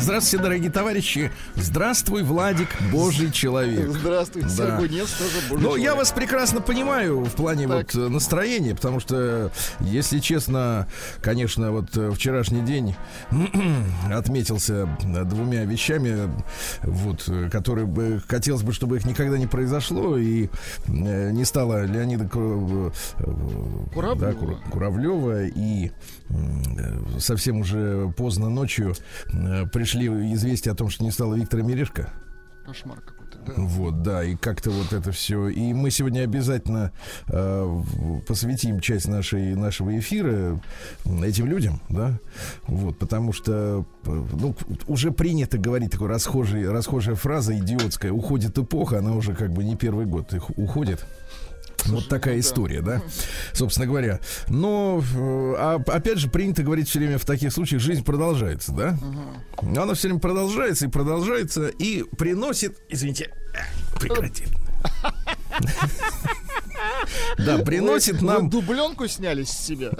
Здравствуйте, дорогие товарищи. Здравствуй, Владик, Божий человек. Здравствуйте, Да. Сергунец тоже божий Ну, я человек. вас прекрасно понимаю в плане Так. вот э, настроения, потому что, если честно, конечно, вот э, вчерашний день отметился э, двумя вещами, вот, которые бы хотелось бы, чтобы их никогда не произошло, и не стало Леонида Ку- Куравлева. да, Кура- Куравлева, и совсем уже поздно ночью э, пришли известия о том, что не стало Виктора Мирешка. Кошмар какой-то. да. Вот, да, и как-то вот это все. И мы сегодня обязательно э, посвятим часть нашей, нашего эфира этим людям, да, вот, потому что, ну, уже принято говорить такой расхожий, расхожая фраза идиотская, уходит эпоха, она уже как бы не первый год их уходит. Вот такая да. история, да, собственно говоря. Но, э, а, опять же, принято говорить все время в таких случаях, жизнь продолжается, да? Она все время продолжается и продолжается и приносит, извините, прекрати. Да, приносит нам, дубленку сняли с себя.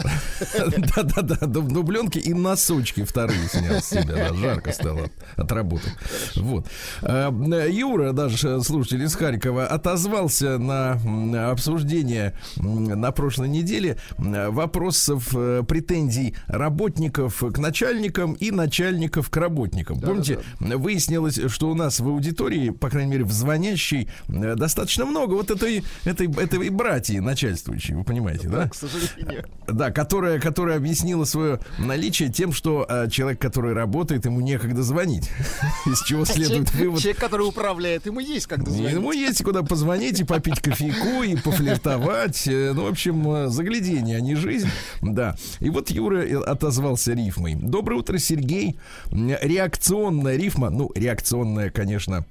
да-да-да, дуб- дубленки и носочки вторые снял с себя, жарко стало от, от работы. Вот. Э, Юра, даже слушатель из Харькова, отозвался на обсуждение на прошлой неделе вопросов э, претензий работников к начальникам и начальников к работникам. Помните, выяснилось, что у нас в аудитории, по крайней мере, в звонящей, э, достаточно много вот этой, этой, этой братьи начальствующей, вы понимаете, да? К сожалению. Да, которая, которая объяснила свое наличие тем, что э, человек, который работает, ему некогда звонить. Из чего следует вывод. человек, который управляет, ему есть как дозвонить. Ему есть куда позвонить и попить кофейку, и пофлиртовать. Э, Ну, в общем, э, заглядение, а не жизнь. Да. И вот Юра отозвался рифмой. Доброе утро, Сергей. Реакционная рифма. Ну, реакционная, конечно,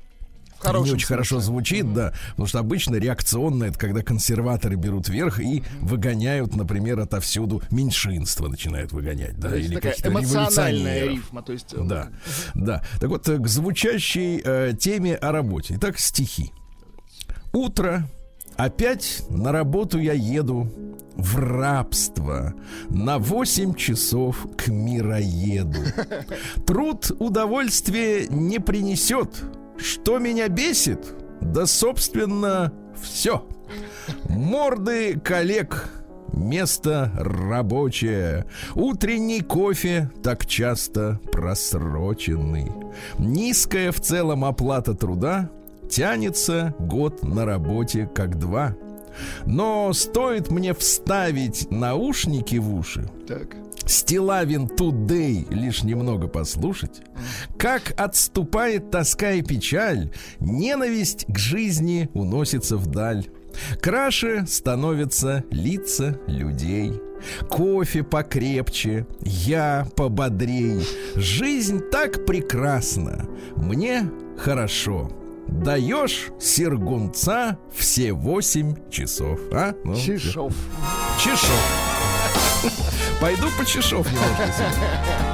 хорошем не очень хорошо звучит, да. Потому что обычно реакционно это когда консерваторы берут верх и выгоняют, например, отовсюду меньшинство начинают выгонять, да, То или такая каких-то эмоциональная рифма. То есть, э, Да, да. Так вот, э, к звучащей э, теме о работе. Итак, стихи. Утро. Опять на работу я еду в рабство на 8 часов к мироеду. Труд удовольствия не принесет. Что меня бесит? Да, собственно, все. Морды коллег Место рабочее. Утренний кофе так часто просроченный. Низкая в целом оплата труда тянется год на работе как два. Но стоит мне вставить наушники в уши, Так. Стилавин Тудей лишь немного послушать, как отступает тоска и печаль, ненависть к жизни уносится вдаль. Краше становятся лица людей. Кофе покрепче, я пободрей. Жизнь так прекрасна, мне хорошо. Даешь сергунца все восемь часов, а? Ну, Чешов. Чешов. Пойду по Чешов немножко сегодня.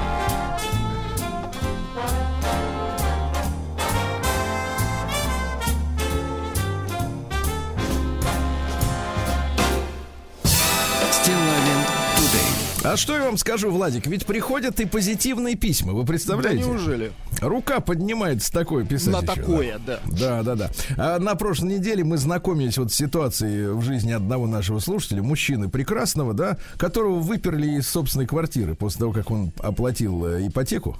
А что я вам скажу, Владик? Ведь приходят и позитивные письма, вы Да представляете? неужели? Рука поднимается такое писать. На еще, да. такое, да. Да, да, да. А на прошлой неделе мы знакомились вот с ситуацией в жизни одного нашего слушателя, мужчины прекрасного, да, которого выперли из собственной квартиры после того, как он оплатил э, ипотеку.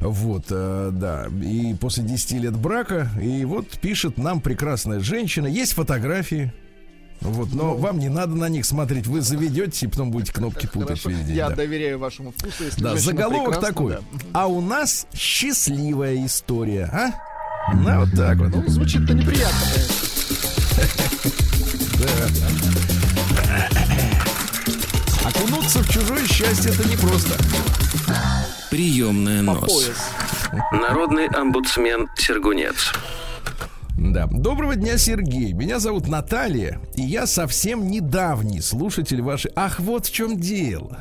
Вот, э, да. И после 10 лет брака, и вот пишет нам прекрасная женщина. Есть фотографии. Вот, но вам не надо на них смотреть. Вы заведете и потом будете кнопки путать Хорошо. весь день. Я да. доверяю вашему вкусу. Если Да, заголовок такой. да. А у нас счастливая история, а? Ну, вот так вот. Ну, звучит-то неприятно. Окунуться в чужое счастье это непросто. Приемная нос. пояс. Народный омбудсмен Сергунец. Да. Доброго дня, Сергей. Меня зовут Наталья, и я совсем недавний слушатель вашей. Ах, вот в чем дело.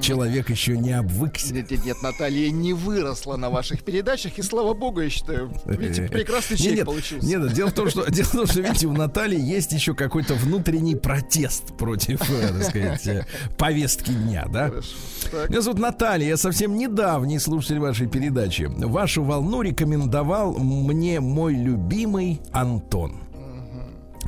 Человек еще не обвыкся. Нет, нет, нет, Наталья не выросла на ваших передачах, и слава богу, я считаю. Видите, прекрасный человек нет, получился. Нет, дело в том, что дело в том, что видите, у Натальи есть еще какой-то внутренний протест против, э, так сказать, э, повестки дня, да? Хорошо. Меня зовут Наталья, я совсем недавний слушатель вашей передачи. Вашу волну рекомендовал мне мой любимый Антон.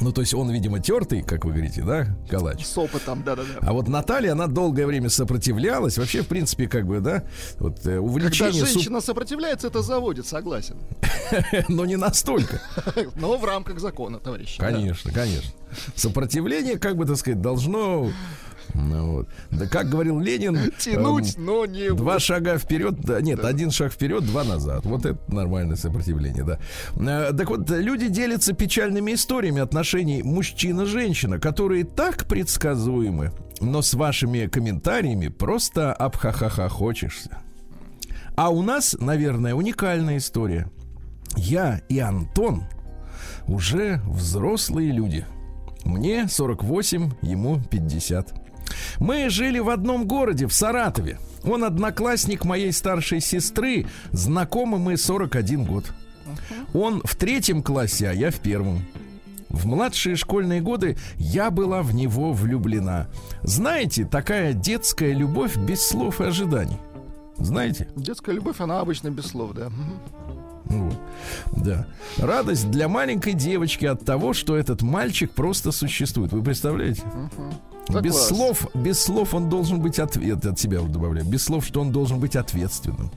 Ну, то есть он, видимо, тертый, как вы говорите, да, калач? С опытом, да-да-да. А вот Наталья, она долгое время сопротивлялась. Вообще, в принципе, как бы, да, вот э, Когда увлечение, суп- женщина сопротивляется, это заводит, согласен. но не настолько. Но в рамках закона, товарищи. Конечно, конечно. Сопротивление, как бы, так сказать, должно... ну вот. Да как говорил Ленин... Тянуть, эм, но не... Два шага вперед, да, нет, один шаг вперед, два назад. Вот это нормальное сопротивление, да. Э, Так вот, люди делятся печальными историями отношений мужчина-женщина, которые так предсказуемы, но с вашими комментариями просто обхахахохочешься. А у нас, наверное, уникальная история. Я и Антон уже взрослые люди. Мне 48, ему 50. Мы жили в одном городе, в Саратове. Он одноклассник моей старшей сестры. Знакомы мы 41 год. Он в третьем классе, а я в первом. В младшие школьные годы я была в него влюблена. Знаете, такая детская любовь без слов и ожиданий. Знаете? Детская любовь, она обычно без слов, да. Вот. Да. Радость для маленькой девочки от того, что этот мальчик просто существует. Вы представляете? Да без класс. слов, без слов он должен быть ответ от себя добавляю. Без слов, что он должен быть ответственным,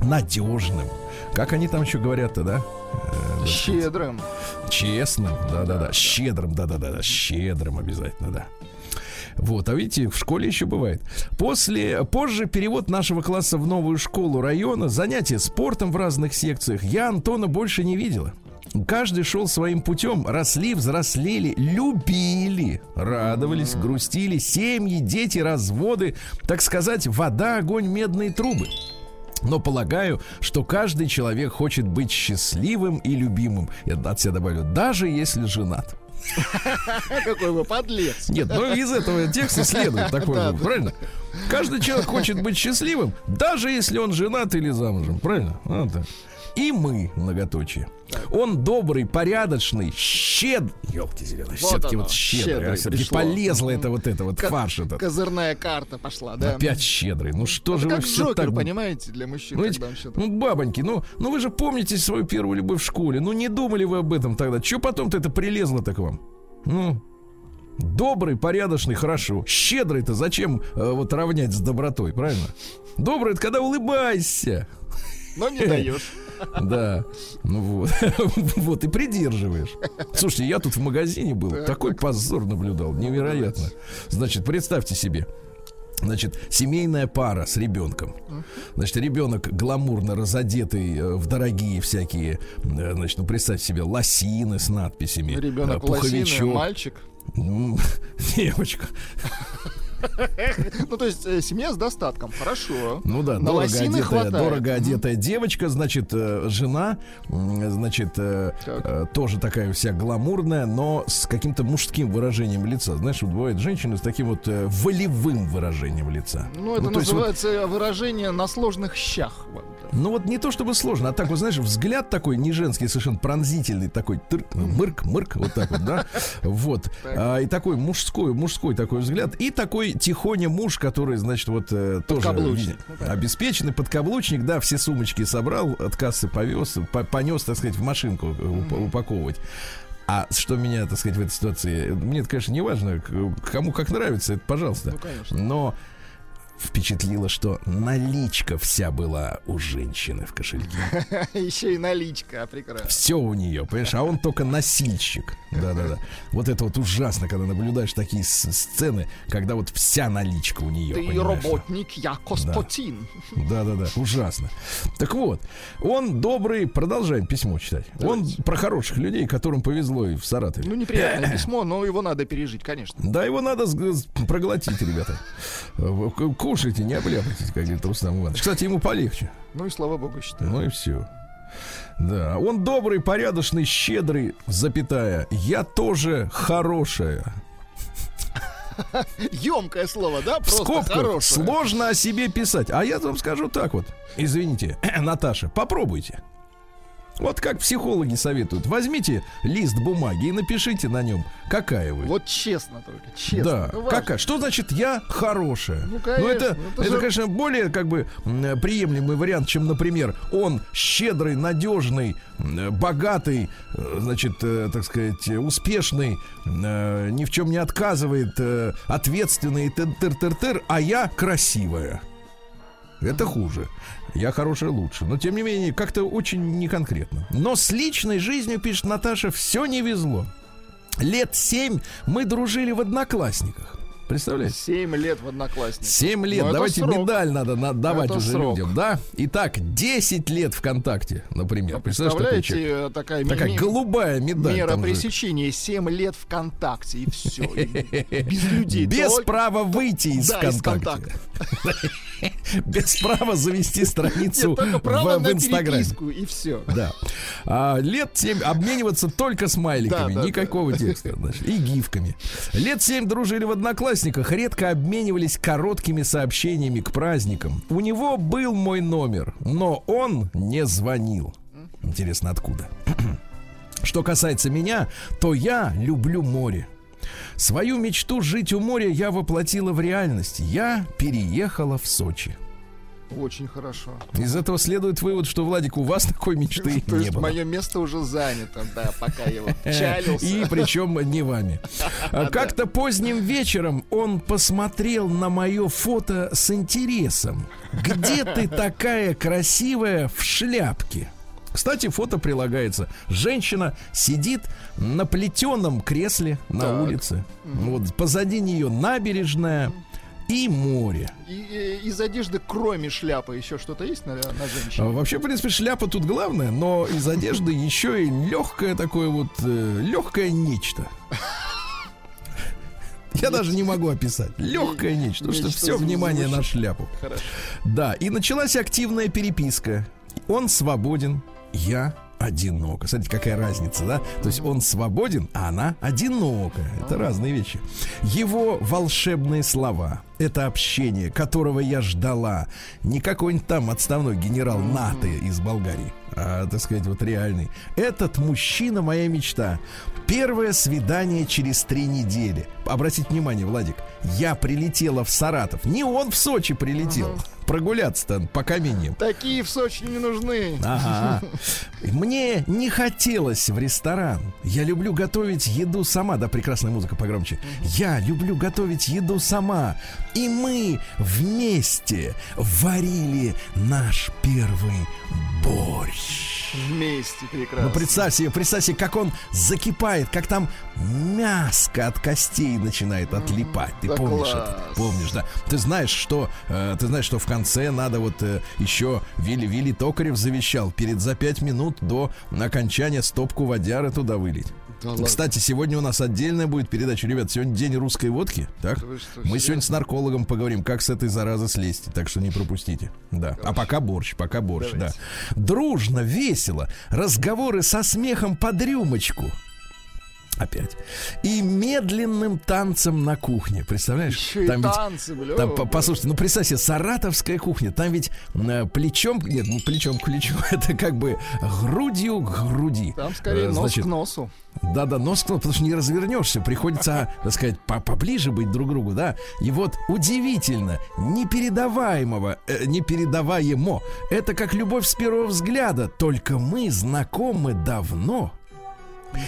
надежным. Как они там еще говорят-то, да? Э, Щедрым. Честным, да-да-да. Щедрым, да-да-да. Щедрым обязательно, да. Вот, а видите, в школе еще бывает. После, позже перевод нашего класса в новую школу района, занятия спортом в разных секциях. Я Антона больше не видела. Каждый шел своим путем, росли, взрослели, любили, радовались, грустили, семьи, дети, разводы, так сказать, вода, огонь, медные трубы. Но полагаю, что каждый человек хочет быть счастливым и любимым. Я от себя добавлю, даже если женат. Какой вы подлец. Нет, ну из этого текста следует такой Да, правильно? Каждый человек хочет быть счастливым, даже если он женат или замужем, правильно? Вот так. И мы, многоточие. Он добрый, порядочный, щед... Елки зеленые, Вот все-таки вот щедрый. а, щедрый пришло. полезла это вот это вот Ко- фарш этот. Козырная карта пошла, да. Опять щедрый. Ну что Это же вы как все Джокер, так... понимаете, для мужчин. Ну, ведь, щедрый. ну, бабоньки, ну, ну вы же помните свою первую любовь в школе. Ну, не думали вы об этом тогда. Че потом-то это прилезло-то к вам? Ну, добрый, порядочный, хорошо. Щедрый-то зачем э, вот равнять с добротой, правильно? Добрый это когда улыбайся. Но не даешь. Да. Ну вот. Вот и придерживаешь. Слушайте, я тут в магазине был. Такой позор наблюдал. Невероятно. Значит, представьте себе. Значит, семейная пара с ребенком. Значит, ребенок гламурно разодетый э, в дорогие всякие, э, значит, ну представьте себе, лосины с надписями. Ребенок э, лосины, пуховичок. мальчик. М, Девочка. Ну, то есть э, семья с достатком. Хорошо. Ну да, дорого одетая, дорого одетая девочка, значит, э, жена, значит, э, тоже такая вся гламурная, но с каким-то мужским выражением лица. Знаешь, вот бывают женщины с таким вот волевым выражением лица. Ну, это вот- называется выражение на сложных щах. Ну вот не то чтобы сложно, а так вот, знаешь, взгляд такой не женский, совершенно пронзительный, такой тырк, мырк, мырк, вот так вот, да, вот, А, и такой мужской, мужской такой взгляд, и такой тихоня муж, который, значит, вот э, тоже ви- обеспеченный подкаблучник, да, все сумочки собрал, от кассы повез, по- понес, так сказать, в машинку уп- упаковывать. А что меня, так сказать, в этой ситуации, мне это, конечно, не важно, кому как нравится, это пожалуйста. Ну, конечно. Но впечатлило, что наличка вся была у женщины в кошельке. Еще и наличка, прекрасно. Все у нее, понимаешь, а он только носильщик. Да-да-да. Вот это вот ужасно, когда наблюдаешь такие сцены, когда вот вся наличка у нее. Ты работник, я господин. Да-да-да, ужасно. Так вот, он добрый, продолжаем письмо читать. Он про хороших людей, которым повезло и в Саратове. Ну, неприятное письмо, но его надо пережить, конечно. Да, его надо проглотить, ребята. Кушайте, не обляпайтесь, как говорит Рустам Иванович. Кстати, ему полегче. Ну и слава богу, считаю. Ну и все. Да, он добрый, порядочный, щедрый, запятая. Я тоже хорошая. Емкое слово, да? Просто хорошее. сложно о себе писать. А я вам скажу так вот. Извините, Наташа, попробуйте. Вот как психологи советуют. Возьмите лист бумаги и напишите на нем, какая вы. Вот честно только, честно. Да, важно. какая? Что значит я хорошая? Ну, конечно, это, это это, же- конечно, более как бы приемлемый вариант, чем, например, он щедрый, надежный, м, богатый, э, значит, э, так сказать, э, успешный, э, ни в чем не отказывает, э, ответственный, тыр-тыр-тыр, а я красивая. Это хуже. Я хорошая лучше. Но, тем не менее, как-то очень неконкретно. Но с личной жизнью, пишет Наташа, все не везло. Лет семь мы дружили в одноклассниках. Представляете? Семь лет в однокласснике. Семь лет. Ну, это Давайте срок. медаль надо на- давать Это уже срок. людям, да? Итак, 10 лет ВКонтакте, например. Человек? Представляете, э, такая, Такая ми- голубая медаль. мера же. пресечения 7 лет ВКонтакте и все. Без людей. Без Только- права выйти из Да, ВКонтакте. Без права завести страницу в, Инстаграме. и все. Да. А, лет 7 обмениваться только смайликами, никакого текста. и гифками. Лет 7 дружили в одноклассниках, редко обменивались короткими сообщениями к праздникам. У него был мой номер, но он не звонил. Интересно, откуда? Что касается меня, то я люблю море. Свою мечту жить у моря я воплотила в реальность. Я переехала в Сочи. Очень хорошо. Из этого следует вывод, что, Владик, у вас такой мечты То не есть было. мое место уже занято, да, пока я вот Э, чалился. И причем не вами. А Как-то поздним вечером он посмотрел на мое фото с интересом. Где ты такая красивая в шляпке? Кстати, фото прилагается. Женщина сидит на плетеном кресле на Так. улице. Вот позади нее набережная и море. И, и- из одежды, кроме шляпы, еще что-то есть на, на А, женщине? Вообще, в принципе, шляпа тут главное, но из одежды еще и легкое такое вот легкое нечто. Я даже не могу описать. Легкое нечто, потому что все внимание на шляпу. Хорошо. Да, и началась активная переписка. Он свободен, я одинока. Смотрите, какая разница, да? То есть он свободен, а она одинока. Это разные вещи. Его волшебные слова, это общение, которого я ждала. Не какой-нибудь там отставной генерал НАТО из Болгарии, а, так сказать, вот реальный. Этот мужчина моя мечта. Первое свидание через три недели. Обратите внимание, Владик, я прилетела в Саратов. Не он в Сочи прилетел. Прогуляться-то по каменьям. Такие в Сочи не нужны. Ага. Мне не хотелось в ресторан. Я люблю готовить еду сама. Да, прекрасная музыка погромче. Я люблю готовить еду сама. И мы вместе варили наш первый борщ. Вместе прекрасно. Ну, представь себе, представь себе, как он закипает, как там мяско от костей начинает отлипать. Ты да помнишь класс. это? Помнишь, да? Ты знаешь, что э, ты знаешь, что в конце надо вот э, еще Вилли, Вилли Токарев завещал перед за пять минут до окончания стопку водяры туда вылить. Да ладно. Кстати, сегодня у нас отдельная будет передача, ребят. Сегодня день русской водки, так? Что, Мы сегодня с наркологом поговорим, как с этой заразы слезть. Так что не пропустите. Да. А пока борщ, пока борщ, Давайте. да. Дружно, весело. Разговоры со смехом под рюмочку. Опять. И медленным танцем на кухне. Представляешь? Еще и Там ведь- танцы, бля. там, по- послушайте, ну представь себе, саратовская кухня, там ведь э, плечом, нет, не плечом к плечу, это как бы грудью к груди. Там скорее Э, нос значит, к носу. да-да, нос к носу, потому что не развернешься. Приходится, так сказать, по- поближе быть друг к другу, да. И вот удивительно, непередаваемого, э, непередаваемо. Это как любовь с первого взгляда, только мы знакомы давно.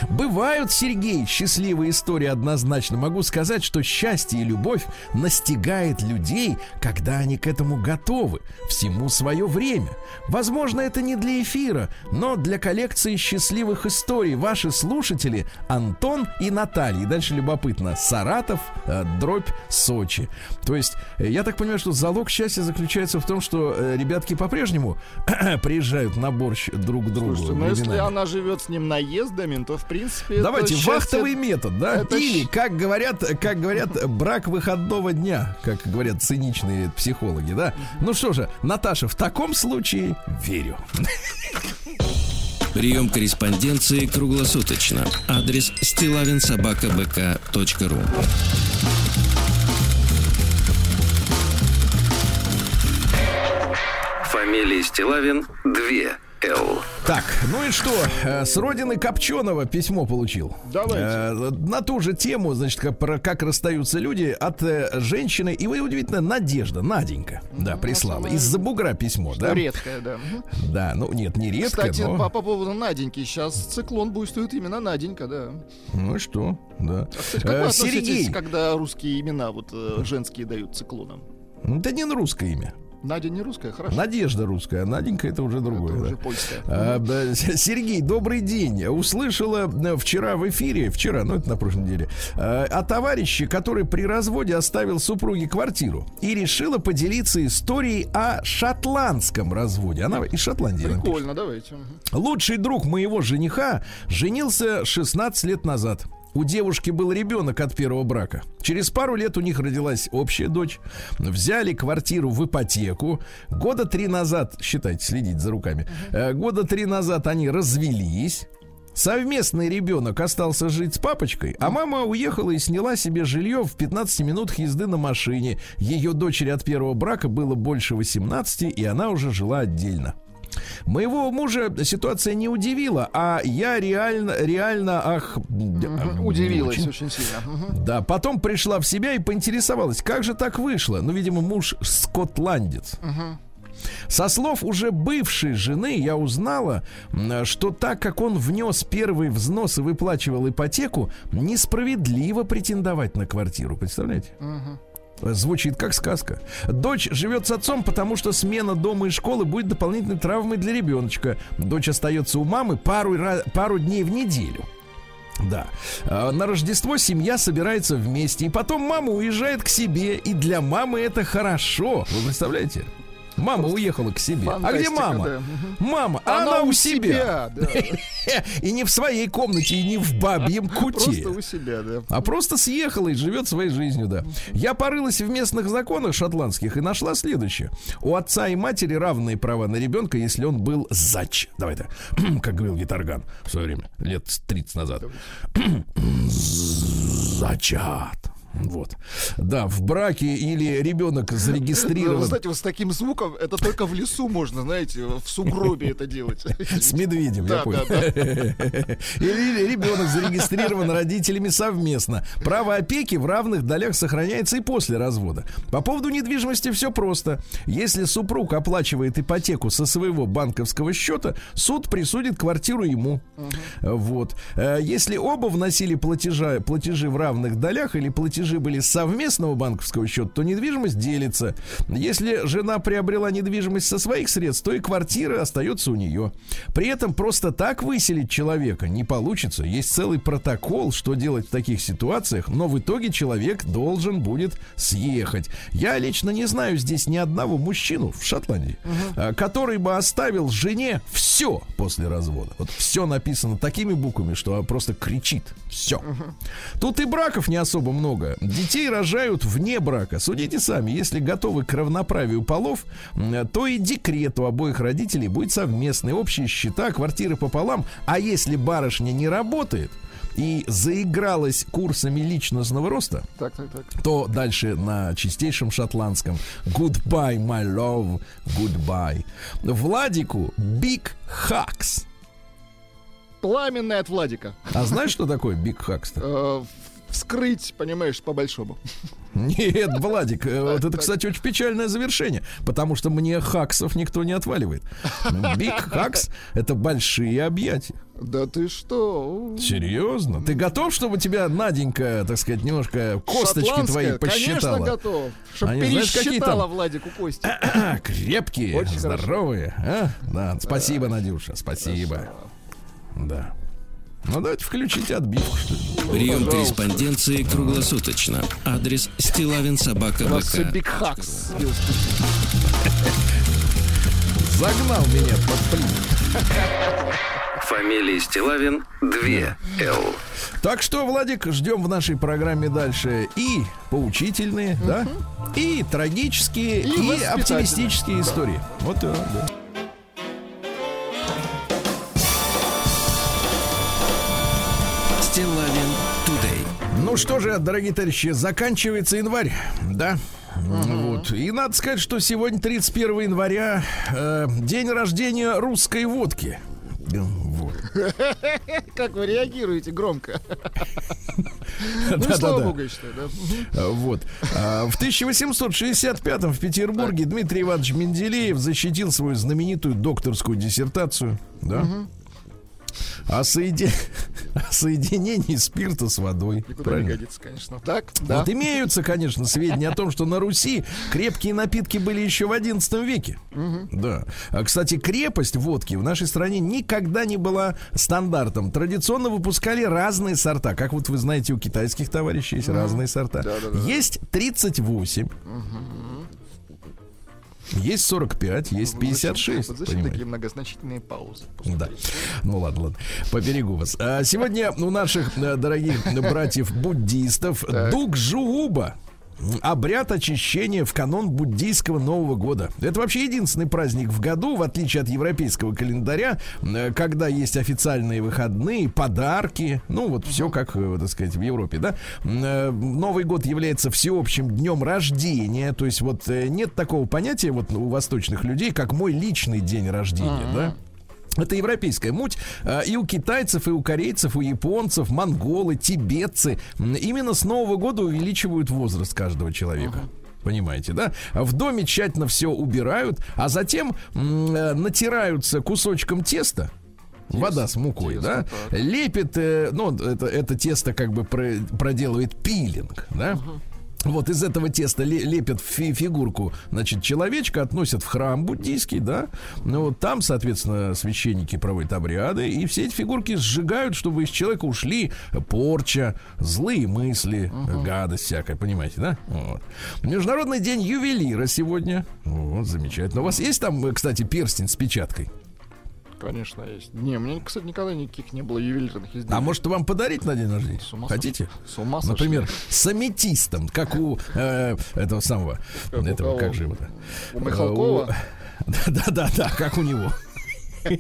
Бывают, Сергей, счастливые истории однозначно. Могу сказать, что счастье и любовь настигает людей, когда они к этому готовы. Всему свое время. Возможно, это не для эфира, но для коллекции счастливых историй. Ваши слушатели Антон и Наталья. И дальше любопытно. Саратов, э, дробь, Сочи. То есть, э, я так понимаю, что залог счастья заключается в том, что э, ребятки по-прежнему приезжают на борщ друг к другу. Слушайте, ну если она живет с ним наездами, то в принципе. Давайте счастье... вахтовый метод, да? Это... Или, как говорят, как говорят, брак выходного дня, как говорят циничные психологи, да? Ну что же, Наташа, в таком случае верю. Прием корреспонденции круглосуточно. Адрес стилавинсобакабк.ру Фамилия Стилавин 2 Л. Так, ну и что? Э, С родины Копченого письмо получил. Давайте. Э, На ту же тему, значит, как, про как расстаются люди от э, женщины. И вы удивительно, Надежда, Наденька, да, прислала. Из-за бугра письмо, да? Редкое, да. Да, ну нет, не редко, Кстати, но... по, по поводу Наденьки, сейчас циклон буйствует именно Наденька, да. Ну и что, да. А, кстати, как вы относитесь, Сергей. когда русские имена вот женские дают циклонам? Это не русское имя. Надя не русская, хорошо. Надежда русская, а Наденька это уже другое. Это да. уже польская. А, да, Сергей, добрый день. Услышала э, вчера в эфире, вчера, ну это на прошлой неделе, э, о товарище, который при разводе оставил супруге квартиру и решила поделиться историей о шотландском разводе. Она из Шотландии. Прикольно, давайте. Лучший друг моего жениха женился 16 лет назад. У девушки был ребенок от первого брака. Через пару лет у них родилась общая дочь. Взяли квартиру в ипотеку. Года три назад, считайте, следите за руками. Э, Года три назад они развелись. Совместный ребенок остался жить с папочкой, а мама уехала и сняла себе жилье в 15 минутах езды на машине. Ее дочери от первого брака было больше 18, и она уже жила отдельно. Моего мужа ситуация не удивила, а я реально, реально, ах... Удивилась очень. очень, сильно. Да, потом пришла в себя и поинтересовалась, как же так вышло? Ну, видимо, муж скотландец. Со слов уже бывшей жены я узнала, что так как он внес первый взнос и выплачивал ипотеку, несправедливо претендовать на квартиру. Представляете? Звучит как сказка. Дочь живет с отцом, потому что смена дома и школы будет дополнительной травмой для ребеночка. Дочь остается у мамы пару, пару дней в неделю. Да. А На Рождество семья собирается вместе, и потом мама уезжает к себе, и для мамы это хорошо. Вы представляете? Мама уехала к себе. а где мама? да. Мама, а она, у себя. да. И не в своей комнате, и не в бабьем куте. Просто у себя, да. А просто съехала и живет своей жизнью, да. Я порылась в местных законах шотландских и нашла следующее. У отца и матери равные права на ребенка, если он был зач. Давай так, как говорил Гитарган в свое время, лет 30 назад. Зачат. Вот. Да, в браке или ребенок зарегистрирован знаете, вот с таким звуком это только в лесу можно, знаете, в сугробе это делать. с медведем, я Да, понял. да, Или ребенок зарегистрирован родителями совместно. Право опеки в равных долях сохраняется и после развода. По поводу недвижимости все просто. Если супруг оплачивает ипотеку со своего банковского счета, суд присудит квартиру ему. Вот. Э, Если оба вносили платежа, платежи в равных долях или платежи были с совместного банковского счета, то недвижимость делится. Если жена приобрела недвижимость со своих средств, то и квартира остается у нее. При этом просто так выселить человека не получится. Есть целый протокол, что делать в таких ситуациях, но в итоге человек должен будет съехать. Я лично не знаю здесь ни одного мужчину в Шотландии, а, который бы оставил жене все после развода. Вот все написано такими буквами, что просто кричит. Все. Тут и браков не особо много. Детей рожают вне брака. Судите сами, если готовы к равноправию полов, то и декрет у обоих родителей будет совместный. Общие счета, квартиры пополам. А если барышня не работает и заигралась курсами личностного роста, Так, так, так. то дальше на чистейшем шотландском Goodbye, my love, goodbye. Владику Big Hugs. Пламенный от Владика. А знаешь, что такое Big Hugs? Вскрыть, понимаешь, по-большому. Нет, Владик, э, вот это, кстати, очень печальное завершение, потому что мне хаксов никто не отваливает. Big Hugs — это большие объятия. Да ты что? Серьезно? Ты готов, чтобы тебя Наденька, так сказать, немножко косточки твои посчитала? Конечно, готов. Чтобы Они, знаешь, пересчитала там? Владику кости. Крепкие, Очень здоровые. а? Да, спасибо, Надюша, спасибо. Да. Ну, давайте включите отбивку, что ли. Прием корреспонденции круглосуточно. Адрес Стилавин Собака У нас все ВК. Биг Хакс. Загнал меня под плит. Фамилия Стилавин 2 Л. Так что, Владик, ждем в нашей программе дальше и поучительные, да, и трагические, И и, оптимистические истории. Вот так, да. Стилавин Тудей. Ну что же, дорогие товарищи, заканчивается январь, да? Вот. Вот. И надо сказать, что сегодня 31 января э, день рождения русской водки. Вот. Как вы реагируете громко? Ну, слава богу, я считаю, да. А, Вот. А, В 1865 в Петербурге Дмитрий Иванович Менделеев защитил свою знаменитую докторскую диссертацию. Да? О, соеди- о соединении спирта с водой. Никуда не Правильно? годится, конечно. Так, да. Вот имеются, конечно, сведения о том, что на Руси крепкие напитки были еще в XI веке. Да. А, Кстати, крепость водки в нашей стране никогда не была стандартом. Традиционно выпускали разные сорта. Как вот вы знаете, у китайских товарищей есть разные сорта. Да-да-да. Есть 38. Есть 45, есть Вот зачем- 56. вот Зачем понимаете? такие многозначительные паузы? Да. Ну ладно, ладно. Поберегу вас. А сегодня у наших э, дорогих братьев-буддистов Дук-Жууба. Обряд очищения в канон буддийского Нового года. Это вообще единственный праздник в году, в отличие от европейского календаря, э, когда есть официальные выходные, подарки, ну вот все как, э, так сказать, в Европе, да. Э, Новый год является всеобщим днем рождения, то есть вот нет такого понятия вот у восточных людей, как мой личный день рождения, да. Это европейская муть. А, И у китайцев, и у корейцев, у японцев, монголы, тибетцы именно с Нового года увеличивают возраст каждого человека. Понимаете, да? В доме тщательно все убирают, а затем э, натираются кусочком теста. Вода с мукой, тесто, да? так. Лепит, э, ну, это, это тесто как бы про- проделывает пилинг, да? Вот из этого теста ле- лепят фи- фигурку, значит, человечка относят в храм буддийский, да. Ну, вот там, соответственно, священники проводят обряды, и все эти фигурки сжигают, чтобы из человека ушли порча, злые мысли, гадость всякая, понимаете, да? Вот. Международный день ювелира сегодня. Вот, замечательно. У вас есть там, кстати, перстень с печаткой? Конечно, есть. Не, у меня, кстати, никогда никаких не было ювелирных изделий. А может вам подарить на день рождения? С ума Хотите? С ума сошли. Например, с аметистом, как у э, этого самого, Как у этого, кого? как же его У Михалкова? Да-да-да, как у него.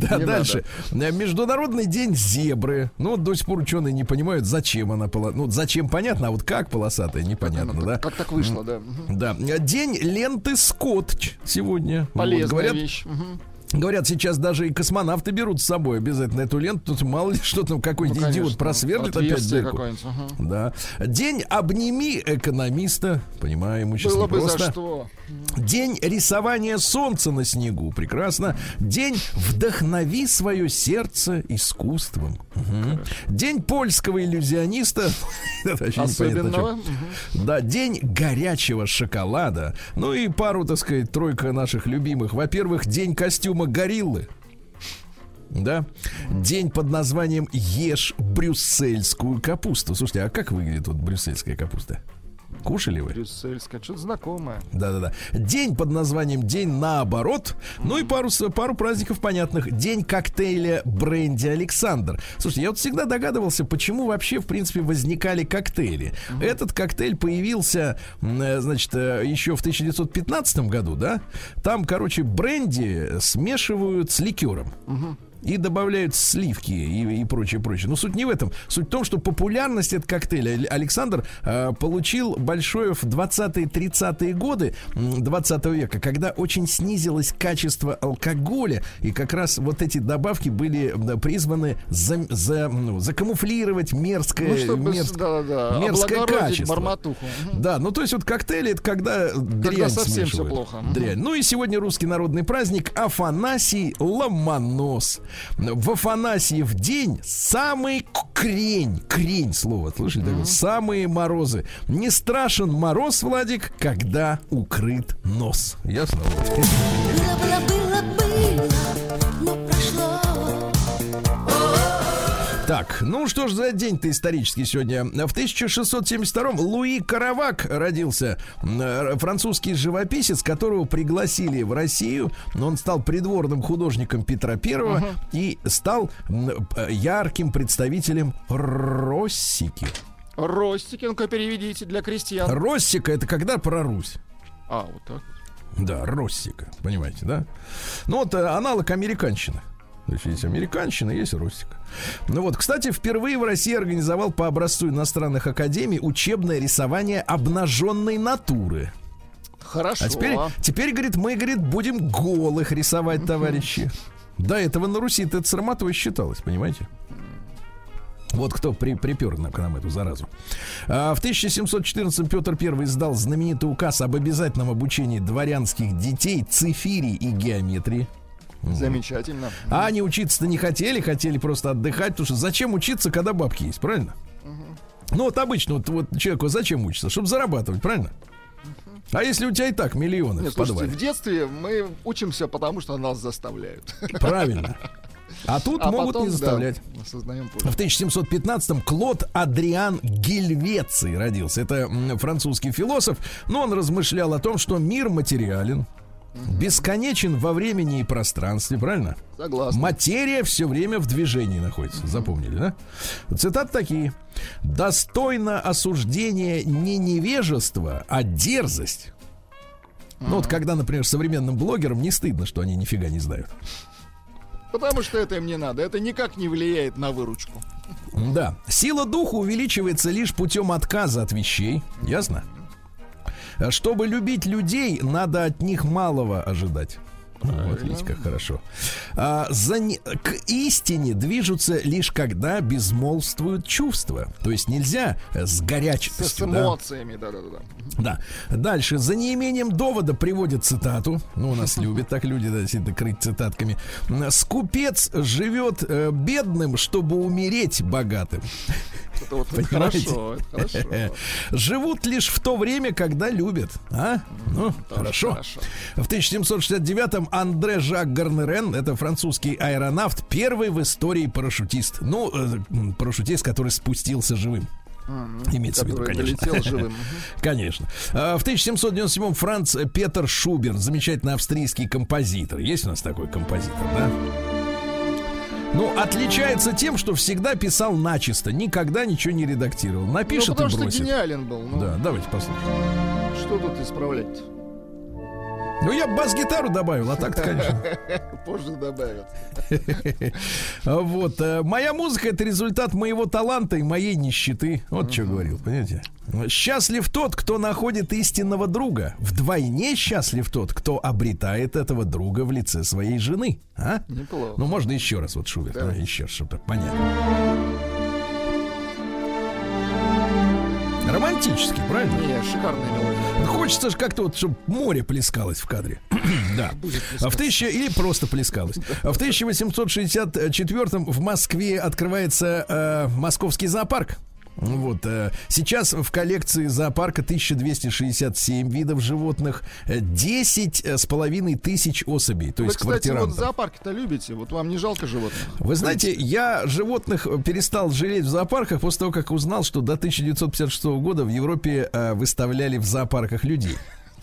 Да, дальше. Международный день зебры. Ну, до сих пор ученые не понимают, зачем она. Ну, зачем понятно, а вот как полосатая, непонятно, да? Как так вышло, да. Да. День ленты скотч сегодня. Полезная вещь. Говорят, сейчас даже и космонавты берут с собой обязательно эту ленту. Тут мало ли что там какой-нибудь Ну, идиот просверлит опять дырку. ага. Да. День обними экономиста. Понимаю, ему сейчас Было бы за что. День рисования солнца на снегу. Прекрасно. День вдохнови свое сердце искусством. Мгм. День польского иллюзиониста. Особенного. Да, день горячего шоколада. Ну и пару, так сказать, тройка наших любимых. Во-первых, день костюма гориллы. Да. День под названием Ешь брюссельскую капусту. Слушайте, а как выглядит вот брюссельская капуста? Кушали вы? Брюссельская, что-то знакомое. Да-да-да. День под названием День наоборот. Ну и пару, пару праздников понятных. День коктейля бренди Александр. Слушайте, я вот всегда догадывался, почему вообще, в принципе, возникали коктейли. Этот коктейль появился, э, значит, э, еще в 1915 году, да? Там, короче, бренди смешивают с ликером. И добавляют сливки и, и прочее, прочее. Но суть не в этом. Суть в том, что популярность этого коктейля Ал- Александр э, получил большое в 20-30-е годы м, 20 века, когда очень снизилось качество алкоголя, и как раз вот эти добавки были призваны за, за, ну, закамуфлировать мерзкое, Ну, чтобы, мерзкое- да-да-да, мерзкое облагородить качество. барматуху. Мгм. да, ну то есть вот коктейли это когда дрянь совсем всё смешивают. плохо. Мгм. Дрянь. Ну и сегодня русский народный праздник Афанасий Ломонос. В Афанасьев день самый крень, крень слово, слышали такое? Самые морозы. Не страшен мороз, Владик, когда укрыт нос. Ясно? Так, ну что ж за день-то исторический сегодня? В 1672-м Луи Каравак родился, М, французский живописец, которого пригласили в Россию. Он стал придворным художником Петра Первого и стал п- ярким представителем Россики. Ростики, ну-ка переведите для крестьян. Россика это когда про Русь? А, вот так. Да, Россика, понимаете, да? Ну вот э, аналог американщины. То есть есть американщина, есть русика. Ну вот, кстати, впервые в России организовал по образцу иностранных академий учебное рисование обнаженной натуры. Хорошо. А теперь, теперь, говорит, мы, говорит, будем голых рисовать, товарищи. До этого на Руси это срамотой считалось, понимаете? Вот кто при, припер нам, к нам эту заразу. А, в 1714 Петр I издал знаменитый указ об обязательном обучении дворянских детей цифирии и геометрии. Замечательно. А они учиться-то не хотели, хотели просто отдыхать, потому что зачем учиться, когда бабки есть, правильно? Ну вот обычно вот, вот человеку зачем учиться? Чтобы зарабатывать, правильно? А если у тебя и так миллионы Нет, в слушайте, в детстве мы учимся, потому что нас заставляют. Правильно. А тут А могут потом, не да, заставлять. осознаем В позже. 1715-м Клод Адриан Гельвеций родился. Это французский философ, но он размышлял о том, что мир материален, бесконечен во времени и пространстве, правильно? Согласен. Материя все время в движении находится. Запомнили, да? Цитаты такие. Достойно осуждения не невежество, а дерзость. Ну вот когда, например, современным блогерам не стыдно, что они нифига не знают. Потому что это им не надо. Это никак не влияет на выручку. Да. Сила духа увеличивается лишь путем отказа от вещей. Ясно? Чтобы любить людей, надо от них малого ожидать. Вот видите, как хорошо. А, за К истине движутся лишь когда безмолвствуют чувства. То есть нельзя э, с С, горячностью. да. эмоциями, да-да-да. Да. Дальше. За неимением довода приводят цитату. Ну, у нас любят так люди, да, действительно, крыть цитатками. Скупец живет э, бедным, чтобы умереть богатым. Это вот хорошо, это хорошо. Живут лишь в то время, когда любят. А? Ну, Тоже хорошо. хорошо. В 1769-м Андре Жак Гарнерен, это французский аэронавт, первый в истории парашютист. Ну, э, парашютист, который спустился живым. Имеется в виду, конечно. живым. Конечно. А, В 1797-м Франц Петер Шуберт, замечательный австрийский композитор. Есть у нас такой композитор, да? Ну, отличается тем, что всегда писал начисто, никогда ничего не редактировал. Ну, Напишет потому и что бросит. гениален был. Ну, Да, давайте послушаем. Что тут исправлять? Ну, я бы бас-гитару добавил, а так-то, конечно. Позже добавят. Вот. э, Моя музыка это результат моего таланта и моей нищеты. Вот что говорил, понимаете? Счастлив тот, кто находит истинного друга. Вдвойне счастлив тот, кто обретает этого друга в лице своей жены. А? Неплохо. Ну, можно еще раз, вот Шуберт, а, еще раз, чтобы так понятно. Романтический, правильно? Не, шикарная мелодия. Хочется же как-то вот, чтобы море плескалось в кадре. да. А в тысяча или просто плескалось. А в 1864 в Москве открывается э, московский зоопарк. Вот э, сейчас в коллекции зоопарка 1267 видов животных, э, 10 с половиной тысяч особей, то Вы, есть кстати, вот зоопарки-то любите. Вот вам не жалко животных? Вы знаете, я животных перестал жалеть в зоопарках после того, как узнал, что до 1956 года в Европе э, выставляли в зоопарках людей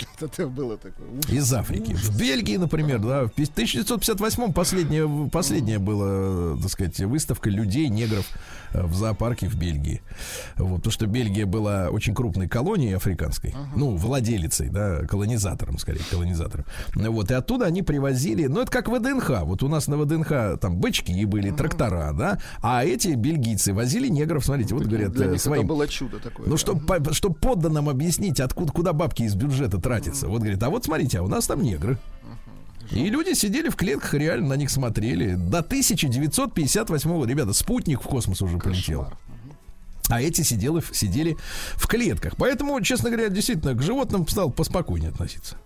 Это было такое. Ужас. из Африки. В Бельгии, например, да, в 1958 последняя, последняя была, так сказать, выставка людей, негров э, в зоопарке в Бельгии. Вот, потому что Бельгия была очень крупной колонией африканской, ну, владелицей, да, колонизатором, скорее, колонизатором. Вот, и оттуда они привозили, ну, это как ВДНХ. Вот у нас на ВДНХ там бычки были, трактора, да, а эти бельгийцы возили негров, смотрите, вот говорят, Для э, них своим это было чудо такое. ну, да. чтобы чтоб подданным объяснить, откуда куда бабки из бюджета тратятся. Вот говорит, а вот смотрите, а у нас там негры. И люди сидели в клетках, реально на них смотрели. До 1958 года, ребята, спутник в космос уже полетел. Кошмар. А эти сидели, сидели в клетках. Поэтому, честно говоря, действительно, к животным стал поспокойнее относиться.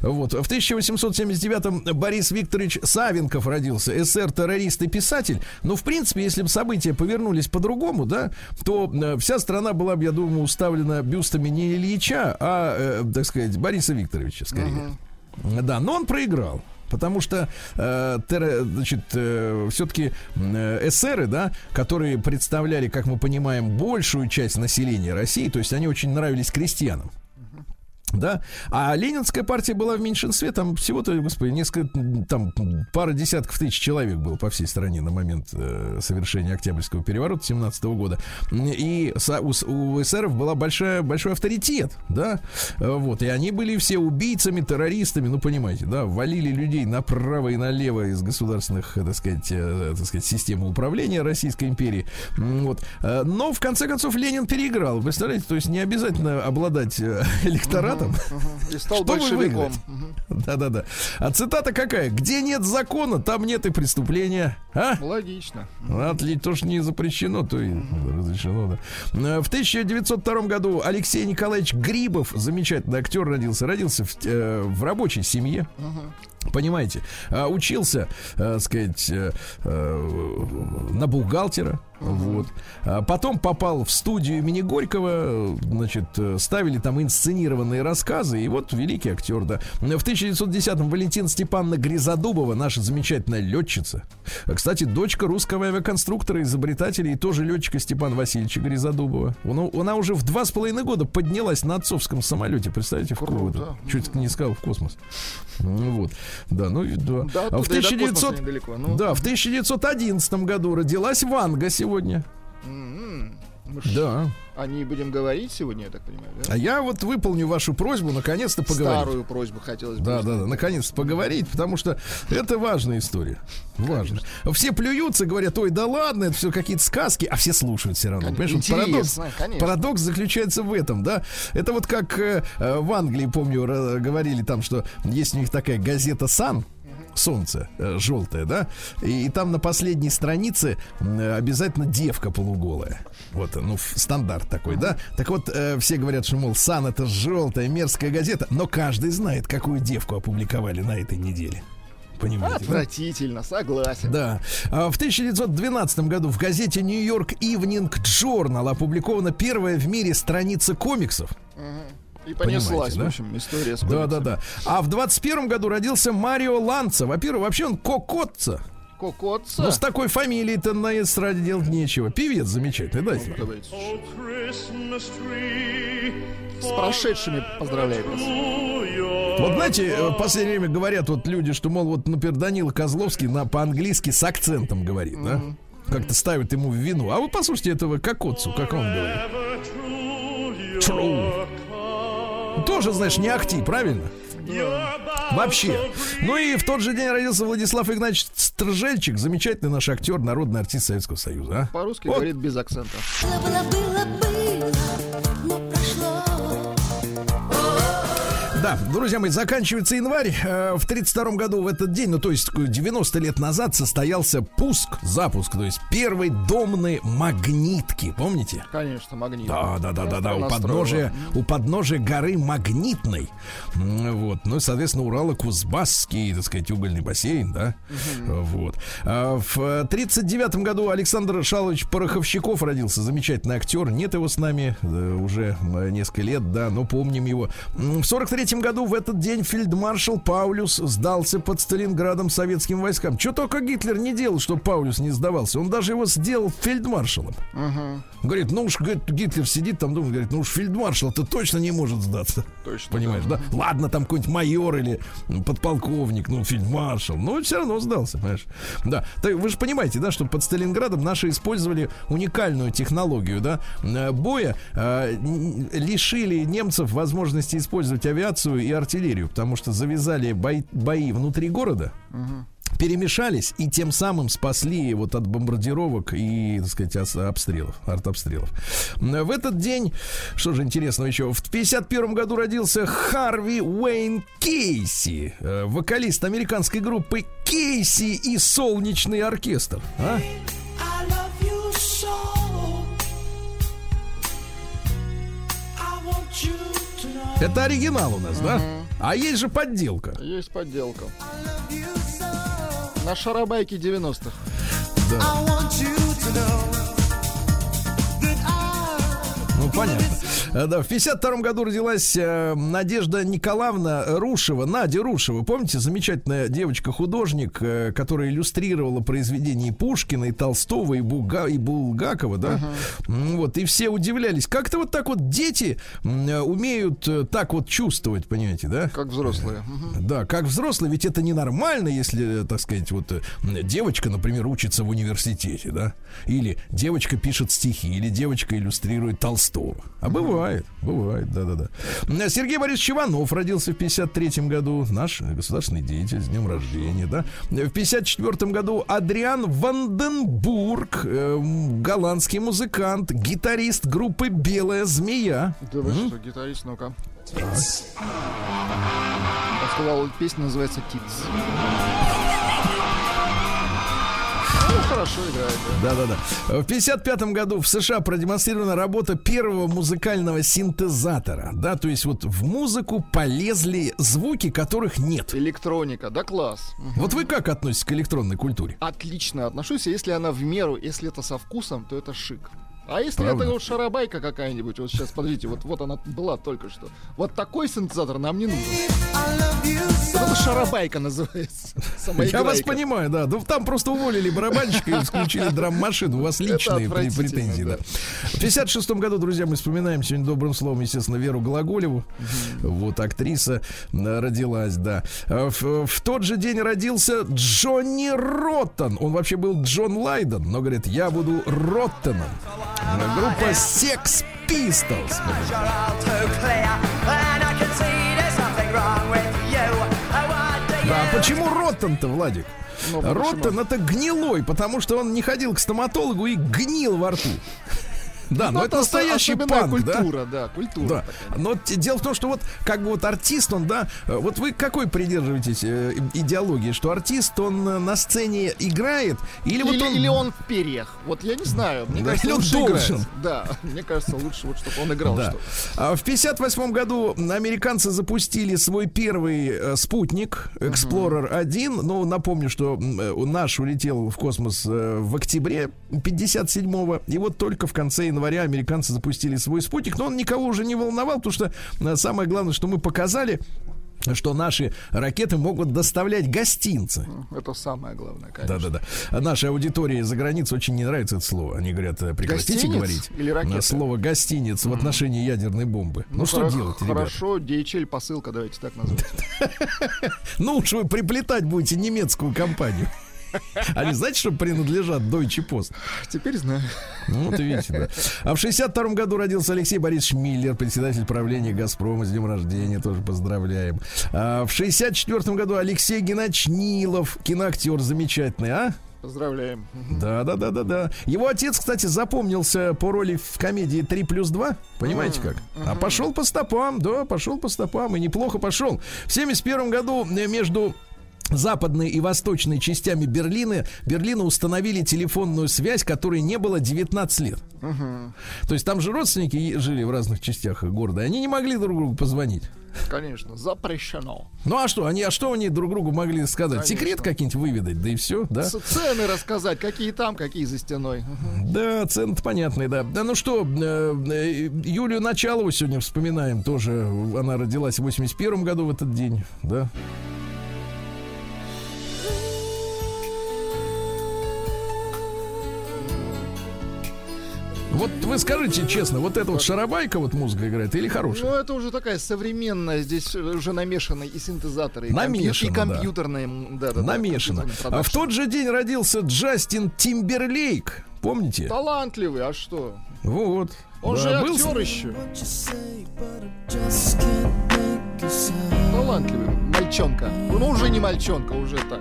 Вот. В 1879-м Борис Викторович Савенков родился, СССР-террорист и писатель. Но, в принципе, если бы события повернулись по-другому, да, то э, вся страна была бы, я думаю, уставлена бюстами не Ильича, а, э, так сказать, Бориса Викторовича, скорее. Да, но он проиграл. Потому что, э, значит, все-таки эсеры, да, которые представляли, как мы понимаем, большую часть населения России, то есть они очень нравились крестьянам. Да, а Ленинская партия была в меньшинстве, там всего-то, господи, несколько, там пара десятков тысяч человек было по всей стране на момент э, совершения Октябрьского переворота 17 года. И со- у, у эсеров была большая, большой авторитет, да, Э, вот, и они были все убийцами, террористами, ну, понимаете, да, валили людей направо и налево из государственных, э, так сказать, э, так сказать, системы управления Российской империи, вот. Э, Но, в конце концов, Ленин переиграл, представляете, то есть не обязательно обладать э, электоратом, И стал большевиком. да-да-да. А цитата какая? Где нет закона, там нет и преступления. А? Логично. Отлично, то, что не запрещено, то и разрешено, да. Э, В 1902 году Алексей Николаевич Грибов, замечательный актер, родился. Родился в, э, в рабочей семье. Понимаете, А, учился, э, сказать, э, на бухгалтера, вот. А потом попал в студию имени Горького, значит, э, ставили там инсценированные рассказы, и вот великий актер, да. В 1910-м Валентина Степановна Гризодубова, наша замечательная летчица. А, Кстати, дочка русского авиаконструктора, изобретателя и тоже летчика Степана Васильевича Гризодубова. Она, она уже в два с половиной года поднялась на отцовском самолете, представляете, в Круто. кого Чуть не сказал в космос. Ну, Вот. Да, ну да. Да, а в и до 1900... космоса недалеко. Ну. Да, в 1911 году родилась Ванга сегодня. М-м. Мы Да. О ней будем говорить сегодня, я так понимаю, да? А я вот выполню вашу просьбу, наконец-то поговорить. Старую просьбу хотелось бы. Да, узнать. да, да, наконец-то поговорить, потому что это важная история. Важно. Все плюются, говорят, ой, да ладно, это все какие-то сказки, а все слушают все равно. Конечно, Понимаешь, парадокс, конечно. парадокс заключается в этом, да. Это вот как э, э, в Англии, помню, говорили там, что есть у них такая газета Сан. Солнце э, желтое, да, и, и там на последней странице э, обязательно девка полуголая. Вот, ну, стандарт такой, да. Так вот, э, все говорят, что, мол, Сан это желтая, мерзкая газета, но каждый знает, какую девку опубликовали на этой неделе. Понимаете? да? Отвратительно, согласен. Да. А В 1912 году в газете Нью-Йорк Evening Journal опубликована первая в мире страница комиксов. И понеслась, Понимаете, да? в общем, история с Да, да, да. А в 21 году родился Марио Ланца. Во-первых, вообще он кокотца. Кокотца. Ну, с такой фамилией-то на эстраде делать нечего. Певец замечательный, да? Как говорится. С прошедшими поздравляю вас. Вот знаете, э, в последнее время говорят вот люди, что, мол, вот, например, Данила Козловский на, по-английски с акцентом говорит, да? Как-то ставят ему в вину. А вы послушайте этого кокотцу, как он говорит. True. Тоже, знаешь, не ахти, правильно? Вообще. Ну и в тот же день родился Владислав Игнатьевич Стржельчик, замечательный наш актер, народный артист Советского Союза. А? По-русски Вот. говорит без акцента. Было, было, было, но Да, друзья мои, заканчивается январь. Э, В 32 году в этот день, ну то есть 90 лет назад, состоялся пуск, запуск, то есть первой домной магнитки, помните? Конечно, магнит. Да, да, да, да, да. У подножия, у подножия горы Магнитной. Вот. Ну и, соответственно, Урало-Кузбасский, так сказать, угольный бассейн, да. Вот. А В 39 году Александр Шалович Пороховщиков родился. Замечательный актер. Нет его с нами э, уже э, несколько лет, да, но помним его. В 43 году в этот день фельдмаршал Паулюс сдался под Сталинградом советским войскам. Что только Гитлер не делал, чтобы Паулюс не сдавался. Он даже его сделал фельдмаршалом. Говорит, ну уж говорит, Гитлер сидит там, думает, говорит, ну уж фельдмаршал-то точно не может сдаться. Точно. Понимаешь, да? Ладно, там какой-нибудь майор или м, подполковник, ну, фельдмаршал, но все равно сдался, понимаешь? Да. Так вы же понимаете, да, что под Сталинградом наши использовали уникальную технологию, да, э, боя, э, лишили немцев возможности использовать авиацию и артиллерию, потому что завязали бои, бои внутри города, перемешались и тем самым спасли вот от бомбардировок и, так сказать, обстрелов, артобстрелов. В этот день, что же интересного еще, в 51 году родился Харви Уэйн Кейси, э, вокалист американской группы Кейси и Солнечный оркестр. А? Это оригинал у нас, да? А есть же подделка. Есть подделка. На шарабайке 90-х. I понятно. Э, Да, в 52 году родилась э, Надежда Николаевна Рушева, Надя Рушева. Помните, замечательная девочка-художник, э, которая иллюстрировала произведения Пушкина, и Толстого, и, Буга, и Булгакова, да? М, Вот, и все удивлялись. Как-то вот так вот дети умеют так вот чувствовать, понимаете, да? Как взрослые. Мгм. Да, как взрослый, ведь это ненормально, если, так сказать, вот девочка, например, учится в университете, да, или девочка пишет стихи, или девочка иллюстрирует Толстого. А бывает, бывает, да-да-да. Сергей Борисович Иванов родился в 53 году, наш государственный деятель, с днем рождения, да. В 54 году Адриан Ванденбург, э, голландский музыкант, гитарист группы «Белая змея». Да вы что, гитарист, ну-ка. Он сказал, песня называется «Тиц». Ну, хорошо играет, да. Да-да-да. В 55 году в США продемонстрирована работа первого музыкального синтезатора. Да, то есть вот в музыку полезли звуки, которых нет. Электроника, да класс. Вот вы как относитесь к электронной культуре? Отлично отношусь, если она в меру, если это со вкусом, то это шик. А если Правда? это вот шарабайка какая-нибудь, вот сейчас, подождите, вот, вот она была только что. Вот такой синтезатор нам не нужен. Вот это шарабайка называется. Я вас понимаю, да. Ну, там просто уволили барабанщика и включили драм-машину. У вас личные претензии, да. В 56 году, друзья, мы вспоминаем сегодня добрым словом, естественно, Веру Глаголеву. Вот актриса родилась, да. А В, в тот же день родился Джонни Роттон. Он вообще был Джон Лайден, но говорит, я буду Роттоном. Группа Sex Pistols. Да, а почему Роттон-то, Владик? Ну? Роттон это гнилой, потому что он не ходил к стоматологу и гнил во рту. Да, но Ну, это настоящий панк, культура, да, культура. Да. такая. Но дело в том, что вот как бы вот артист, он, да, э, вот вы какой придерживаетесь э, идеологии, что артист, он э, на сцене играет, или, вот он... или он в перьях. Вот я не знаю. Мне Да, кажется, или он лучше должен. Да, мне кажется, лучше вот, чтобы он играл. Да. А в 58 году американцы запустили свой первый э, спутник Explorer 1. Ну, напомню, что наш улетел в космос э, в октябре 57-го. И вот только в конце января американцы запустили свой спутник. Но он никого уже не волновал, потому что э, самое главное, что мы показали что наши ракеты могут доставлять гостинцы. Это самое главное, конечно. Да-да-да. Нашей аудитории за границей очень не нравится это слово. Они говорят, э, прекратите Гостиниц говорить или ракеты? на слово гостиниц в отношении ядерной бомбы. Ну, что хоро- делать, ребята? Хорошо, DHL посылка, давайте так назовем. Ну уж вы приплетать будете немецкую компанию. Они, знаете, что принадлежат Deutsche Post? Теперь знаю. Ну, вот видите, да. А в 62 году родился Алексей Борисович Миллер, председатель правления «Газпрома». С днем рождения тоже поздравляем. А в 64 году Алексей Геннадьевич Нилов, киноактер замечательный, а? Поздравляем. Да, да, да, да, да. Его отец, кстати, запомнился по роли в комедии 3 плюс 2. Понимаете как? А пошел по стопам, да, пошел по стопам и неплохо пошел. В 71 году между западной и восточной частями Берлина, Берлина установили телефонную связь, которой не было 19 лет. То есть там же родственники жили в разных частях города, они не могли друг другу позвонить. Конечно, запрещено. Ну а что, они, а что они друг другу могли сказать? Конечно. Секрет какие-нибудь выведать, да и все, да? Цены рассказать, какие там, какие за стеной. Да, цены понятные, да. Да, ну что, э, э, Юлию Началову сегодня вспоминаем. Тоже она родилась в 81 году в этот день, да. Вот вы скажите честно, вот эта вот шарабайка вот музыка играет или хорошая? Ну, это уже такая современная, здесь уже намешаны и синтезаторы, и, Намешано, и компьютерные. Да, да, да, Намешано. А в тот же день родился Джастин Тимберлейк. Помните? Талантливый, а что? Вот. Он Да, же был с- актер еще. Талантливый. Мальчонка. Ну, уже не мальчонка, уже так.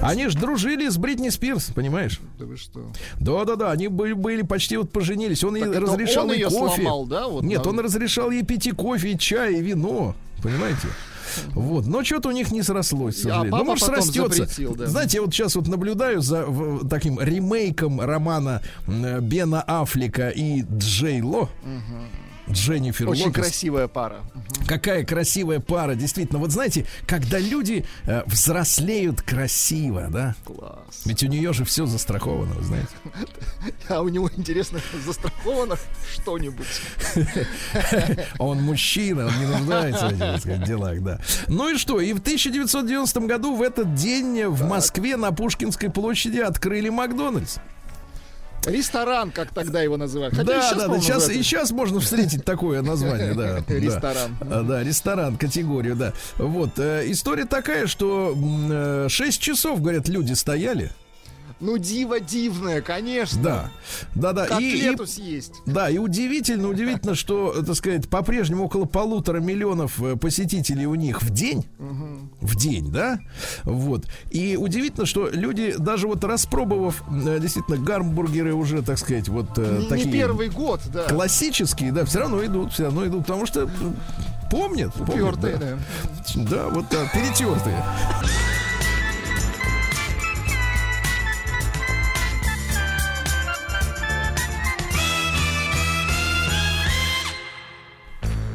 Они же дружили с Бритни Спирс, понимаешь? Да вы что? Да-да-да, они были, были почти вот поженились. Он Так ей разрешал он ей кофе. сломал, да? Вот Нет, на- он разрешал ей пить и кофе, и чай, и вино. Понимаете? Вот, но что-то у них не срослось, к А сожалению. ну, может, срастется. запретил, да. Знаете, я вот сейчас вот наблюдаю за в- таким ремейком романа Бена Аффлека и Джей Ло. Дженнифер Очень Лопес. красивая пара. Какая красивая пара, действительно. Вот знаете, когда люди э, взрослеют красиво, да? Класс. Ведь у нее же все застраховано, вы знаете. А у него, интересно, застраховано что-нибудь? Он мужчина, он не нуждается в этих делах, да. Ну и что? И в 1990 году в этот день в Москве на Пушкинской площади открыли Макдональдс. Ресторан, как тогда его называют. Хотя да, щас, да, да. Сейчас, и сейчас можно встретить такое название, да. Ресторан. А, Да, ресторан, категорию, да. Вот, э, история такая, что 6 часов, говорят, люди стояли. Ну, диво дивное, конечно. Да, да, да. И, и- Котлету съесть. да, и удивительно, удивительно, что, так сказать, по-прежнему около полутора миллионов э, посетителей у них в день. В день, да? Вот. И удивительно, что люди, даже вот распробовав э, действительно гамбургеры уже, так сказать, вот э, Не- такие... Не первый год, да. классические, да, все равно идут, все равно идут, потому что помнят. помнят, Упертые, да. да. Да, вот да, перетертые.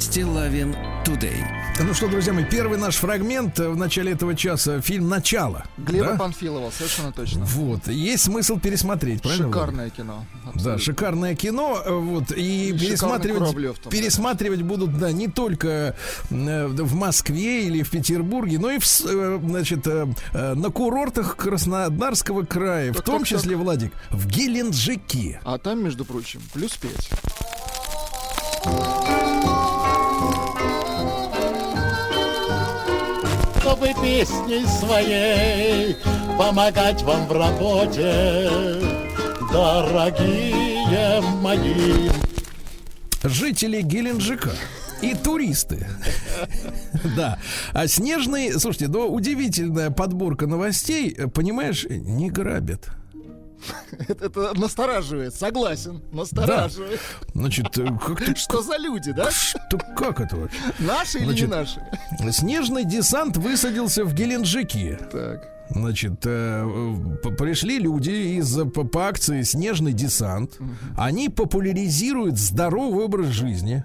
Стилавин Тудей. Ну что, друзья мои, первый наш фрагмент э, в начале этого часа фильм «Начало». Глеба да? Панфилова, совершенно точно. Вот, есть смысл пересмотреть, правильно? Шикарное кино. Да, абсолютно. шикарное кино, э, вот, и И пересматривать, да. пересматривать будут, да, не только э, в Москве или в Петербурге, но и в, значит, на курортах Краснодарского края, в Так, том так, числе, Владик, в Геленджике. А там, между прочим, плюс пять. Чтобы песней своей помогать вам в работе, дорогие мои. Жители Геленджика и туристы. Да. А снежный, слушайте, да, удивительная подборка новостей, понимаешь, не грабят. Это, это настораживает, согласен, настораживает. Значит, э, как, Что за люди, да? что, как это вообще? Наши или Значит, не наши? Снежный десант высадился в Геленджике. Так. Значит, э, пришли люди из по, по акции Снежный десант. Они популяризируют здоровый образ жизни.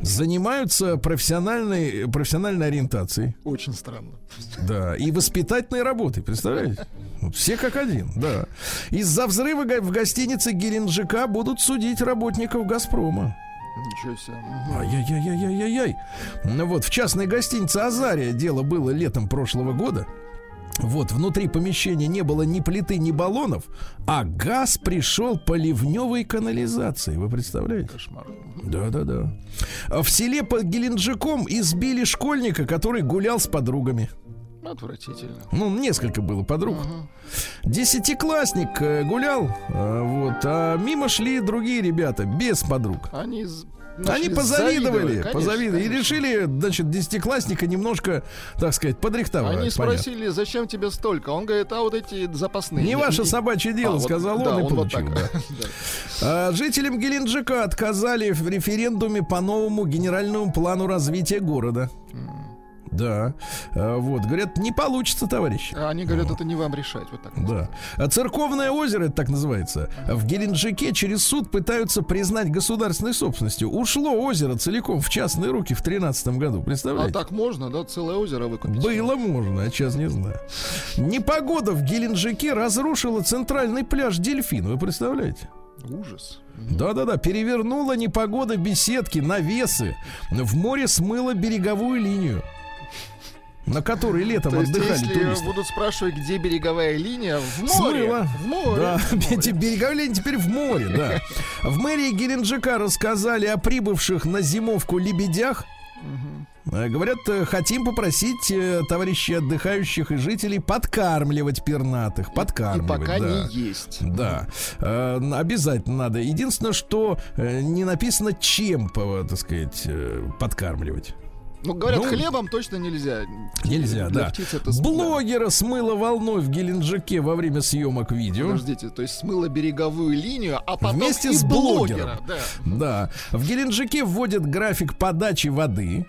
Занимаются профессиональной, профессиональной ориентацией. Очень странно. Да, и воспитательной работой, представляете? Вот Все как один, да. Из-за взрыва в гостинице Геленджика будут судить работников «Газпрома». Ничего себе. Ай-яй-яй-яй-яй-яй. Ну вот, в частной гостинице «Азария» дело было летом прошлого года. Вот, внутри помещения не было ни плиты, ни баллонов, а газ пришел по ливневой канализации. Вы представляете? Кошмар. Да-да-да. А В селе под Геленджиком избили школьника, который гулял с подругами. Отвратительно. Ну, несколько было подруг. Десятиклассник э, гулял, э, вот, а мимо шли другие ребята без подруг. Они, Они позавидовали, завидовать, позавидовали конечно, и конечно. решили, значит, десятиклассника немножко, так сказать, подрихтовать. Они понятно. спросили, зачем тебе столько? Он говорит, а вот эти запасные. Не ваше собачье дело, А, вот, сказал да, он и вот получил. так. да. Да. А, Жителям Геленджика отказали в референдуме по новому генеральному плану развития города. Да. А, Вот, говорят, не получится, товарищи. А Они говорят, это не вам решать. Вот так. Да. А Церковное озеро, это так называется, в Геленджике через суд пытаются признать государственной собственностью. Ушло озеро целиком в частные руки в 2013 году. А Представляете? так можно, да, целое озеро выкупить? Было можно, а сейчас не знаю. Непогода в Геленджике разрушила центральный пляж Дельфин. Вы представляете? Ужас. Да-да-да, перевернула непогода беседки, навесы. В море смыло береговую линию, на которой летом То есть, отдыхали если туристы. будут спрашивать, где береговая линия, в море. Смыло. В море. Да, В море. эти береговые линии теперь в море, да. В мэрии Геленджика рассказали о прибывших на зимовку лебедях. Э, Говорят, э, хотим попросить э, товарищей отдыхающих и жителей подкармливать пернатых. И Подкармливать, пока да. не есть. Да, обязательно надо. Единственное, что не написано, чем, так сказать, подкармливать. Ну, говорят, Ну, хлебом точно нельзя. Нельзя, Для да. это Блогера смыло волной в Геленджике во время съемок видео. Подождите, то есть смыло береговую линию, а потом Вместе и с блогера. блогером. Да. Да. В Геленджике вводят график подачи воды.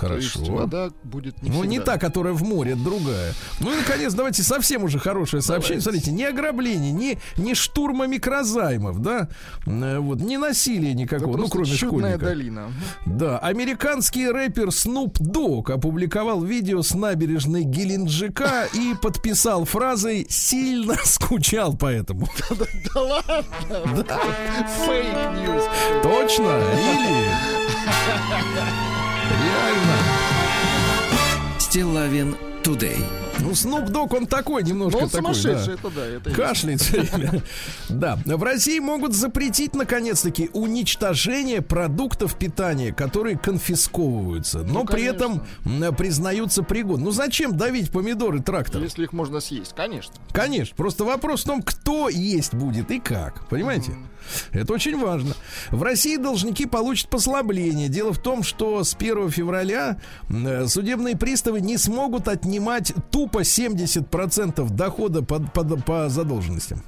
То есть Хорошо. вода будет не Ну, не та, которая в море, другая. Ну и, наконец, давайте совсем уже хорошее сообщение. Смотрите, ни ограбление, ни, ни штурма микрозаймов, да, Э, вот, ни насилия Это никакого, ну, просто кроме чудная школьника. долина. Да, американский рэпер Snoop Dogg опубликовал видео с набережной Геленджика и подписал фразой «сильно скучал по этому». Да ладно? Фейк ньюс. Точно? Или? Реально. Стилавин Today. Ну, Snoop Dogg, он такой, немножко Ну, он такой, да. сумасшедший, это да. Это есть. Кашляет все время. Да. В России могут запретить, наконец-таки, уничтожение продуктов питания, которые конфисковываются, но Ну, при этом признаются пригодны. Ну зачем давить помидоры трактором? Если их можно съесть, конечно. Конечно. Просто вопрос в том, кто есть будет и как. Понимаете? Это очень важно. В России должники получат послабление. Дело в том, что с 1 февраля э, судебные приставы не смогут отнимать тупо 70% дохода по, по- по задолженностям.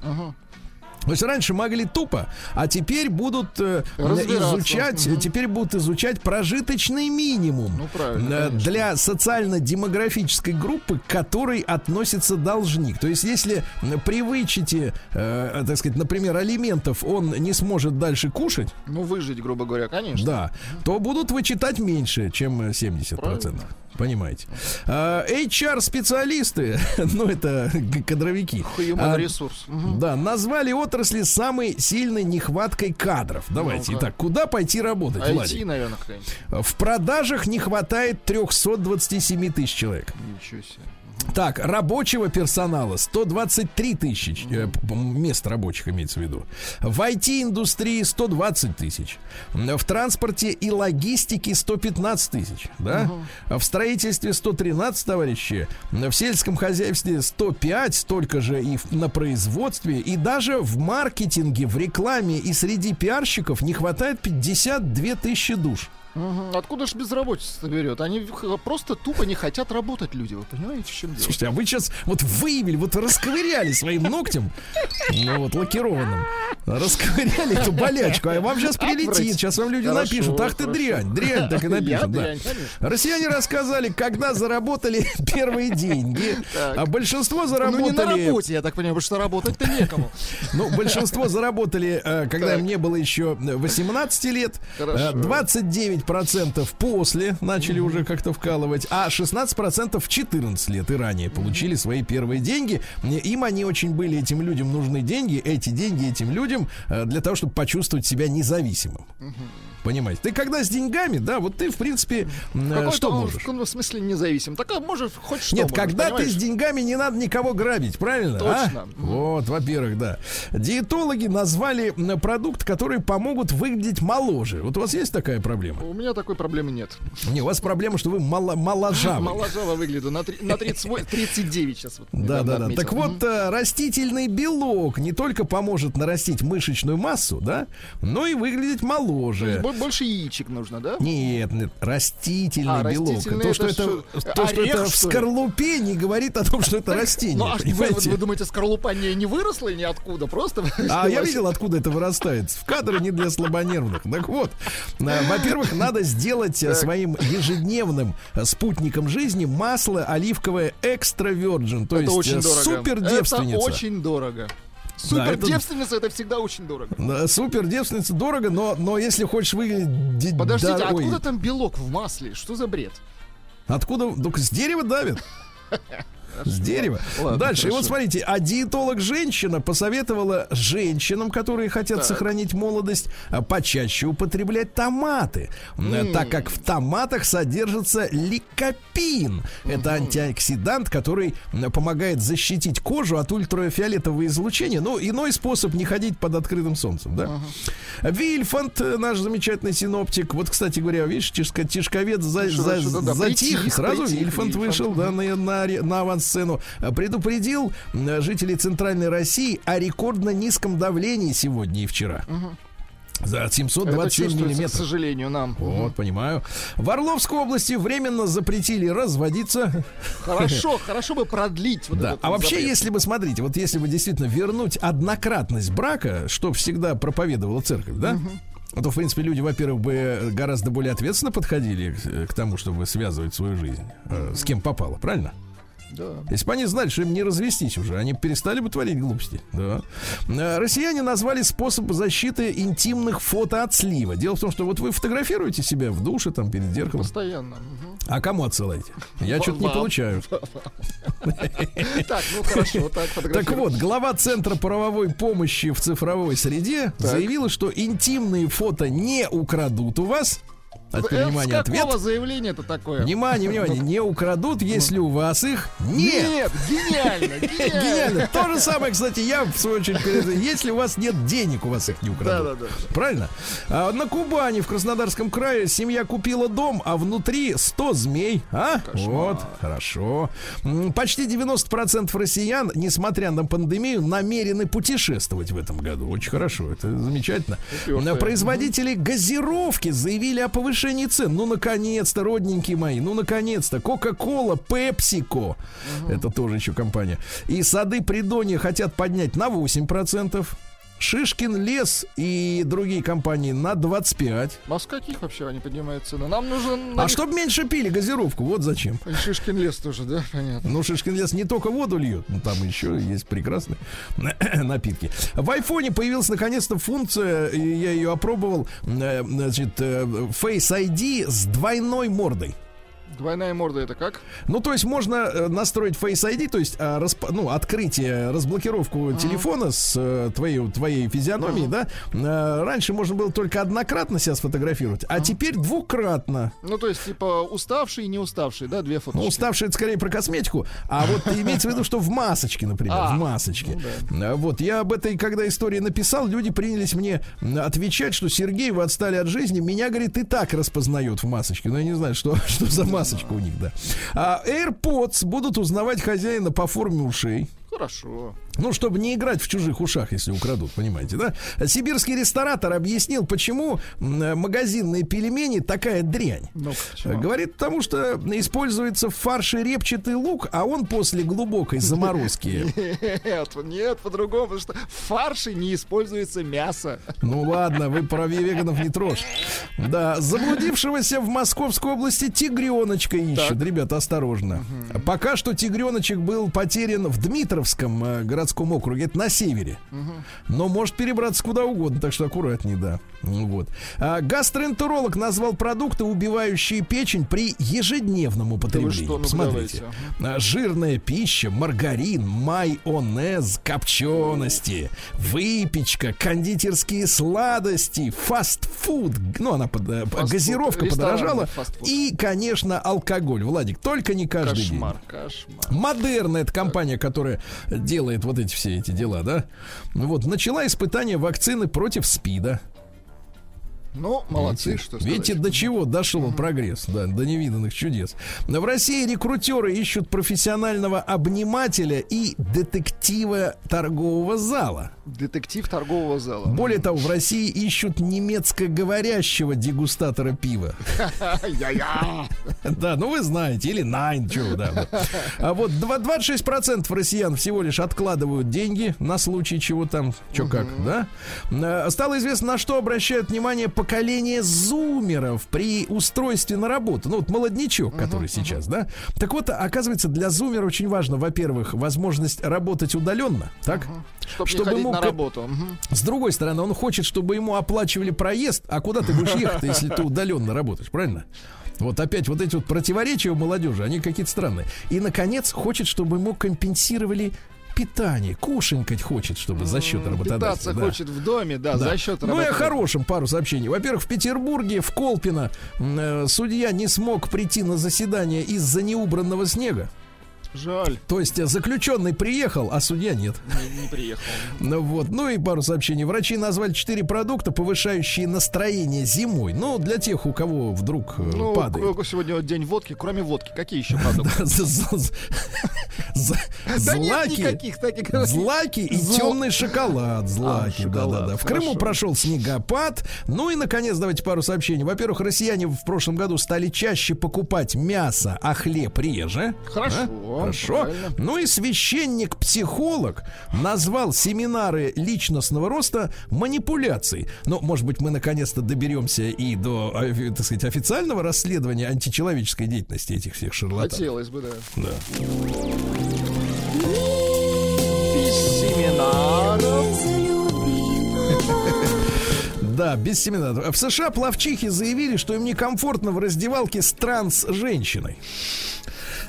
То есть раньше могли тупо, а теперь будут э, изучать, Мгм. теперь будут изучать прожиточный минимум Ну, э, для социально-демографической группы, к которой относится должник. То есть, если привычите, э, так сказать, например, алиментов, он не сможет дальше кушать, Ну, выжить, грубо говоря, конечно. да, то будут вычитать меньше, чем э, 70%. Правильно. Понимаете. А, HR-специалисты, ну это кадровики, Human а, ресурс. Мгм. да, назвали отрасли самой сильной нехваткой кадров. Давайте. Итак, куда пойти работать, IT, Владик? наверное. В продажах не хватает 327 тысяч человек. Ничего себе. Так, рабочего персонала 123 тысячи э, мест рабочих имеется в виду. В IT-индустрии 120 тысяч. В транспорте и логистике 115 тысяч. Да? В строительстве 113, товарищи. В сельском хозяйстве 105, столько же и в- на производстве. И даже в маркетинге, в рекламе и среди пиарщиков не хватает 52 тысячи душ. Откуда ж безработица берет? Они просто тупо не хотят работать люди. Вы понимаете, в чем дело? Слушайте, а вы сейчас вот выявили, вот расковыряли своим ногтем, ну вот лакированным, расковыряли эту болячку, а вам сейчас прилетит, сейчас вам люди Хорошо, напишут, ах ты хорошо. дрянь, дрянь так и напишут, да. дрянь. Россияне рассказали, когда заработали первые деньги, Так. а большинство Ну, не на заработали... работе, я так понимаю, потому что работать-то некому. Ну, большинство заработали, э, когда Так. мне было еще 18 лет, Хорошо. Э, 29% после начали уже как-то вкалывать, а 16% в 14 лет и ранее получили свои первые деньги. Им они очень были, этим людям нужны деньги, эти деньги этим людям э, для того, чтобы почувствовать себя независимым. Понимаете? Ты когда с деньгами, да, вот ты, в принципе, э, что можешь? В каком смысле независим. Так, а может, хоть что Нет, можешь, когда ты понимаешь? с деньгами, не надо никого грабить, правильно? Точно. а? Вот, во-первых, да. Диетологи назвали продукт, который помогут выглядеть моложе. Вот у вас есть такая проблема? У меня такой проблемы нет. Не, у вас проблема, что вы мало, моложавы. Моложаво выгляжу. На, три- на 38, 39 сейчас. Вот, Да, да, да. отметил. Так вот, э, растительный белок не только поможет нарастить мышечную массу, да, но и выглядеть моложе. Бо- Больше яичек нужно, да? Нет, нет, растительный А, белок. растительный То, что это это, что, то, что орех, это в скорлупе, не говорит о том, что это растение. Ну, а вы, вы думаете, скорлупа не, не выросла ниоткуда? Просто... А я видел, откуда это вырастает. В кадре не для слабонервных. Так вот, э, во-первых, надо сделать э, своим ежедневным э, спутником жизни масло оливковое экстра virgin, то это есть супер Это девственница. очень дорого. Супер девственница это всегда очень дорого. Супер девственница дорого, но, но если хочешь выглядеть... ди- Подождите, да- откуда там белок в масле? Что за бред? Откуда? Только с дерева давит. С дерева. Ладно, Дальше. И вот хорошо. смотрите, а диетолог женщина посоветовала женщинам, которые хотят Так. сохранить молодость, а, почаще употреблять томаты, М. так как в томатах содержится ликопин. Это антиоксидант, который помогает защитить кожу от ультрафиолетового излучения. Ну, иной способ не ходить под открытым солнцем, да? Вильфанд, э, наш замечательный синоптик. Вот, кстати говоря, видишь, тишковец за, за- затих, сразу притих Вильфанд Вильфанд. вышел, да, на, на, на авансцену. А, Предупредил м, жителей Центральной России о рекордно низком давлении сегодня и вчера. За Это 727 чувствуется, к миллиметров. сожалению, нам. Вот, понимаю. В Орловской области временно запретили разводиться. Хорошо, хорошо бы продлить вот Да. этот А вот вообще, запрет. если бы, смотрите, вот если бы действительно вернуть однократность брака, что всегда проповедовала церковь, да? А то, в принципе, люди, во-первых, бы гораздо более ответственно подходили к, к тому, чтобы связывать свою жизнь э, с кем попало, правильно? Да. Если бы они знали, что им не развестись уже, они перестали бы творить глупости. Да. Э, Россияне назвали способ защиты интимных фото от слива. Дело в том, что вот вы фотографируете себя в душе, там, перед зеркалом. Постоянно. А кому отсылаете? Я что-то не получаю. Так, ну хорошо, так Так вот, глава Центра правовой помощи в цифровой среде заявила, что интимные фото не украдут у вас. Теперь, Э, внимание, С ответ. какого заявления это такое? Внимание, внимание, не украдут, если у вас их нет. Нет, гениально, гениально. Гениально. То же самое, кстати, я в свою очередь Если у вас нет денег, у вас их не украдут. Да-да-да. Правильно? А на Кубани, в Краснодарском крае, семья купила дом, а внутри 100 змей. А? Вот, хорошо. Почти 90% россиян, несмотря на пандемию, намерены путешествовать в этом году. Очень хорошо, это замечательно. Упертые. Производители газировки заявили о повышении цен. Ну, наконец-то, родненькие мои, ну, наконец-то. Кока-кола, Пепсико. Это тоже еще компания. И сады Придонья хотят поднять на 8%. Шишкин лес и другие компании на 25. А с каких вообще они поднимают цены? Нам нужен... А чтобы меньше пили газировку, вот зачем. Шишкин лес тоже, да? Понятно. Ну, Шишкин лес не только воду льет, ну, там еще есть прекрасные напитки. В айфоне появилась наконец-то функция, и я ее опробовал, э, значит, э, Face ID с двойной мордой. Двойная морда это как? Ну, то есть можно э, настроить Face ID, то есть а, расп- ну, открытие, разблокировку телефона с э, твоей, твоей физиономией, да. Э, раньше можно было только однократно себя сфотографировать, а теперь двукратно. Ну, то есть, типа, уставший и не уставший, да? Две Ну, фоточки. уставший это скорее про косметику, а вот имеется в виду, что в масочке, например, А, в масочке. ну Вот я об этой, когда истории написал, люди принялись мне отвечать, что Сергей, вы отстали от жизни. Меня, говорит, и так распознает в масочке. Но я не знаю, что, что за масочка у них, да. А AirPods будут узнавать хозяина по форме ушей. Хорошо. Ну, чтобы не играть в чужих ушах, если украдут, понимаете, да? Сибирский ресторатор объяснил, почему м, магазинные пельмени такая дрянь. Ну, почему? Говорит, потому что используется в фарше репчатый лук, а он после глубокой заморозки. Нет, нет, по-другому, потому что в фарше не используется мясо. Ну ладно, вы про веганов не трожь. Да, заблудившегося в Московской области тигреночка ищут. Ребята, осторожно. Пока что тигреночек был потерян в Дмитровском э, городском округе, это на севере. Но может перебраться куда угодно, так что аккуратнее, да. Ну Вот. А, гастроэнтеролог назвал продукты, убивающие печень при ежедневном употреблении. что, ну-ка Посмотрите. давайте, А, Жирная пища, маргарин, майонез, копчености, выпечка, кондитерские сладости, фастфуд. Ну, она под- э, Фастфуд, газировка подорожала. фастфуд. И, конечно, алкоголь. Владик, только не каждый день. Кошмар, кошмар. Модерна, это компания, которая делает вот эти все эти дела, да? Вот, начала испытание вакцины против СПИДа. Ну, молодцы, Видите, что Видите, сказать. до чего дошел прогресс, да, до невиданных чудес. В России рекрутеры ищут профессионального обнимателя и детектива торгового зала. Детектив торгового зала. Более того, в России ищут немецкоговорящего дегустатора пива. Да, ну вы знаете, или Nine, что, да. А вот два- 26% россиян всего лишь откладывают деньги на случай чего там, что как, да. Э, Стало известно, на что обращают внимание поколение зумеров при устройстве на работу. Ну вот молоднячок, который сейчас, да. Так вот, оказывается, для зумера очень важно, во-первых, возможность работать удаленно, так? Чтоб не Чтобы ему на работу. Мгм. С другой стороны, он хочет, чтобы ему оплачивали проезд, а куда ты будешь ехать, если ты удаленно работаешь, правильно? Вот опять вот эти вот противоречия у молодежи, они какие-то странные. И, наконец, хочет, чтобы ему компенсировали питание. Кушенькать хочет, чтобы за счет работодателя. Питаться да. хочет в доме, да, Да. за счет Ну и о работодателя. хорошем пару сообщений. Во-первых, в Петербурге, в Колпино, э, судья не смог прийти на заседание из-за неубранного снега. Жаль, То есть э, заключенный приехал, а судья нет. не, не приехал. Ну вот, ну и пару сообщений. Врачи назвали четыре продукта, повышающие настроение зимой. Ну, для тех, у кого вдруг э, Ну, падает. сегодня день водки. Кроме водки, какие еще продукты? Злаки. Злаки и темный шоколад. Злаки, А, шоколад, да-да-да. В Крыму прошел снегопад. Ну и, наконец, давайте пару сообщений. Во-первых, россияне в прошлом году стали чаще покупать мясо, а хлеб реже. Хорошо. Хорошо. правильно. Ну и священник-психолог назвал семинары личностного роста манипуляцией. Ну, может быть, мы наконец-то доберемся и до, э, так сказать, официального расследования античеловеческой деятельности этих всех шарлатанов. Хотелось бы, да. Да. Без семинаров. Да, без семинаров. В США плавчихи заявили, что им некомфортно в раздевалке с транс-женщиной.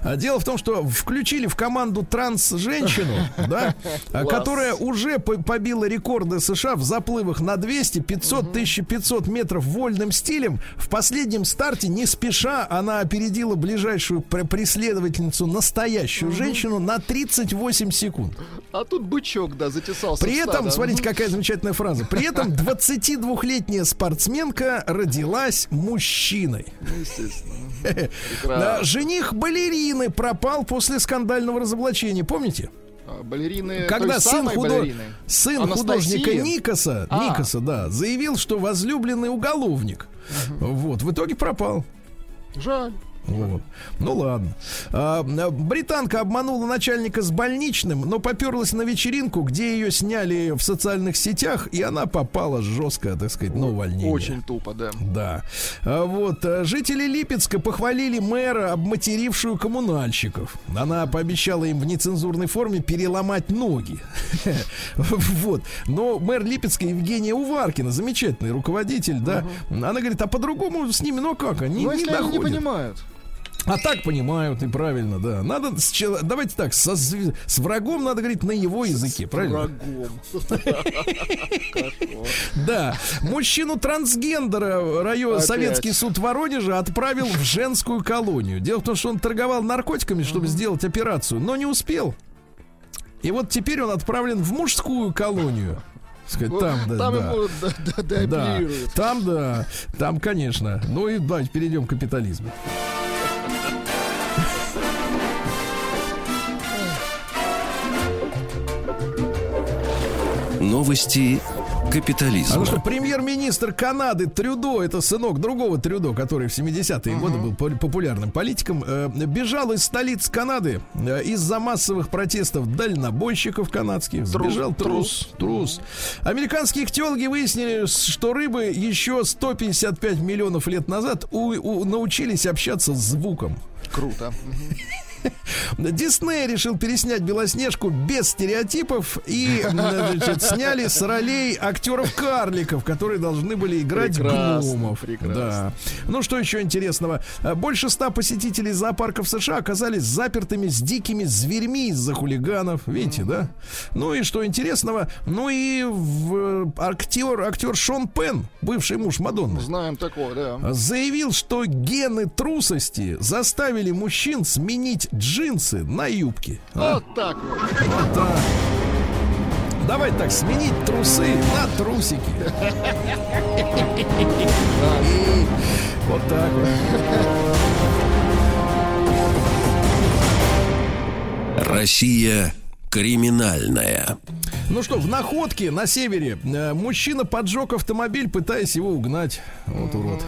А Дело в том, что включили в команду транс-женщину, да, а, которая уже по- побила рекорды США в заплывах на 200, 500, 1500 метров вольным стилем. В последнем старте, не спеша, она опередила ближайшую пр- преследовательницу, настоящую женщину, на 38 секунд. А тут бычок, да, затесался. При этом, смотрите, какая замечательная фраза. При этом 22-летняя спортсменка родилась мужчиной. Ну, естественно. Да, жених балерины пропал после скандального разоблачения. Помните? А, Балерины. Когда сын, худо- балерины? сын художника Никоса, А. Никоса, да, заявил, что возлюбленный уголовник. Вот, в итоге пропал. Жаль. Вот. Ну ладно. А, а, британка обманула начальника с больничным, но поперлась на вечеринку, где ее сняли в социальных сетях, и она попала жестко, так сказать, на увольнение. Очень тупо, да. Да. А Вот. а, Жители Липецка похвалили мэра, обматерившую коммунальщиков. Она пообещала им в нецензурной форме переломать ноги. Вот. Но мэр Липецка Евгения Уваркина, замечательный руководитель, да, она говорит, а по-другому с ними, ну как, они Ну, не они не доходят. понимают. А так понимают, и правильно, да. Надо с чел- давайте так, со с врагом надо говорить на его языке, правильно? Врагом. Да. Мужчину трансгендера район. Советский суд Воронежа отправил в женскую колонию. Дело в том, что он торговал наркотиками, чтобы сделать операцию, но не успел. И вот теперь он отправлен в мужскую колонию. Сказать, там, да, Там да. ему да, да, да, Да, там, да, там, конечно. Ну и давайте перейдем к капитализму. Новости А капитализма. ну что, премьер-министр Канады Трюдо, это сынок другого Трюдо, который в 70-е годы был популярным политиком, э, бежал из столиц Канады э, из-за массовых протестов дальнобойщиков канадских. Сбежал трус, трус. Американские ихтиологи выяснили, что рыбы еще 155 миллионов лет назад у- у- научились общаться с звуком. Круто. Дисней решил переснять Белоснежку без стереотипов и значит, сняли с ролей актеров-карликов, которые должны были играть Прекрасно, гномов. прекрасно. Да. Ну что еще интересного? А, Больше ста посетителей зоопарков США оказались запертыми с дикими зверьми из-за хулиганов. Видите, да? Ну и что интересного? Ну и в- актер, актер Шон Пен, бывший муж Мадонны. Знаем такое, да. Заявил, что гены трусости заставили мужчин сменить джинсы на юбки. А, Вот так вот. вот так. Давай так, сменить трусы на трусики. Вот так вот. Россия криминальная. Ну что, в находке на севере э, мужчина поджег автомобиль, пытаясь его угнать. Вот урод.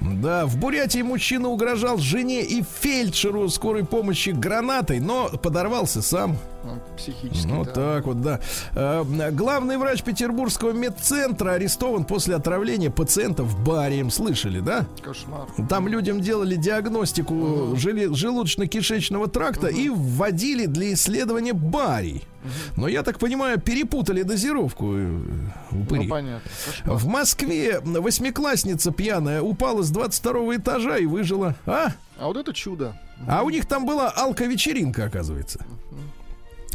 Да, в Бурятии мужчина угрожал жене и фельдшеру скорой помощи гранатой, но подорвался сам. Ну, Психически, Ну да. так вот, да. Э, Главный врач Петербургского медцентра арестован после отравления пациента в баре. Слышали, да? Кошмар. Там людям делали диагностику жели- желудочно-кишечного тракта и вводили для исследования барий. Но я так понимаю, перепутали дозировку э, упыри. Ну, понятно. В Москве восьмиклассница пьяная упала с 22 этажа и выжила. А? А вот это чудо. А у них там была алко-вечеринка, оказывается.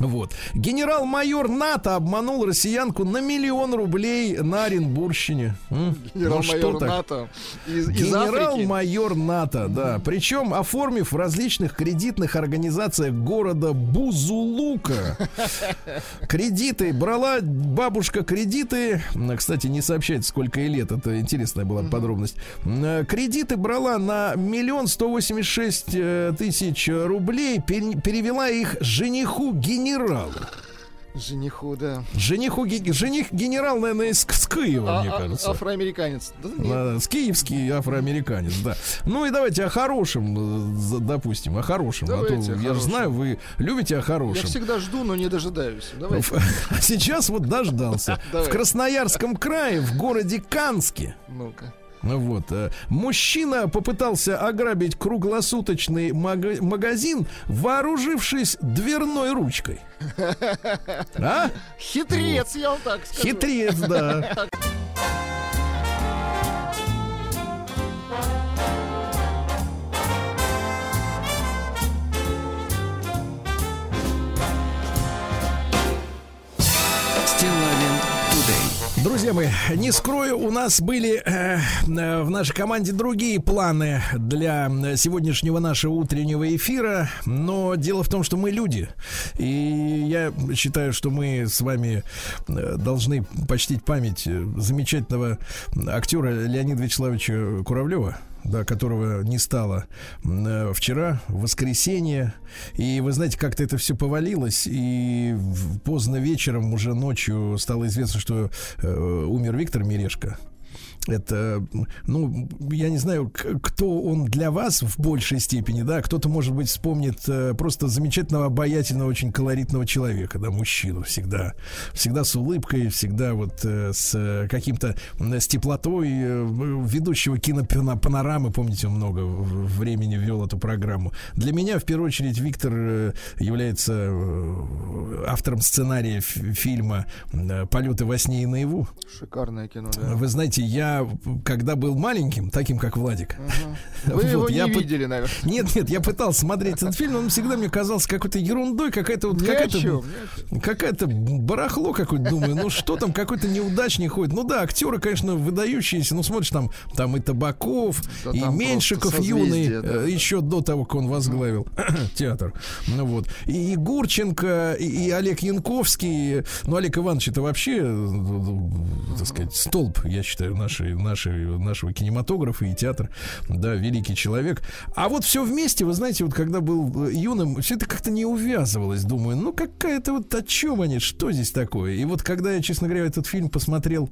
Вот. Генерал-майор НАТО обманул россиянку на миллион рублей на Оренбургщине. Ну Генерал-майор так? НАТО из. Генерал-майор НАТО, да. Причем оформив в различных кредитных организациях города Бузулука кредиты. Брала бабушка кредиты. Кстати, не сообщает, сколько ей лет. Это интересная была подробность. Э, Кредиты брала на миллион сто восемьдесят шесть э, тысяч рублей. пере- Перевела их жениху генералу. Жениху, да. Жениху, жених генерал, наверное, из с Киева, А- мне а- кажется. Афроамериканец. Да. Да, с киевский афроамериканец, да. Ну и давайте о хорошем, э, допустим, о хорошем. Давайте а о то, я же хорошем. знаю, вы любите о Я хорошем. всегда жду, но не дожидаюсь. Давайте. А сейчас вот дождался. В. Красноярском крае, в городе Канске, Ну-ка. Ну Вот. э, Мужчина попытался ограбить круглосуточный мага- магазин, вооружившись дверной ручкой. А? Хитрец, я вам так скажу. Хитрец, да. Друзья мои, не скрою, у нас были э, э, в нашей команде другие планы для сегодняшнего нашего утреннего эфира, но дело в том, что мы люди, и я считаю, что мы с вами э, должны почтить память э, замечательного актера Леонида Вячеславовича Куравлева да, которого не стало э, вчера, в воскресенье. И вы знаете, как-то это все повалилось, и поздно вечером, уже ночью стало известно, что э, умер Виктор Мирешко. Это, ну, я не знаю, кто он для вас в большей степени, да, кто-то, может быть, вспомнит э, просто замечательного, обаятельного, очень колоритного человека, да, мужчину всегда, всегда с улыбкой, всегда вот э, с э, каким-то, с теплотой ведущего кинопанорамы, помните, он много времени вел эту программу. Для меня, в первую очередь, Виктор является автором сценария фильма «Полеты во сне и наяву». Шикарное кино, да. Вы знаете, я, когда был маленьким, таким как Владик, Вы вот, его не я пы- видели, наверное. нет, нет, я пытался смотреть этот фильм, он всегда мне казался какой-то ерундой, какая-то вот какая-то какая-то барахло какое-то, думаю, ну что там, какой-то неудачник ходит. Ну да, актеры, конечно, выдающиеся, ну смотришь, там, там и Табаков, Да и Меньшиков юный, созвездие, да. э, еще до того, как он возглавил театр. Ну вот. И, Гурченко, и, и Олег Янковский, ну Олег Иванович это вообще, э, так сказать, столб, я считаю, нашей, нашей, нашего кинематографа и театра, да, великий человек. А вот все вместе, вы знаете, вот когда был э, юным, все это как-то не увязывалось, думаю, ну какая-то вот о чем они, что здесь такое? И вот когда я, честно говоря, этот фильм посмотрел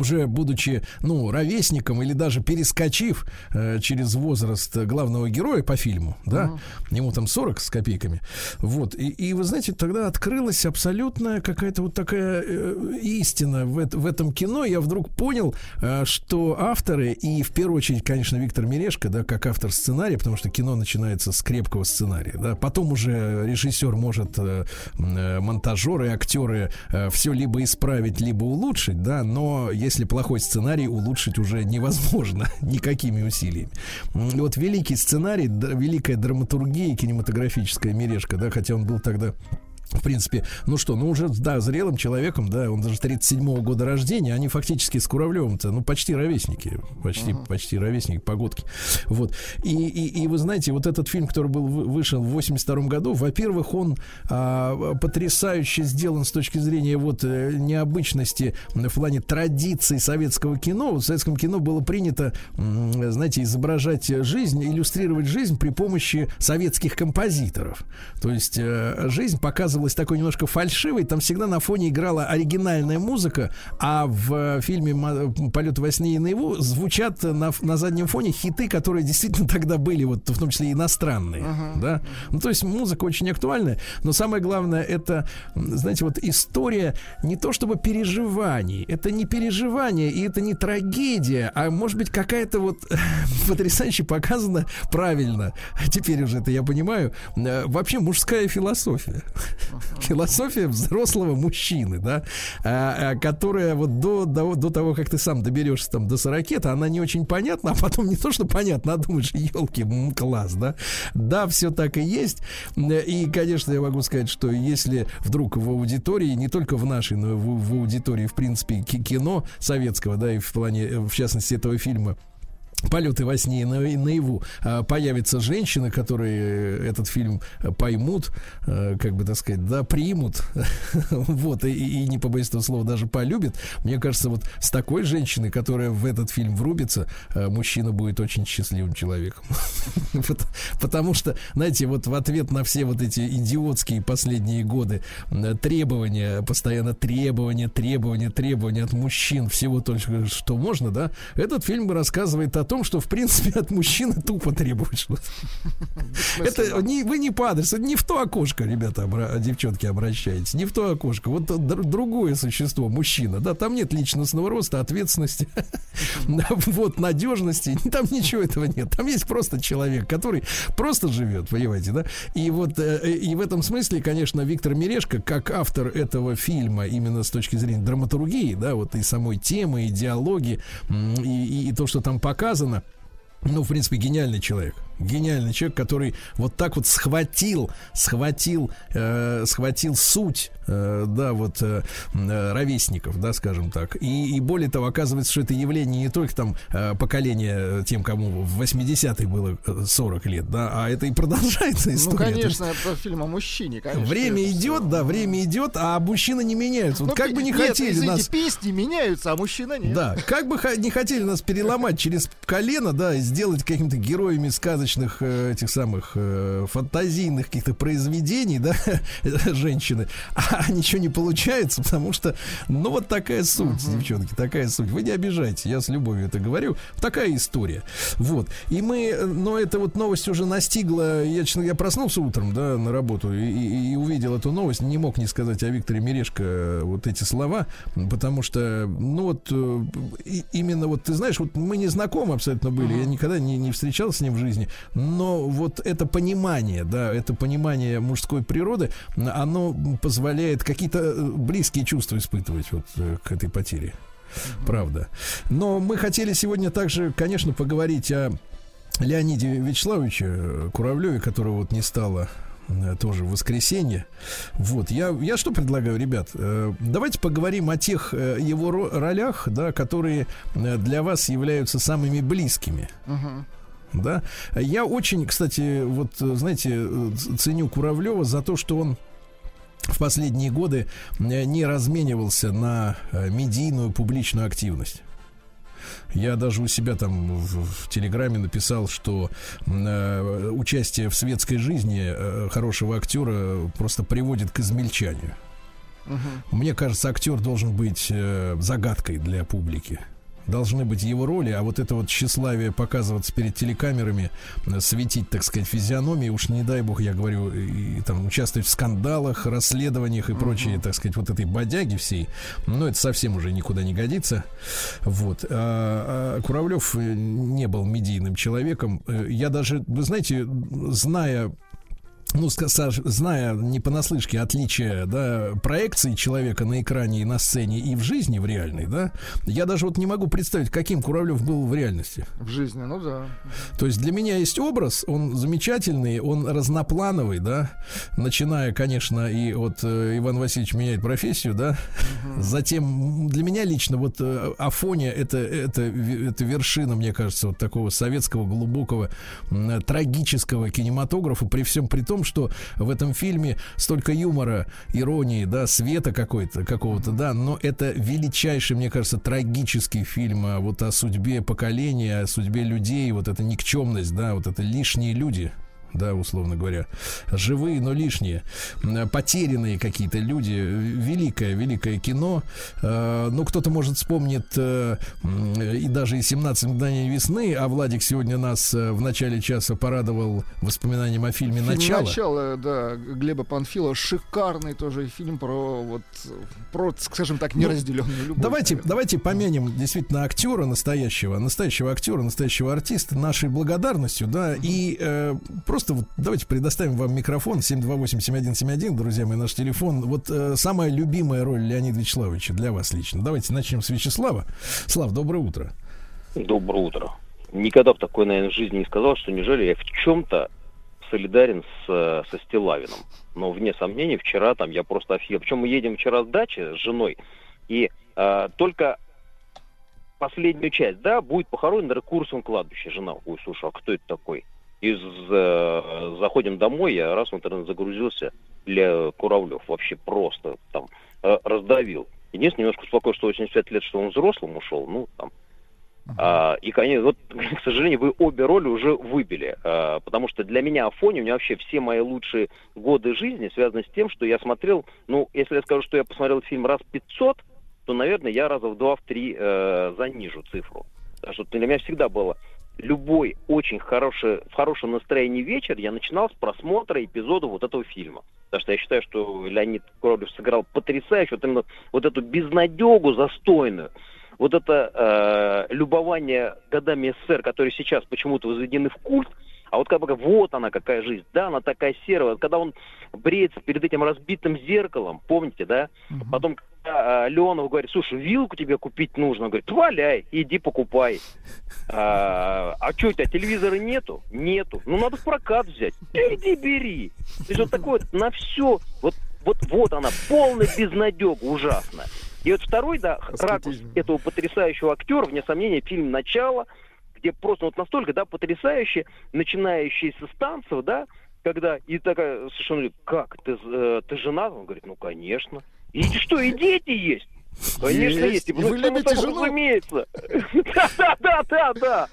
уже будучи, ну, ровесником или даже перескочив э, через возраст главного героя по фильму, да, ему там 40 с копейками, вот, и, и вы знаете, тогда открылась абсолютная какая-то вот такая э, истина в, в этом кино, я вдруг понял, э, что авторы, и в первую очередь, конечно, Виктор Мирешко, да, как автор сценария, потому что кино начинается с крепкого сценария, да, потом уже режиссер может, э, э, монтажеры, актеры все либо исправить, либо улучшить, да, но если плохой сценарий, улучшить уже невозможно никакими усилиями. Вот великий сценарий, великая драматургия кинематографическая Мирешка, да, хотя он был тогда в принципе, ну что, ну уже, да, зрелым человеком, да, он даже 37-го года рождения, они фактически с Куравлевым-то, ну, почти ровесники, почти, почти ровесники, погодки. Вот. И, и, и вы знаете, вот этот фильм, который был вы- вышел в 82 году, во-первых, он а, потрясающе сделан с точки зрения вот э, необычности в плане традиций советского кино. Вот в советском кино было принято, знаете, изображать жизнь, иллюстрировать жизнь при помощи советских композиторов. То есть э, жизнь показывалась такой немножко фальшивой, там всегда на фоне играла оригинальная музыка, а в э, фильме «Ма- «Полет во сне и наяву» звучат на, на заднем фоне хиты, которые действительно тогда были, вот в том числе иностранные, да. Ну, то есть музыка очень актуальная, но самое главное, это, знаете, вот история не то чтобы переживаний, это не переживание, и это не трагедия, а может быть какая-то вот потрясающе показана правильно, теперь уже это я понимаю, э, вообще мужская философия. Философия взрослого мужчины, да, а, а, которая вот до, до, до того, как ты сам доберешься там до 40, то она не очень понятна, а потом не то, что понятно, а думаешь, елки, класс, да. Да, все так и есть. И, конечно, я могу сказать, что если вдруг в аудитории, не только в нашей, но и в, в аудитории, в принципе, ки- кино советского, да, и в плане, э, в частности, этого фильма, полеты во сне и на- и наяву а, появятся женщины, которые этот фильм поймут, э, как бы так сказать, да, примут, вот, и, и не побоюсь этого слова, даже полюбят. Мне кажется, вот с такой женщиной, которая в этот фильм врубится, э, мужчина будет очень счастливым человеком. Потому что, знаете, вот в ответ на все вот эти идиотские последние годы требования, постоянно требования, требования, требования от мужчин, всего только что можно, да, этот фильм рассказывает о том, что, в принципе, от мужчины тупо требуют что-то. Это не, вы не по адресу, не в то окошко, ребята, обра- девчонки, обращаетесь, не в то окошко. Вот др- другое существо, мужчина, да, там нет личностного роста, ответственности, вот, надежности, там ничего этого нет. Там есть просто человек, который просто живет, понимаете, да? И вот, э, и в этом смысле, конечно, Виктор Мирешко, как автор этого фильма, именно с точки зрения драматургии, да, вот и самой темы, и диалоги, и, и- и то, что там показано, ну, в принципе, гениальный человек. Гениальный человек, который вот так вот схватил, схватил, э, схватил суть, э, да, вот э, э, ровесников, да, скажем так. И, и более того, оказывается, что это явление не только там э, поколение тем, кому в 80-е было э, 40 лет, да, а это и продолжается Ну, история. То есть конечно, это фильм о мужчине, конечно. Время это идет, всё. да, время идет, а мужчины не меняются. Вот Ну, как бы не нет, хотели извините, нас... песни меняются, а мужчина нет. Да, как бы не хотели нас переломать через колено, да, и сделать какими-то героями сказочных э, этих самых э, фантазийных каких-то произведений, да, женщины, а ничего не получается, потому что, ну, вот такая суть, девчонки, такая суть. Вы не обижайте, я с любовью это говорю. Такая история. Вот. И мы, но эта вот новость уже настигла, я, честно, я проснулся утром, да, на работу и, и- и увидел эту новость, не мог не сказать о Викторе Мирешко э, вот эти слова, потому что, ну вот, и- именно вот, ты знаешь, вот мы не знакомы абсолютно были, я никогда не, не встречался с ним в жизни, но вот это понимание, да, это понимание мужской природы, оно позволяет какие-то э, близкие чувства испытывать вот э, к этой потере. Правда. Но мы хотели сегодня также, конечно, поговорить о Леониде Вячеславовиче э, Куравлеве, которого вот не стало тоже в воскресенье. Вот, я, я что предлагаю, ребят? Давайте поговорим о тех его ро- ролях, да, которые для вас являются самыми близкими. Мгм. Да? Я очень, кстати, вот, э, знаете, ценю Куравлева за то, что он в последние годы э, не разменивался на э, медийную публичную активность. Я даже у себя там в, в Телеграме написал, что э, участие в светской жизни э, хорошего актера просто приводит к измельчанию. Мне кажется, актер должен быть э, загадкой для публики. Должны быть его роли, а вот это вот тщеславие показываться перед телекамерами, э, светить, так сказать, физиономии, уж не дай бог, я говорю, и, там участвовать в скандалах, расследованиях и прочее, так сказать, вот этой бодяги всей, ну, это совсем уже никуда не годится. Вот. А, а Куравлев э, не был медийным человеком. Э, Я даже, вы знаете, зная ну, Саш, зная не понаслышке отличия, да, проекции человека на экране и на сцене и в жизни, в реальной, да, я даже вот не могу представить, каким Куравлев был в реальности. В жизни, ну да. То есть для меня есть образ, он замечательный, он разноплановый, да, начиная, конечно, и от э, Иван Васильевич меняет профессию, да, затем м, для меня лично вот э, Афоня это, это, это вершина, мне кажется, вот такого советского глубокого м, трагического кинематографа, при всем при том, что в этом фильме столько юмора, иронии, да, света какой-то, какого-то, да, но это величайший, мне кажется, трагический фильм а, вот о судьбе поколения, о судьбе людей, вот эта никчемность, да, вот это лишние люди, да, условно говоря, живые, но лишние, потерянные какие-то люди, великое, великое кино. Э, Ну, кто-то, может, вспомнит э, и даже и 17 мгновений весны, а Владик сегодня нас э, в начале часа порадовал воспоминанием о фильме Фильм «Начало». «Начало», да, Глеба Панфилова. Шикарный тоже фильм про, вот, про, скажем так, неразделенную любовь. Ну, Давайте, давайте помянем действительно актера настоящего, настоящего актера, настоящего артиста нашей благодарностью, да, и э, просто вот давайте предоставим вам микрофон 728-7171, друзья мои, наш телефон. Вот э, самая любимая роль Леонида Вячеславовича для вас лично. Давайте начнем с Вячеслава. Слав, доброе утро. Доброе утро. Никогда бы такое, наверное, в жизни не сказал, что неужели я в чем-то солидарен с, э, со Стилавином. Но вне сомнений, вчера там я просто офигел. Причем мы едем вчера с дачи с женой, и э, только последнюю часть, да, будет похоронен на рекурсовом кладбище. Жена, ой, слушай, а кто это такой? И э, заходим домой, я раз в интернет загрузился для Куравлев. Вообще просто там э, раздавил. Единственное, немножко успокоил, что 85 лет, что он взрослым ушел, ну, там. Uh-huh. А, и, конечно, вот, к сожалению, вы обе роли уже выбили, а, потому что для меня Афони, у меня вообще все мои лучшие годы жизни связаны с тем, что я смотрел, ну, если я скажу, что я посмотрел фильм раз 500, то, наверное, я раза в два, в три э, занижу цифру. Потому что для меня всегда было любой очень хороший, в хорошем настроении вечер я начинал с просмотра эпизода вот этого фильма. Потому что я считаю, что Леонид Коровлев сыграл потрясающе вот именно вот эту безнадегу застойную, вот это э, любование годами СССР, которые сейчас почему-то возведены в культ, а вот как бы вот она какая жизнь, да, она такая серая. Когда он бреется перед этим разбитым зеркалом, помните, да? Угу. Потом когда, э, Леонов говорит, слушай, вилку тебе купить нужно, он говорит, валяй, иди покупай. А, а что у тебя, телевизора нету? Нету. Ну надо в прокат взять. Иди бери. То есть вот такое вот на все, вот, вот, вот она, полная безнадега, ужасно. И вот второй, да, ракурс этого потрясающего актера, вне сомнения, фильм «Начало», где просто вот настолько, да, потрясающе, начинающий с да, когда и такая совершенно как ты э, ты жена он говорит ну конечно и что и дети есть Конечно, есть. есть. Вы любите жену? Разумеется. Да, да, да, да, да.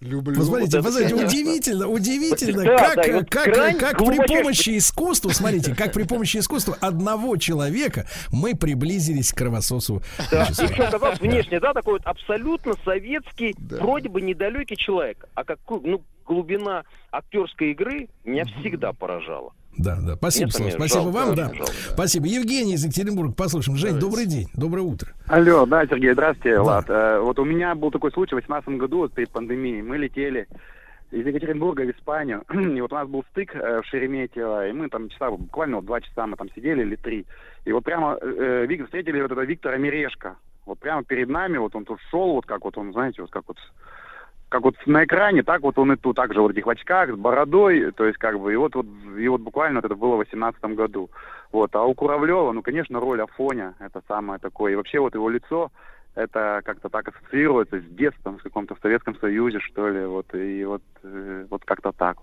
Люблю. Посмотрите, вот посмотрите, удивительно, удивительно, как, как, как при помощи искусства, смотрите, как при помощи искусства одного человека мы приблизились к кровососу. Да, и причем, казалось, внешне, да, такой вот абсолютно советский, вроде бы недалекий человек. А какой, ну, глубина актерской игры меня всегда поражала. Да, да. Спасибо, Слава. Спасибо жалко, вам, да. Жалко, да. Спасибо. Евгений из Екатеринбурга, послушаем. Жень, добрый день, доброе утро. Алло, да, Сергей, здравствуйте, да. Влад. Э, вот у меня был такой случай в 2018 году, вот перед пандемией. Мы летели из Екатеринбурга в Испанию, и вот у нас был стык э, в Шереметьево, и мы там часа, буквально вот два часа мы там сидели или три. И вот прямо э, Вик, встретили вот этого Виктора Мерешка. Вот прямо перед нами, вот он тут шел, вот как вот он, знаете, вот как вот как вот на экране, так вот он и тут, также вот в этих очках, с бородой, то есть как бы, и вот, вот, и вот буквально вот это было в 18 году. Вот, а у Куравлева, ну, конечно, роль Афоня, это самое такое, и вообще вот его лицо, это как-то так ассоциируется с детством, с каком-то в Советском Союзе, что ли, вот, и вот, э, вот как-то так.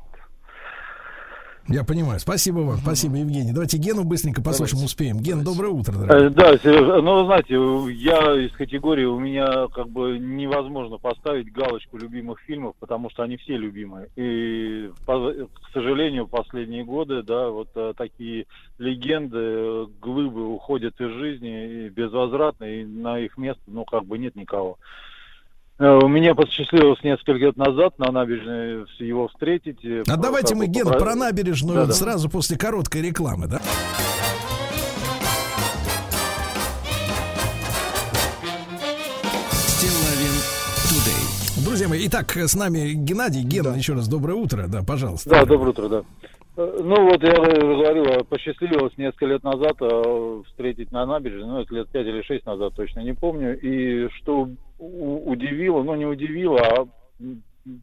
Я понимаю. Спасибо вам. Спасибо, Евгений. Давайте Гену быстренько послушаем, успеем. Ген, доброе утро, дорогой. Э, да, Сережа, ну, знаете, я из категории, у меня как бы невозможно поставить галочку любимых фильмов, потому что они все любимые. И, к сожалению, последние годы, да, вот э, такие легенды, глыбы уходят из жизни безвозвратно, и на их место, ну, как бы нет никого. Э, у меня посчастливилось несколько лет назад на набережной его встретить. А давайте мы, Ген, про набережную да, сразу после короткой рекламы, да? Друзья мои, итак, с нами Геннадий. Ген, да. еще раз доброе утро. Да, пожалуйста. Да, доброе утро, да. Э, ну вот я говорю, посчастливилось несколько лет назад э, встретить на набережной, ну это лет пять или шесть назад, точно не помню. И что удивило, ну не удивило, а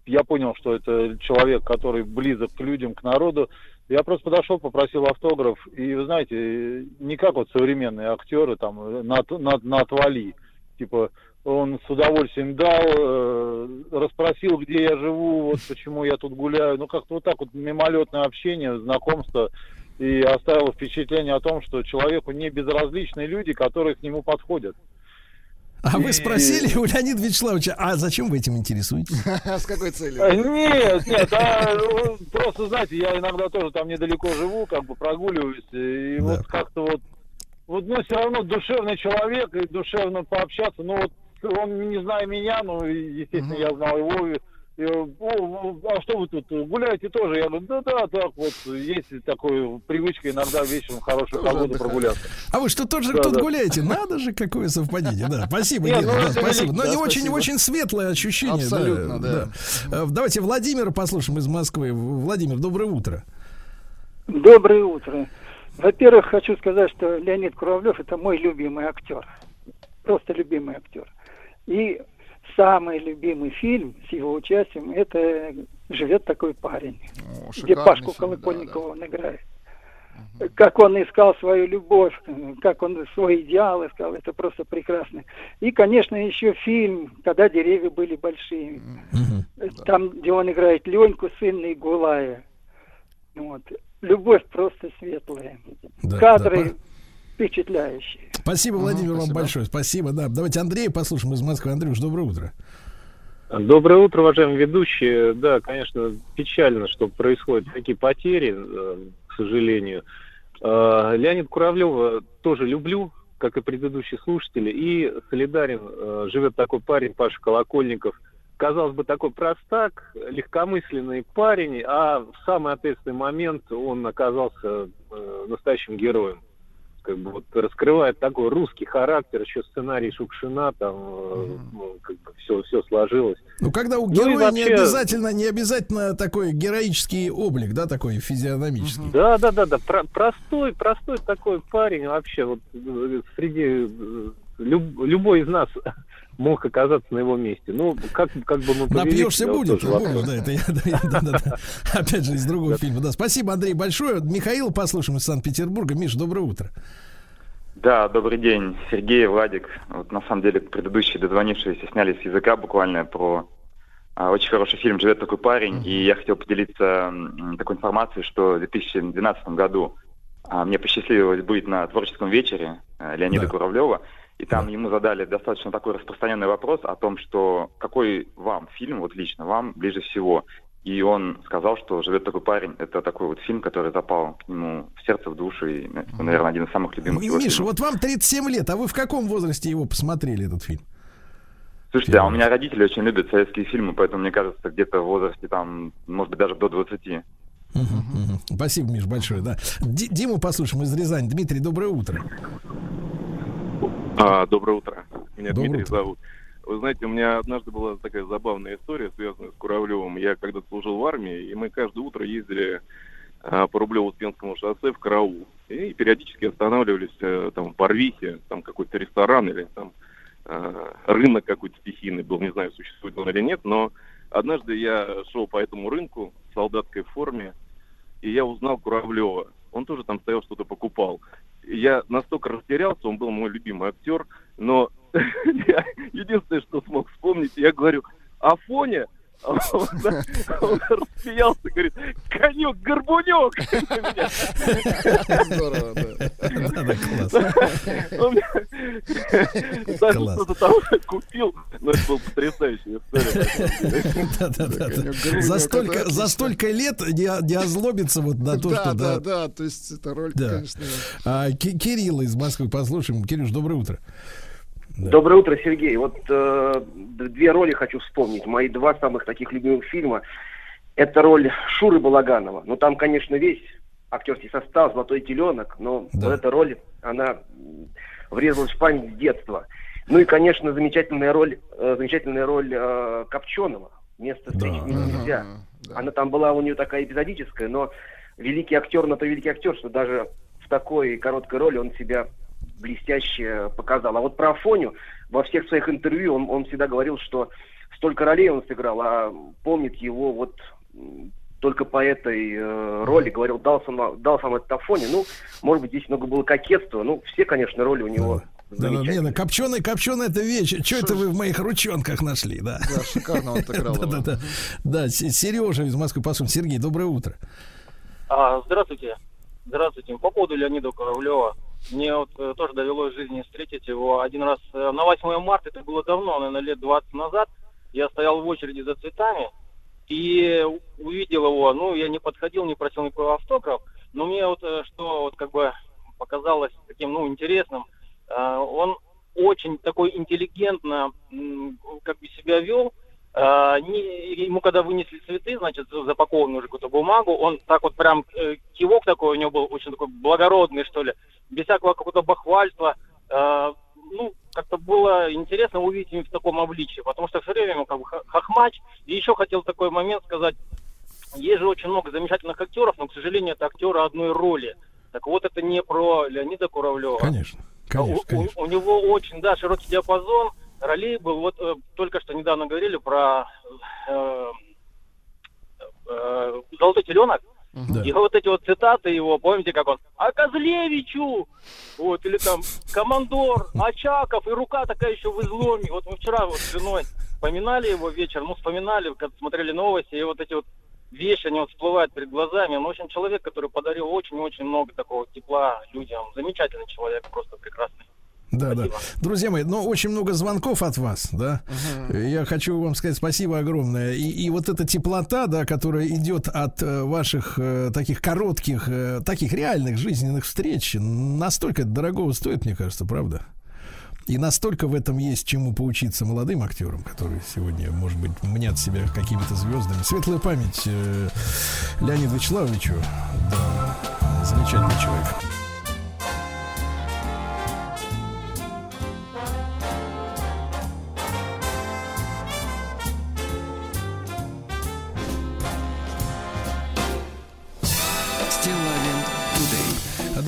я понял, что это человек, который близок к людям, к народу. Я просто подошел, попросил автограф, и вы знаете, не как вот современные актеры там на, на, на отвали, типа он с удовольствием дал, э, расспросил, где я живу, вот почему я тут гуляю. Ну, как-то вот так вот мимолетное общение, знакомство. И оставило впечатление о том, что человеку не безразличны люди, которые к нему подходят. А и... вы спросили у Леонида Вячеславовича, а зачем вы этим интересуетесь? С какой целью? Э, нет, нет, а, ну, просто, знаете, я иногда тоже там недалеко живу, как бы прогуливаюсь, и вот как-то вот, вот, ну, все равно душевный человек, и душевно пообщаться, ну, вот он не зная меня, но, естественно, mm-hmm. я знал его. И, и, о, а что вы тут гуляете тоже? Я говорю, да, да, так вот, есть такой привычка иногда вечером хорошую тоже погоду прогуляться. А вы что, тоже да, тут да. гуляете? Надо же, какое совпадение, да. Спасибо, Нет, ну, да, спасибо. Но не очень, очень светлое ощущение. Абсолютно, да. да. Э, давайте Владимира послушаем из Москвы. Владимир, доброе утро. Доброе утро. Во-первых, хочу сказать, что Леонид Куравлев это мой любимый актер. Просто любимый актер. И самый любимый фильм с его участием это «Живет такой парень», О, где Пашку фильм, Колокольникова да, да. он играет. как он искал свою любовь, как он свой идеал искал, это просто прекрасно. И, конечно, еще фильм «Когда деревья были большими». Там, где он играет Леньку, сына Игулая. Вот. Любовь просто светлая. Да, Кадры да, впечатляющие. Спасибо, Владимир, вам спасибо. большое. Спасибо, да. Давайте Андрея послушаем из Москвы. Андрюш, доброе утро. Доброе утро, уважаемые ведущие. Да, конечно, печально, что происходят такие потери, э, к сожалению. Э, Леонид Куравлева тоже люблю, как и предыдущие слушатели, и солидарен. Э, Живет такой парень, Паша Колокольников. Казалось бы, такой простак, легкомысленный парень, а в самый ответственный момент он оказался настоящим героем как бы вот раскрывает такой русский характер, еще сценарий Шукшина, там э, ну, как бы все, все сложилось. Ну, когда у Ну героя не вообще- обязательно, не обязательно такой героический облик, да, такой физиономический. Да, да, да, да, про- простой, простой такой парень вообще, вот э, среди э, люб- любой из нас мог оказаться на его месте. Ну, как, как бы мы повели Напьешься вот будет, будешь, да, это я, да, да, да, да. Опять же, из другого фильма. Да, спасибо, Андрей, большое. Михаил послушаем из Санкт-Петербурга. Миш, доброе утро. Да, добрый день, Сергей, Владик. Вот на самом деле предыдущие дозвонившиеся сняли с языка буквально про а, очень хороший фильм «Живет такой парень». И я хотел поделиться м, такой информацией, что в 2012 году а, мне посчастливилось быть на творческом вечере а, Леонида Да. Куравлева. И там ему задали достаточно такой распространенный вопрос о том, что какой вам фильм, вот лично вам, ближе всего. И он сказал, что «Живет такой парень» — это такой вот фильм, который запал к нему в сердце, в душу, и, наверное, один из самых любимых его Миша, фильмов. вот вам 37 лет, а вы в каком возрасте его посмотрели, этот фильм? Слушайте, а у меня родители очень любят советские фильмы, поэтому, мне кажется, где-то в возрасте там, может быть, даже до 20. Мгм, мгм. Спасибо, Миш, большое, да. Ди- Диму послушаем из Рязани. Дмитрий, доброе утро. А, доброе утро. Меня Доброе Дмитрий утро. зовут. Вы знаете, у меня однажды была такая забавная история, связанная с Куравлевым. Я когда-то служил в армии, и мы каждое утро ездили а, по Рублево-Успенскому шоссе в караул. И периодически останавливались э, там в Барвихе, там какой-то ресторан или там э, рынок какой-то стихийный был, не знаю, существует он или нет, но однажды я шел по этому рынку в солдатской форме, и я узнал Куравлева. Он тоже там стоял, что-то покупал. Я настолько растерялся, он был мой любимый актер, но я единственное, что смог вспомнить, я говорю, Афоня, он, рассмеялся, говорит, конек-горбунек! Здорово, да. Мне Даже Класс. что-то там купил, но это была потрясающая история. Да, да, да, да. Конек-горбунек, За столько, за отлично. столько лет не, озлобиться вот на то, что да, да. да, то есть это роль, Да. конечно. А, Ки- Кирилла из Москвы послушаем. Кирюш, доброе утро. Да. Доброе утро, Сергей. Вот э, две роли хочу вспомнить. Мои два самых таких любимых фильма. Это роль Шуры Балаганова. Ну, там, конечно, весь актерский состав, «Золотой теленок», но Да. вот эта роль, она врезалась в память с детства. Ну и, конечно, замечательная роль, э, замечательная роль э, Копченого. Место встречи Да. нельзя. Да. Она там была у нее такая эпизодическая, но великий актер на то великий актер, что даже в такой короткой роли он себя блестяще показал. А вот про Афоню во всех своих интервью он, он всегда говорил, что столько ролей он сыграл, а помнит его вот только по этой э, роли, говорил, дал сам, дал сам этот Афоне. Ну, может быть, здесь много было кокетства. Ну, все, конечно, роли у него Да, да, не, ну, копченый, копченый это вещь. Что это вы в моих ручонках нашли, да? Да, шикарно он отыграл Да, да, да. Сережа из Москвы послушаем. Сергей, доброе утро. А, здравствуйте. Здравствуйте. По поводу Леонида Куравлева. Мне вот э, тоже довелось в жизни встретить его один раз э, на 8 марта, это было давно, наверное, лет 20 назад. Я стоял в очереди за цветами и увидел его. Ну, я не подходил, не просил никакой автограф, но мне вот э, что вот как бы показалось таким, ну, интересным, он очень такой интеллигентно как бы себя вел, ему когда вынесли цветы, значит, запакованную уже какую-то бумагу, он так вот прям э, кивок такой у него был, очень такой благородный, что ли, без всякого какого-то бахвальства. А, ну, как-то было интересно увидеть его в таком обличии, потому что все время как бы хохмач. И еще хотел такой момент сказать. Есть же очень много замечательных актеров, но, к сожалению, это актеры одной роли. Так вот, это не про Леонида Куравлева. Конечно, А конечно, у, у- конечно. у него очень, да, широкий диапазон ролей был. Вот э, только что недавно говорили про э, э, «Золотой теленок». Да. И вот эти вот цитаты его, помните, как он «А Козлевичу!» Вот, или там «Командор», «Очаков», и рука такая еще в изломе. Вот мы вчера вот с женой вспоминали его вечером, ну, вспоминали, когда смотрели новости, и вот эти вот вещи, они вот всплывают перед глазами. Он, в общем, человек, который подарил очень-очень много такого тепла людям. Замечательный человек, просто прекрасный. Да, да. Друзья мои, ну, очень много звонков от вас, да. Я хочу вам сказать спасибо огромное. И, и вот эта теплота, да, которая идет от э, ваших э, таких коротких, э, таких реальных жизненных встреч, настолько это дорогого стоит, мне кажется, правда? И настолько в этом есть чему поучиться молодым актерам, которые сегодня, может быть, мнят себя какими-то звездами. Светлая память э, Леониду Вячеславовичу. Да, замечательный человек.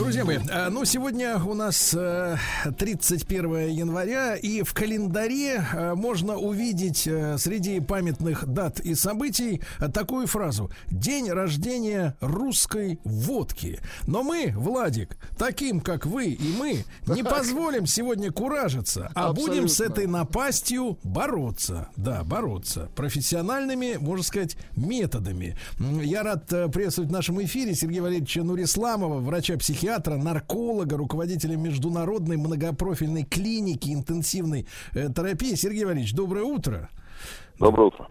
Друзья мои, э, ну сегодня у нас э, 31 января, и в календаре э, можно увидеть э, среди памятных дат и событий э, такую фразу «День рождения русской водки». Но мы, Владик, таким как вы и мы, не позволим сегодня куражиться, а будем с этой напастью бороться. Да, бороться. Профессиональными, можно сказать, методами. Я рад э, приветствовать в нашем эфире Сергея Валерьевича Нурисламова, врача-психиатра, нарколога, руководителя международной многопрофильной клиники интенсивной э, терапии. Сергей Валерьевич, доброе утро. Доброе утро.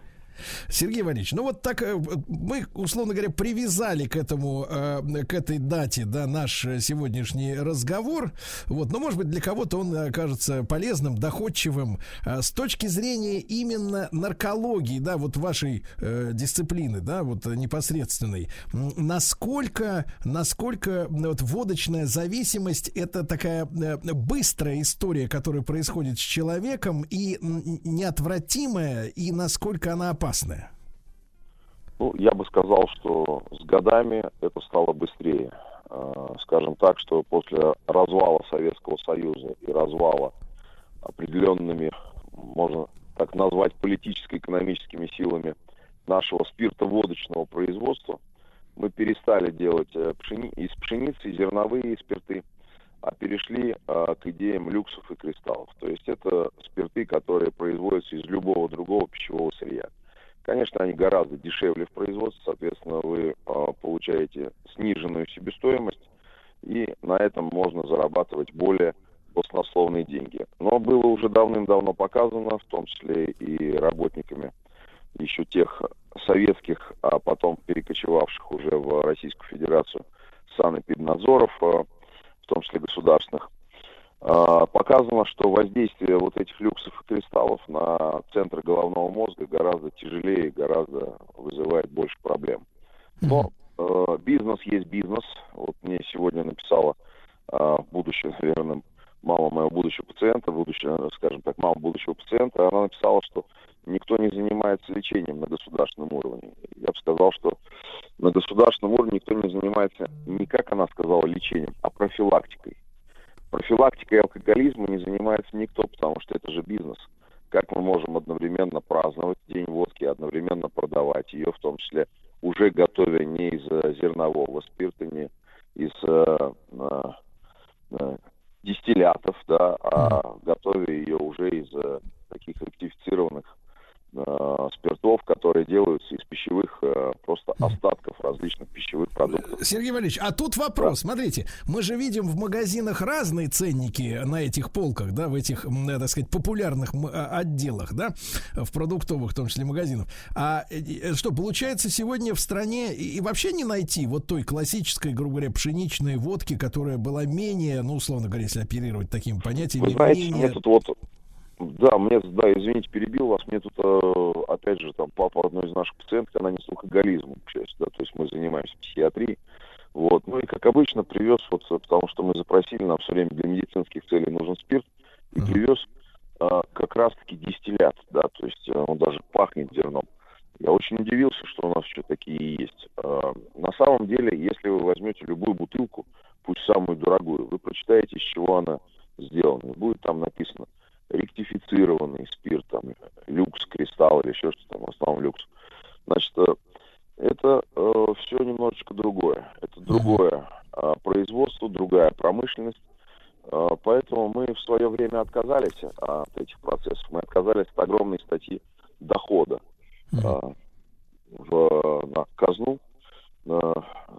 Сергей Валерьевич, ну вот так э, мы, условно говоря, привязали к этому, э, к этой дате, да, наш э, сегодняшний разговор. Вот, но, может быть, для кого-то он э, кажется полезным, доходчивым. Э, С точки зрения именно наркологии, да, вот вашей э, дисциплины, да, вот э, непосредственной, насколько, насколько э, вот водочная зависимость это такая э, быстрая история, которая происходит с человеком и неотвратимая, и насколько она опасная? Ну, я бы сказал, что с годами это стало быстрее. Э, Скажем так, что после развала Советского Союза и развала определенными, можно так назвать, политическо-экономическими силами нашего спиртоводочного производства, мы перестали делать э, пшени- из пшеницы зерновые спирты, а перешли э, к идеям люксов и кристаллов. То есть это спирты, которые производятся из любого другого пищевого сырья. Конечно, они гораздо дешевле в производстве, соответственно, вы э, получаете сниженную себестоимость, и на этом можно зарабатывать более баснословные деньги. Но было уже давным-давно показано, в том числе и работниками еще тех советских, а потом перекочевавших уже в Российскую Федерацию санэпиднадзоров, э, в том числе государственных, а, показано, что воздействие вот этих люксов и кристаллов на центры головного мозга гораздо тяжелее, гораздо вызывает больше проблем. Но э, бизнес есть бизнес. Вот мне сегодня написала э, будущая, наверное, мама моего будущего пациента, будущая, скажем так, мама будущего пациента, она написала, что никто не занимается лечением на государственном уровне. Я бы сказал, что на государственном уровне никто не занимается не, как она сказала, лечением, а профилактикой. Профилактикой алкоголизма не занимается никто, потому что это же бизнес. Как мы можем одновременно праздновать День водки, одновременно продавать ее, в том числе уже готовя не из э, зернового спирта, не из э, э, э, дистиллятов, да, а готовя ее уже из э, таких ректифицированных э, спиртов, которые делаются из пищевых э, просто остатков различных пищевых продуктов. Сергей Валерьевич, а тут вопрос. Смотрите, мы же видим в магазинах разные ценники на этих полках, да, в этих, э, так сказать, популярных а, отделах, да, в продуктовых, в том числе магазинах. А что, получается, сегодня в стране и вообще не найти вот той классической, грубо говоря, пшеничной водки, которая была менее, ну, условно говоря, если оперировать такими понятиями, Вы знаете, менее... мне тут вот, да, мне, да, извините, перебил вас, мне тут, э, опять же, там, папа одной из наших пациенток, она не с алкоголизмом, к счастью, да, то есть мы занимаемся психиатрией, вот, ну и, как обычно, привез, вот, э, потому что мы запросили, нам все время для медицинских целей нужен спирт, и привез э, как раз-таки дистиллят, да, то есть он даже пахнет зерном. Я очень удивился, что у нас еще такие есть. Э, На самом деле, если вы возьмете любую бутылку, пусть самую дорогую, вы прочитаете, из чего она сделана. Будет там написано ректифицированный спирт, там, люкс, кристалл или еще что-то там, в основном люкс. Значит, э, Это все немножечко другое. Это другое а, производство, другая промышленность. А, поэтому мы в свое время отказались от этих процессов. Мы отказались от огромной статьи дохода а, в, на казну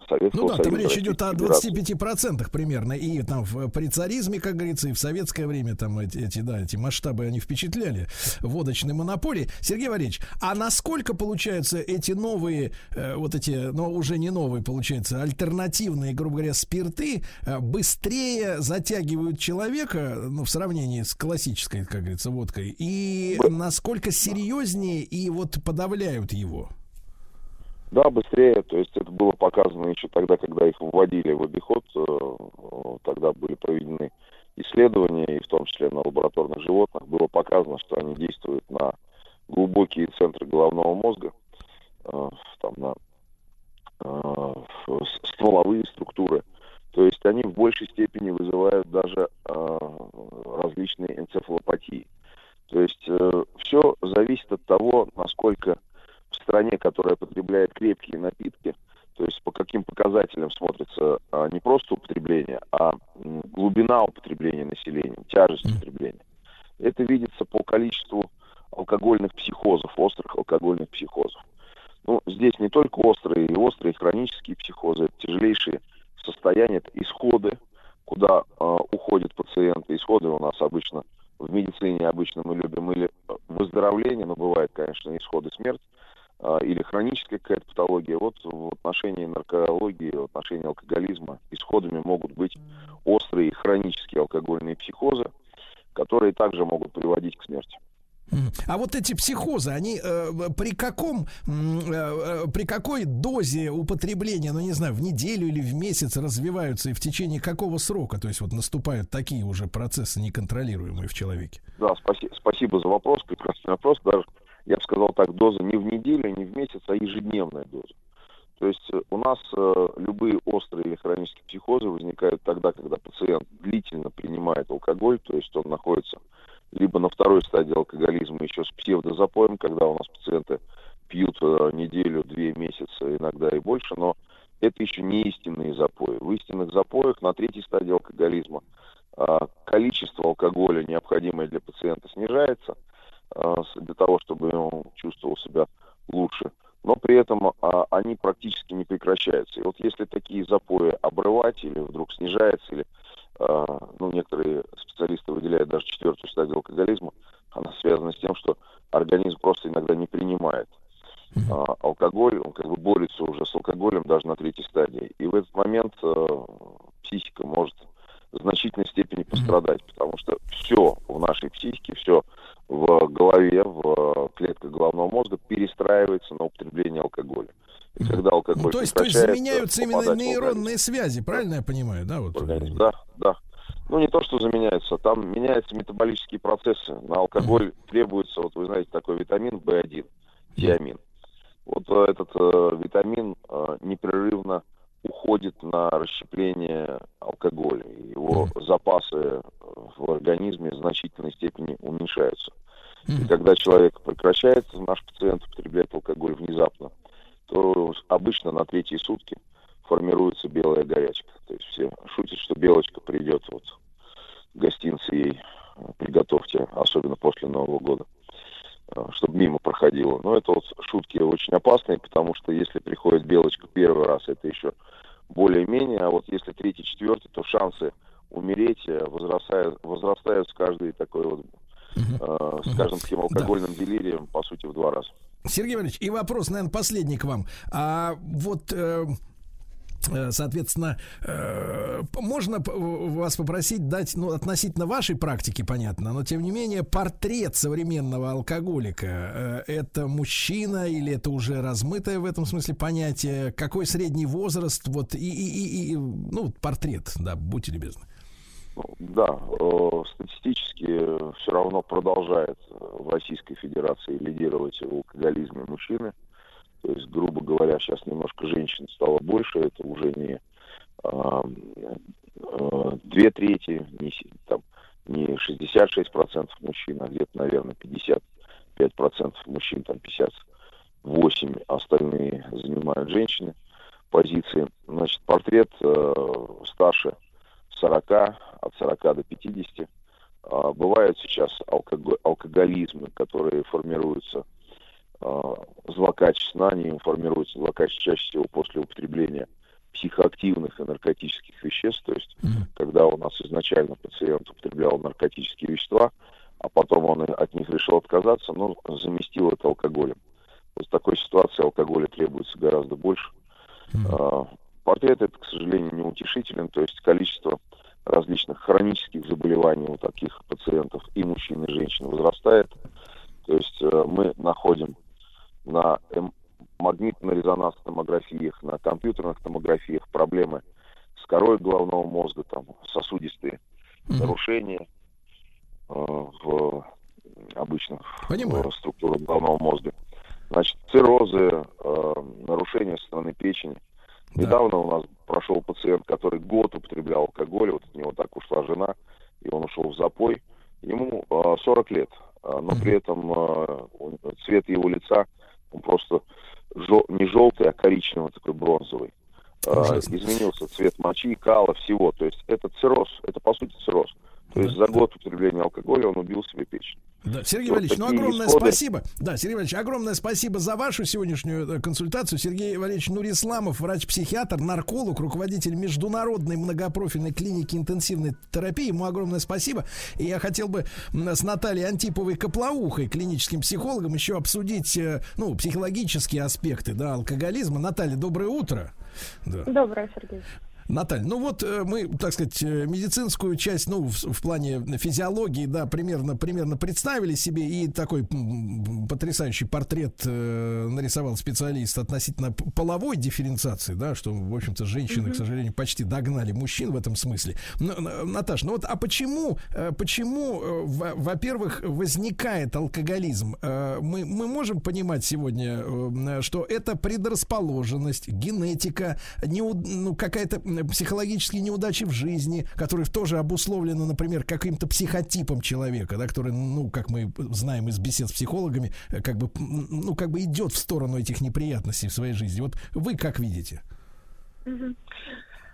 Советского Ну да, там Союза, речь идет о Российской 25% примерно. И там в, при царизме, как говорится, и в советское время там эти, эти, да, эти масштабы, они впечатляли водочной монополии. Сергей Валерьевич, а насколько, получаются, эти новые, э, вот эти, но уже не новые, получается, альтернативные, грубо говоря, спирты э, быстрее затягивают человека, ну, в сравнении с классической, как говорится, водкой, и насколько серьезнее и вот подавляют его? Да, быстрее. То есть это было показано еще тогда, когда их вводили в обиход. э, Тогда были проведены исследования, и в том числе на лабораторных животных, было показано, что они действуют на глубокие центры головного мозга, э, там на э, стволовые структуры. То есть они в большей степени вызывают даже различные энцефалопатии. То есть все зависит от того, насколько стране, которая потребляет крепкие напитки, то есть по каким показателям смотрится а, не просто употребление, а глубина употребления населения, тяжесть употребления. Это видится по количеству алкогольных психозов, острых алкогольных психозов. Ну, здесь не только острые, и острые хронические психозы, это тяжелейшие состояния, это исходы, куда а, уходят пациенты. Исходы у нас обычно в медицине обычно мы любим или э, выздоровление, но бывает, конечно, исходы смерть, а, или хроническая какая-то патология. Вот в отношении наркологии, в отношении алкоголизма исходами могут быть острые хронические алкогольные психозы, которые также могут приводить к смерти. А вот эти психозы, они э, при каком, э, э, при какой дозе употребления, ну не знаю, в неделю или в месяц развиваются и в течение какого срока, то есть вот наступают такие уже процессы неконтролируемые в человеке? Да, спаси- спасибо за вопрос, прекрасный вопрос. Даже, я бы сказал так, доза не в неделю, не в месяц, а ежедневная доза. То есть э, у нас э, любые острые или хронические психозы возникают тогда, когда пациент длительно принимает алкоголь, то есть он находится либо на второй стадии алкоголизма еще с псевдозапоем, когда у нас пациенты пьют э, неделю, две месяца, иногда и больше, но это еще не истинные запои. В истинных запоях на третьей стадии алкоголизма а, количество алкоголя, необходимое для пациента, снижается для того, чтобы он чувствовал себя лучше. Но при этом а, они практически не прекращаются. И вот если такие запои обрывать или вдруг снижается, или а, ну, некоторые специалисты выделяют даже четвертую стадию алкоголизма, она связана с тем, что организм просто иногда не принимает а, алкоголь, он как бы борется уже с алкоголем даже на третьей стадии. И в этот момент э, психика может в значительной степени пострадать, потому что все в нашей психике, все в голове, в клетках головного мозга перестраивается на употребление алкоголя. И когда алкоголь Ну, то есть, то есть заменяются именно нейронные связи, правильно я понимаю, да? Вот. Да, да. Ну, не то, что заменяются, там меняются метаболические процессы. На алкоголь требуется, вот вы знаете, такой витамин В1, тиамин. Вот э, этот э, витамин э, непрерывно уходит на расщепление алкоголя. Его запасы э, в организме в значительной степени уменьшаются. И когда человек прекращает, наш пациент употребляет алкоголь внезапно, то обычно на третьи сутки формируется белая горячка. То есть все шутят, что белочка придет, вот гостинцы ей приготовьте, особенно после Нового года, э, чтобы мимо проходила. Но это вот шутки очень опасные, потому что если приходит белочка первый раз, это еще более-менее, а вот если третий, четвертый, то шансы умереть э, возрастают, возрастают с каждой такой вот, э, с каждым таким алкогольным делирием, по сути, в два раза. Сергей Валерьевич, и вопрос, наверное, последний к вам. А вот э, э, Соответственно, э, можно вас попросить дать, ну, относительно вашей практики, понятно, но тем не менее, портрет современного алкоголика. э, Это мужчина или это уже размытое в этом смысле понятие? Какой средний возраст? Вот и, и, и- и, ну, портрет, да, будьте любезны. Да, э, статистически все равно продолжает э, в Российской Федерации лидировать в алкоголизме мужчины. То есть, грубо говоря, сейчас немножко женщин стало больше, это уже не а, э, две трети, не, там, не 66% мужчин, а где-то, наверное, 55% мужчин, там 50 8 остальные занимают женщины позиции. Значит, портрет э, старше 40, от 40 до 50. Э, бывают сейчас алкого- алкоголизмы, которые формируются злокачественно, они формируются злокачественно чаще всего после употребления психоактивных и наркотических веществ, то есть когда у нас изначально пациент употреблял наркотические вещества, а потом он от них решил отказаться, но заместил это алкоголем. Вот в такой ситуации алкоголя требуется гораздо больше. А, Портрет это, к сожалению, неутешителен, то есть количество различных хронических заболеваний у таких пациентов и мужчин, и женщин возрастает. То есть э, мы находим на эм- магнитно-резонансных томографиях, на компьютерных томографиях проблемы с корой головного мозга, там сосудистые нарушения э, в обычных э, структурах головного мозга. Значит, циррозы, э, нарушения со стороны печени. Недавно у нас прошел пациент, который год употреблял алкоголь, вот от него так ушла жена, и он ушел в запой. Ему э, 40 лет, э, но при этом э, цвет его лица, он просто жел- не желтый, а коричневый, такой бронзовый. Э, Ужасно. изменился цвет мочи, кала, всего. То есть это цирроз, это по сути цирроз. То есть за год употребления алкоголя он убил себе печень. Да, Сергей Вот Валерьевич, ну огромное исходы. спасибо. Да, Сергей Валерьевич, огромное спасибо за вашу сегодняшнюю э, консультацию. Сергей Валерьевич Нурисламов, врач-психиатр, нарколог, руководитель международной многопрофильной клиники интенсивной терапии. Ему огромное спасибо. И я хотел бы с Натальей Антиповой Коплоухой, клиническим психологом, еще обсудить, э, ну, психологические аспекты, да, алкоголизма. Наталья, доброе утро. Да. Доброе, Сергей. Наталья, ну вот э, мы, так сказать, э, медицинскую часть, ну, в, в плане физиологии, да, примерно, примерно представили себе, и такой потрясающий портрет э, нарисовал специалист относительно половой дифференциации, да, что, в общем-то, женщины, Мгм. к сожалению, почти догнали мужчин в этом смысле. Но, Наташ, ну вот, а почему, э, почему, во- во-первых, возникает алкоголизм? Мы, мы можем понимать сегодня, что это предрасположенность, генетика, неу- ну, какая-то психологические неудачи в жизни, которые тоже обусловлены, например, каким-то психотипом человека, да, который, ну, как мы знаем из бесед с психологами, э, как бы, ну, как бы идет в сторону этих неприятностей в своей жизни. Вот вы как видите? Мгм.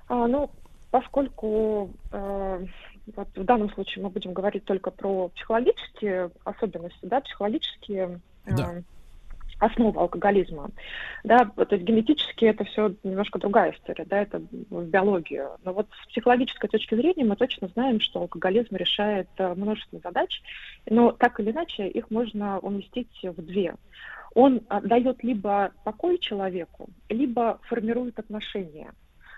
А, ну, поскольку э, вот в данном случае мы будем говорить только про психологические особенности, да, психологические э, основы алкоголизма, да, то есть генетически это все немножко другая история, да, это в биологию. Но вот с психологической точки зрения мы точно знаем, что алкоголизм решает э, множество задач, но так или иначе их можно уместить в две. Он а, дает либо покой человеку, либо формирует отношения.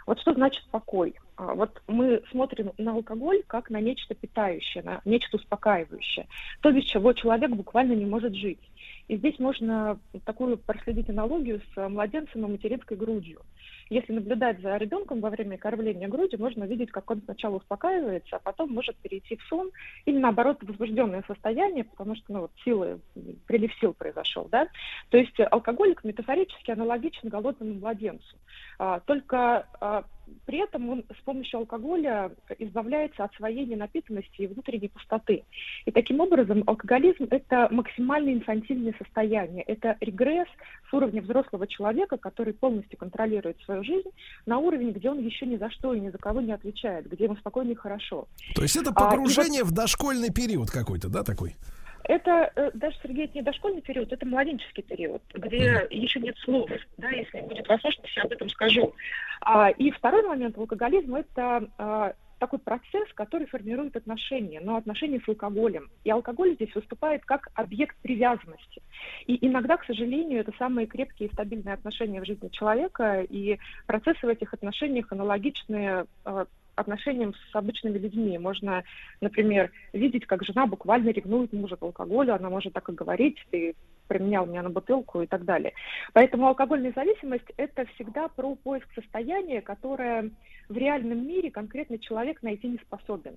Вот что значит покой? А, Вот мы смотрим на алкоголь как на нечто питающее, на нечто успокаивающее, то, без чего человек буквально не может жить. И здесь можно такую проследить аналогию с младенцем и материнской грудью. Если наблюдать за ребенком во время кормления грудью, можно видеть, как он сначала успокаивается, а потом может перейти в сон или, наоборот, в возбужденное состояние, потому что ну, вот силы, прилив сил произошел. Да? То есть алкоголик метафорически аналогичен голодному младенцу. А, Только а, при этом он с помощью алкоголя избавляется от своей ненапитанности и внутренней пустоты. И таким образом алкоголизм – это максимально инфантильное состояние, это регресс с уровня взрослого человека, который полностью контролирует свою жизнь, на уровень, где он еще ни за что и ни за кого не отвечает, где ему спокойно и хорошо. То есть это А, и вот- погружение в дошкольный период какой-то, да, такой? Это э, даже, Сергей, это не дошкольный период, это младенческий период, где еще нет слов, да, если будет возможность, я об этом скажу. А, и второй момент, алкоголизм – это а, такой процесс, который формирует отношения, но отношения с алкоголем. И алкоголь здесь выступает как объект привязанности. И иногда, к сожалению, это самые крепкие и стабильные отношения в жизни человека, и процессы в этих отношениях аналогичны э, отношениям с обычными людьми. Можно, например, видеть, как жена буквально ревнует мужа к алкоголю, она может так и говорить, ты променял меня на бутылку и так далее. Поэтому алкогольная зависимость – это всегда про поиск состояния, которое в реальном мире конкретный человек найти не способен.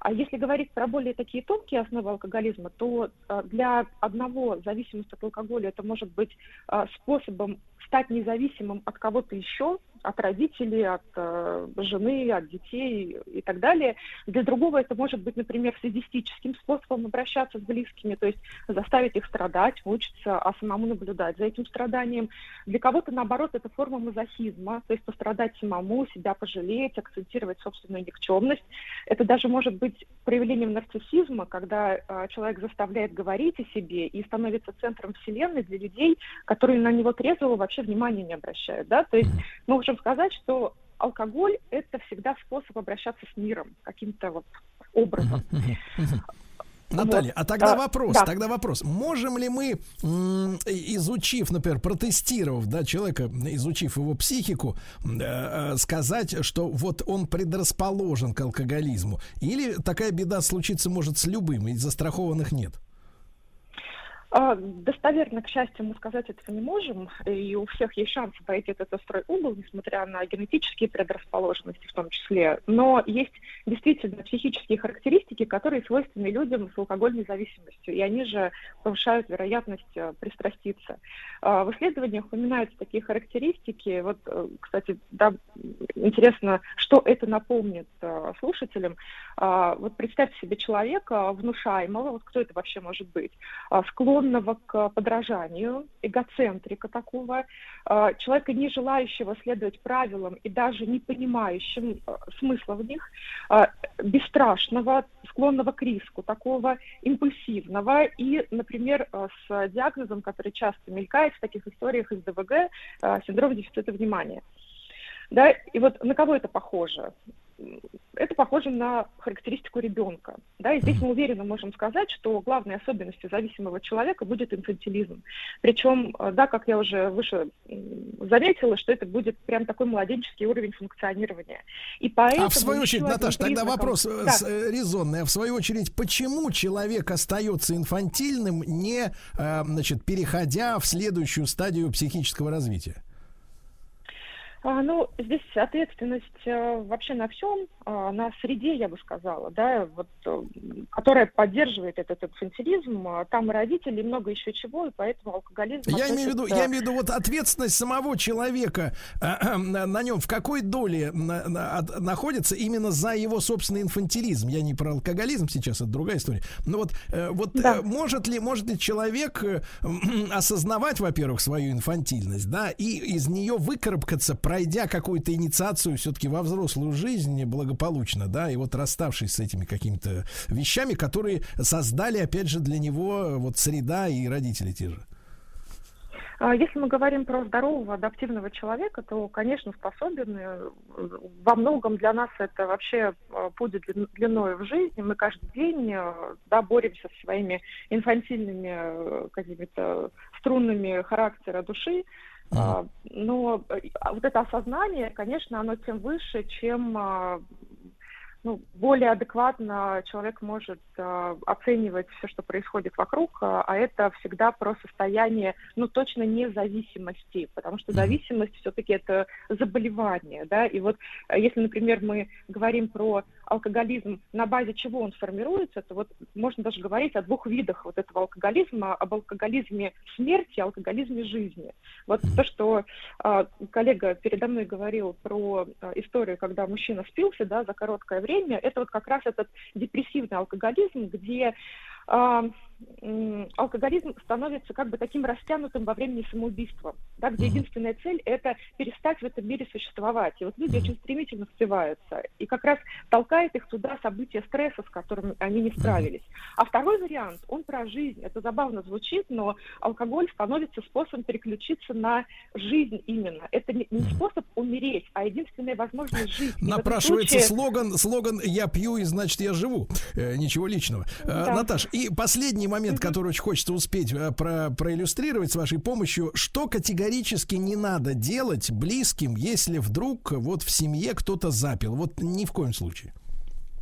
А если говорить про более такие тонкие основы алкоголизма, то э, для одного зависимость от алкоголя это может быть э, способом стать независимым от кого-то еще, от родителей, от э, жены, от детей и так далее. Для другого это может быть, например, садистическим способом обращаться с близкими, то есть заставить их страдать, мучиться, а самому наблюдать за этим страданием. Для кого-то, наоборот, это форма мазохизма, то есть пострадать самому, себя пожалеть, акцентировать собственную никчемность. Это даже может быть проявлением нарциссизма, когда э, человек заставляет говорить о себе и становится центром вселенной для людей, которые на него трезвого вообще внимания не обращают. Да? То есть мы можем сказать, что алкоголь – это всегда способ обращаться с миром каким-то вот образом. Наталья, Вот. а тогда А, вопрос, да. тогда вопрос. Можем ли мы, изучив, например, протестировав, да, человека, изучив его психику, э, э, сказать, что вот он предрасположен к алкоголизму? Или такая беда случиться может с любым, и застрахованных нет? А, Достоверно, к счастью, мы сказать этого не можем, и у всех есть шанс пройти этот острый угол, несмотря на генетические предрасположенности в том числе. Но есть действительно психические характеристики, которые свойственны людям с алкогольной зависимостью, и они же повышают вероятность э, пристраститься. А, В исследованиях упоминаются такие характеристики. Вот, э, кстати, да, интересно, что это напомнит э, слушателям. А, Вот представьте себе человека внушаемого, вот кто это вообще может быть, а, склонного к подражанию, эгоцентрика такого, а, человека, не желающего следовать правилам и даже не понимающим а, смысла в них, а, бесстрашного, склонного к риску, такого импульсивного и, например, с диагнозом, который часто мелькает в таких историях из ДВГ, синдром дефицита внимания. Да, и вот на кого это похоже? Это похоже на характеристику ребенка. Да, и здесь мы уверенно можем сказать, что главной особенностью зависимого человека будет инфантилизм. Причем, э, да, как я уже выше заметила, что это будет прям такой младенческий уровень функционирования. И поэтому а в свою очередь, Наташа, тогда признаком- вопрос э, Да. э, резонный. А в свою очередь, почему человек остается инфантильным, не, значит, переходя в следующую стадию психического развития? А, ну, здесь ответственность э, вообще на всем, а, на среде, я бы сказала, да, вот, э, которая поддерживает этот инфантилизм, а, там и родители, и много еще чего, и поэтому алкоголизм... Я имею в виду, относится- я имею в виду вот ответственность самого человека э, на, на нем в какой доле на- на- от- находится именно за его собственный инфантилизм. Я не про алкоголизм сейчас, это другая история. Но вот, вот э, может ли может ли человек осознавать, во-первых, свою инфантильность, да, и из нее выкарабкаться, пройдя какую-то инициацию все-таки во взрослую жизнь благополучно, да, и вот расставшись с этими какими-то вещами, которые создали, опять же, для него э, вот среда и родители те же. А, Если мы говорим про здорового адаптивного человека, то, конечно, способен. э, Во многом для нас это вообще э, путь длин- длиною в жизни. Мы каждый день да, боремся с своими инфантильными какими-то струнами характера души. А, Но э, а вот это осознание, конечно, оно тем выше, чем а, ну, более адекватно человек может э, оценивать все, что происходит вокруг, а а это всегда про состояние, ну, точно независимости, потому что зависимость все-таки это заболевание, да, и вот э, если, например, мы говорим про алкоголизм, на базе чего он формируется, то вот можно даже говорить о двух видах вот этого алкоголизма, об алкоголизме смерти алкоголизме жизни. Вот то, что э, коллега передо мной говорил про э, историю, когда мужчина спился, да, за короткое время, это вот как раз этот депрессивный алкоголизм, где алкоголизм становится как бы таким растянутым во времени самоубийства, да, где единственная цель – это перестать в этом мире существовать. И вот люди очень стремительно спиваются. И как раз толкает их туда события стресса, с которыми они не справились. А второй вариант, он про жизнь. Это забавно звучит, но алкоголь становится способом переключиться на жизнь именно. Это не, способ умереть, а единственная возможность жить. И Напрашивается случае- слоган, слоган «Я пью, и значит я живу». Э, ничего личного. Э, Да. Наташ, и последний момент, который очень хочется успеть э, про, проиллюстрировать с вашей помощью. Что категорически не надо делать близким, если вдруг вот в семье кто-то запил? Вот ни в коем случае.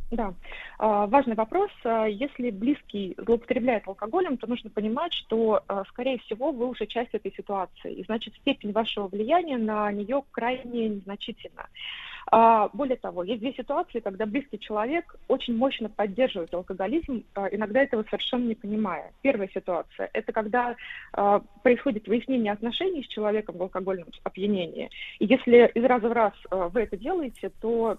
Да, А, важный вопрос. А, Если близкий злоупотребляет алкоголем, то нужно понимать, что, а, скорее всего, вы уже часть этой ситуации. И значит, степень вашего влияния на нее крайне незначительна. А, более того, есть две ситуации, когда близкий человек очень мощно поддерживает алкоголизм, а, иногда этого совершенно не понимая. Первая ситуация – это когда а, происходит выяснение отношений с человеком в алкогольном опьянении. И если из раза в раз вы это делаете, то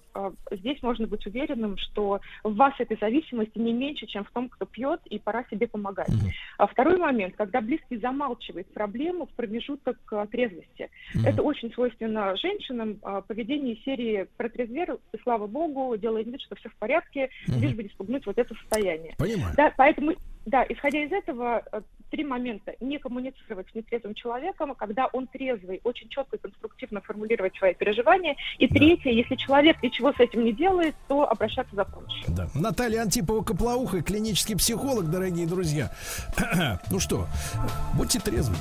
здесь можно быть уверенным, что в вас этой зависимости не меньше, чем в том, кто пьет, и пора себе помогать. А второй момент, когда близкий замалчивает проблему в промежуток трезвости. Это очень свойственно женщинам, поведение из серии протрезвер, и слава богу, делает вид, что все в порядке, Мгм. лишь бы не спугнуть вот это состояние. Понимаю. Да, поэтому, да, исходя из этого, э, три момента. Не коммуницировать с нетрезвым человеком, когда он трезвый, очень четко и конструктивно формулировать свои переживания. И третье, если человек ничего с этим не делает, то обращаться за помощью. Да. Наталья Антипова-Коплауха, клинический психолог, дорогие друзья. ну что, будьте трезвыми.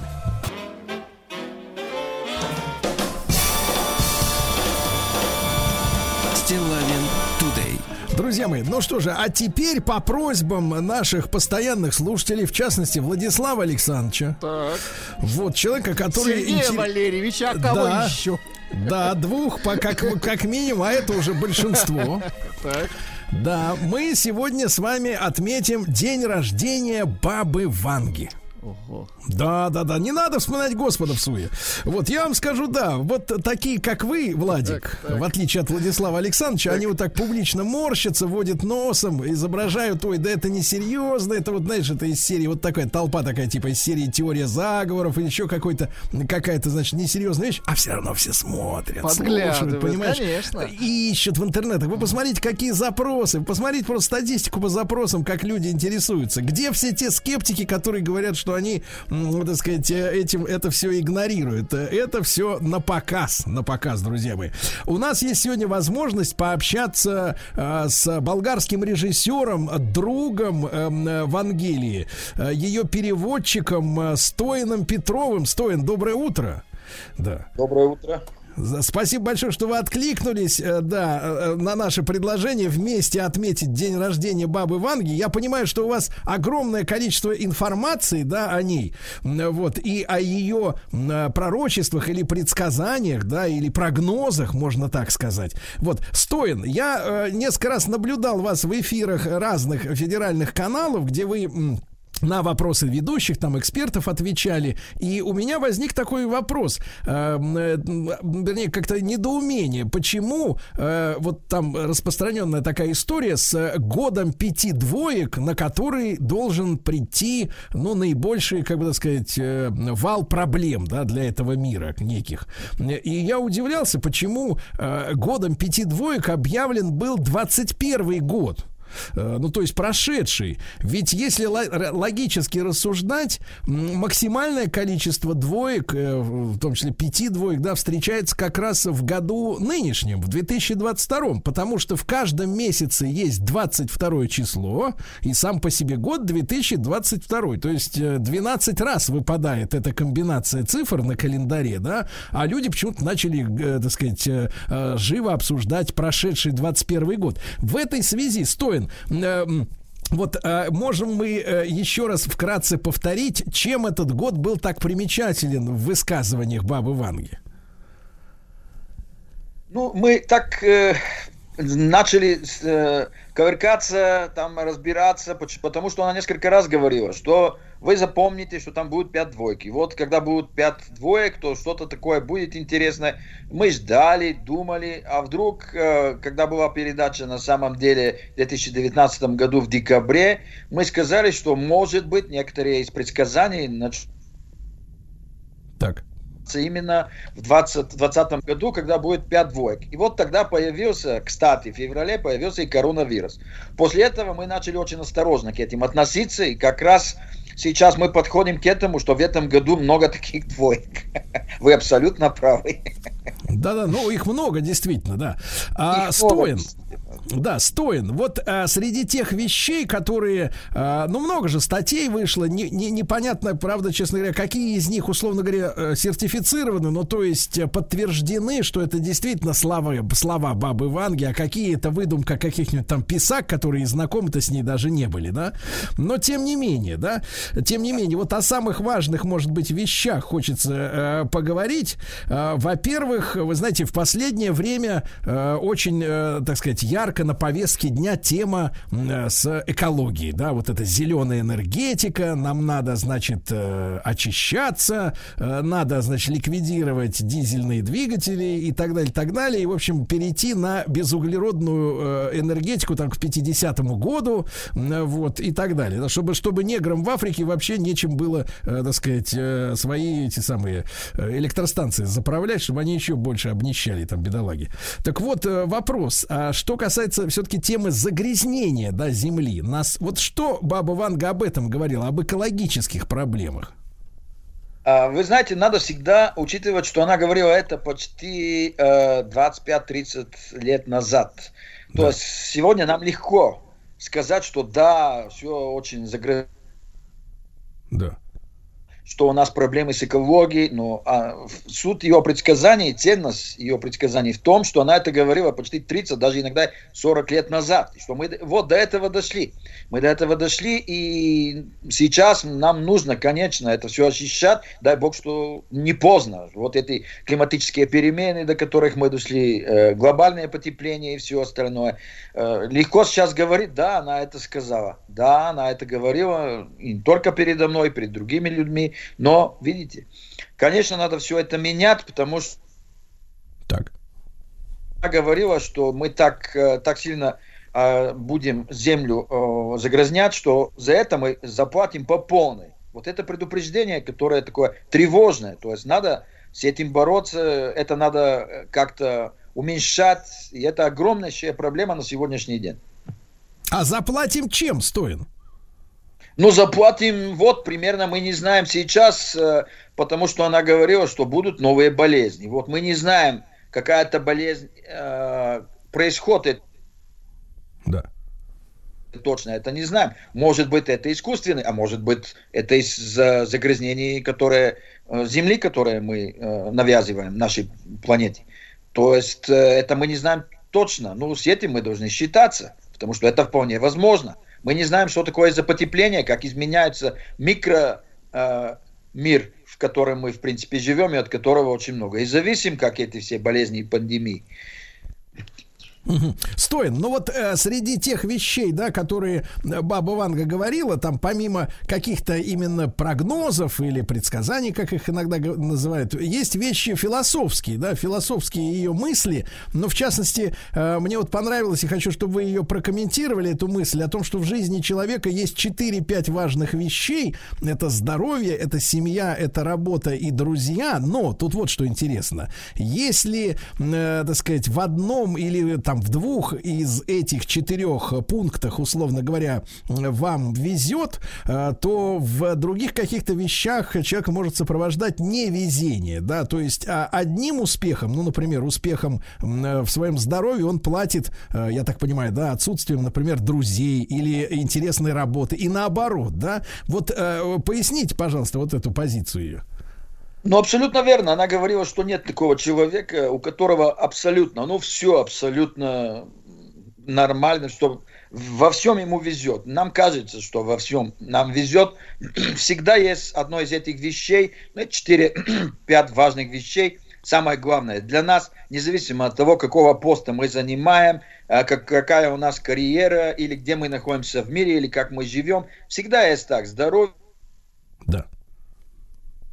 Стилавин Today. Друзья мои, ну что же, а теперь по просьбам наших постоянных слушателей, в частности Владислава Александровича, Так. вот человека, который... Сергея интер- Валерьевича, а кого Да. еще? Да, двух, по, как, как минимум, а это уже большинство. Так. Да, мы сегодня с вами отметим день рождения бабы Ванги. Ого. Да, да, да. Не надо вспоминать Господа в суе. Вот я вам скажу, да, вот такие, как вы, Владик, в отличие от Владислава Александровича, они вот так публично морщатся, водят носом, изображают, ой, да это не серьезно, это вот, знаешь, это из серии, вот такая толпа такая, типа из серии теория заговоров или еще какой-то, какая-то, значит, несерьезная вещь, а все равно все смотрят, слушают, понимаешь? конечно. Ищут в интернетах. Вы посмотрите, какие запросы. Посмотрите просто статистику по запросам, как люди интересуются. Где все те скептики, которые говорят, что они, так сказать, э, этим это все игнорируют. Это все на показ, на показ, друзья мои. У нас есть сегодня возможность пообщаться э, с болгарским режиссером, другом эм, э, Вангелии, ее переводчиком Стоином Петровым. Стоин, доброе утро. Да. Доброе утро. Спасибо большое, что вы откликнулись, э, да, э, на наше предложение вместе отметить день рождения бабы Ванги. Я понимаю, что у вас огромное количество информации, да, о ней, вот, и о ее э, пророчествах или предсказаниях, да, или прогнозах, можно так сказать. Вот, Стоин, я э, несколько раз наблюдал вас в эфирах разных федеральных каналов, где вы... на вопросы ведущих, там экспертов отвечали. И у меня возник такой вопрос, э, э, вернее, как-то недоумение. Почему э, вот там распространенная такая история с годом пяти двоек, на который должен прийти, ну, наибольший, как бы так сказать, э, вал проблем, да, для этого мира неких. И я удивлялся, почему э, годом пяти двоек объявлен был 21 год. Э, Ну, то есть прошедший. Ведь если логически рассуждать, максимальное количество двоек, э, в том числе пяти двоек, да, встречается как раз в году нынешнем, в 2022, потому что в каждом месяце есть 22 число, и сам по себе год 2022. То есть э, 12 раз выпадает эта комбинация цифр на календаре, да, а люди почему-то начали, э, так сказать, э, э, живо обсуждать прошедший 21 год. В этой связи, Стоин, э, вот э, можем мы э, еще раз вкратце повторить, чем этот год был так примечателен в высказываниях бабы Ванги? Ну, мы так э, начали э, коверкаться, там разбираться, потому что она несколько раз говорила, что вы запомните, что там будет пять двойки. Вот когда будет пять двоек, то что-то такое будет интересное. Мы ждали, думали, а вдруг, э, когда была передача на самом деле в 2019 году в декабре, мы сказали, что может быть некоторые из предсказаний нач- Так. Именно в 20, 2020 году, когда будет 5 двоек. И вот тогда появился, кстати, в феврале появился и коронавирус. После этого мы начали очень осторожно к этим относиться, и как раз сейчас мы подходим к этому, что в этом году много таких двоек. Вы абсолютно правы. Да-да, ну их много, действительно, да. А, Их много, Стоин, Да, стоин. Вот а, среди тех вещей, которые, а, ну много же статей вышло, не, не, непонятно, правда, честно говоря, какие из них, условно говоря, э, сертифицированы, ну то есть подтверждены, что это действительно слова, слова бабы Ванги, а какие это выдумка каких-нибудь там писак, которые знакомы-то с ней даже не были, да. Но тем не менее, да, тем не менее, вот о самых важных, может быть, вещах хочется э, поговорить. Э, во-первых, вы знаете, в последнее время э, очень, э, так сказать, ярко на повестке дня тема э, с экологией, да, вот эта зеленая энергетика, нам надо, значит, э, очищаться, э, надо, значит, ликвидировать дизельные двигатели и так далее, так далее, и, в общем, перейти на безуглеродную энергетику там к 50-му году, вот, и так далее, да, чтобы, чтобы неграм в Африке вообще нечем было, так сказать, свои эти самые электростанции заправлять, чтобы они еще больше обнищали, там, бедолаги. Так вот, вопрос, а что касается все-таки темы загрязнения, да, земли, нас, вот что Баба Ванга об этом говорила, об экологических проблемах? А, Вы знаете, надо всегда учитывать, что она говорила это почти э, 25-30 лет назад. То есть сегодня нам легко сказать, что да, все очень загрязнено. Да. Что у нас проблемы с экологией, но а, суть ее предсказаний, ценность ее предсказаний в том, что она это говорила почти 30, даже иногда 40 лет назад. Что мы вот до этого дошли. Мы до этого дошли, и сейчас нам нужно, конечно, это все очищать. Дай бог, что не поздно. Вот эти климатические перемены, до которых мы дошли, э, глобальное потепление и все остальное. Э, легко сейчас говорить, да, она это сказала. Да, она это говорила и не только передо мной, перед другими людьми. Но, видите, конечно, надо все это менять, потому что так. она говорила, что мы так, э, так сильно э, будем землю э, загрязнять, что за это мы заплатим по полной. Вот это предупреждение, которое такое тревожное. То есть надо с этим бороться, это надо как-то уменьшать. И это огромнейшая проблема на сегодняшний день. А заплатим чем, Стоин? Ну, заплатим, вот, примерно мы не знаем сейчас, э, потому что она говорила, что будут новые болезни. Вот мы не знаем, какая-то болезнь э, происходит. Да. Точно это не знаем. Может быть, это искусственный, а может быть, это из за загрязнений, которые, э, Земли, которые мы э, навязываем нашей планете. То есть, э, это мы не знаем точно. Ну, с этим мы должны считаться, потому что это вполне возможно. Мы не знаем, что такое за потепление, как изменяется микро э, мир, в котором мы, в принципе, живем, и от которого очень много. И зависим, как эти все болезни и пандемии. Стоин, ну вот э, среди тех вещей, да, которые э, Баба Ванга говорила, там помимо каких-то именно прогнозов или предсказаний, как их иногда называют, есть вещи философские, да, философские ее мысли. Но в частности, э, мне вот понравилось, и хочу, чтобы вы ее прокомментировали, эту мысль о том, что в жизни человека есть 4-5 важных вещей. Это здоровье, это семья, это работа и друзья. Но тут вот что интересно. Если, э, так сказать, в одном или там в двух из этих четырех пунктах, условно говоря, вам везет, э, то в других каких-то вещах человек может сопровождать невезение, да, то есть а, одним успехом, ну, например, успехом э, в своем здоровье он платит, э, я так понимаю, да, отсутствием, например, друзей или интересной работы, и наоборот, да. Вот поясните, пожалуйста, вот эту позицию ее. Ну, абсолютно верно. Она говорила, что нет такого человека, у которого абсолютно, ну, все абсолютно нормально, что во всем ему везет. Нам кажется, что во всем нам везет. Всегда есть одно из этих вещей, ну, 4-5 важных вещей. Самое главное для нас, независимо от того, какого поста мы занимаем, а, как, какая у нас карьера, или где мы находимся в мире, или как мы живем, всегда есть так. Здоровье,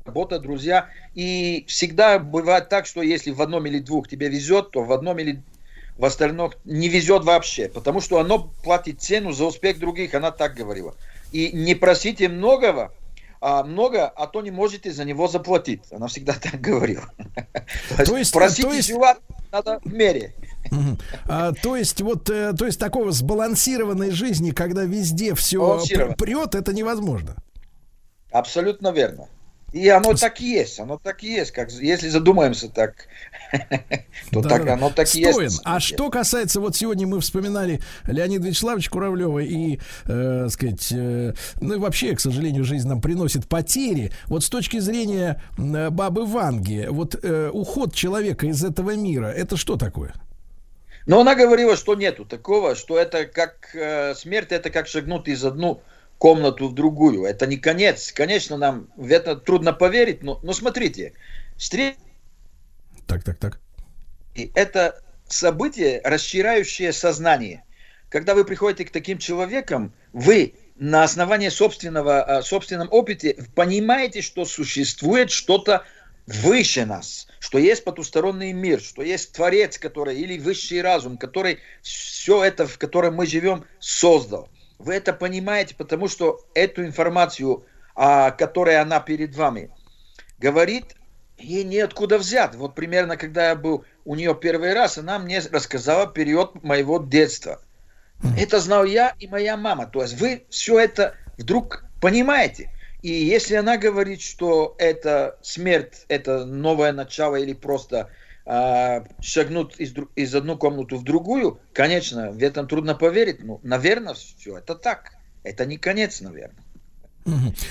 работа, друзья. И всегда бывает так, что если в одном или двух тебе везет, то в одном или в остальном не везет вообще. Потому что оно платит цену за успех других, она так говорила. И не просите многого, а много, а то не можете за него заплатить. Она всегда так говорила. То есть, просите то есть- надо в мере. А, то есть вот, э, то есть такого сбалансированной жизни, когда везде все прет, это невозможно. Абсолютно верно. И оно так есть, оно так и есть, как если задумаемся так, то Да, так да. оно так и Стоин. есть. А что касается, вот сегодня мы вспоминали Леонида Вячеславовича Куравлева и, э, сказать, э, ну и вообще, к сожалению, жизнь нам приносит потери. Вот с точки зрения э, бабы Ванги, вот э, уход человека из этого мира, это что такое? Но она говорила, что нету такого, что это как э, смерть, это как шагнуть из одну комнату в другую. Это не конец. Конечно, нам в это трудно поверить, но, но смотрите, встреч Так, так, так. И это событие, расширяющее сознание. Когда вы приходите к таким человекам, вы на основании собственного, э, собственном опыте понимаете, что существует что-то выше нас, что есть потусторонний мир, что есть Творец, который, или высший разум, который все это, в котором мы живем, создал. Вы это понимаете, потому что эту информацию, а, которая она перед вами говорит, ей неоткуда взять. Вот примерно, когда я был у нее первый раз, она мне рассказала период моего детства. Это знал я и моя мама. То есть вы все это вдруг понимаете. И если она говорит, что это смерть, это новое начало или просто а, шагнуть из, из одну комнату в другую, конечно, в этом трудно поверить. Ну, наверное, все это так. Это не конец, наверное.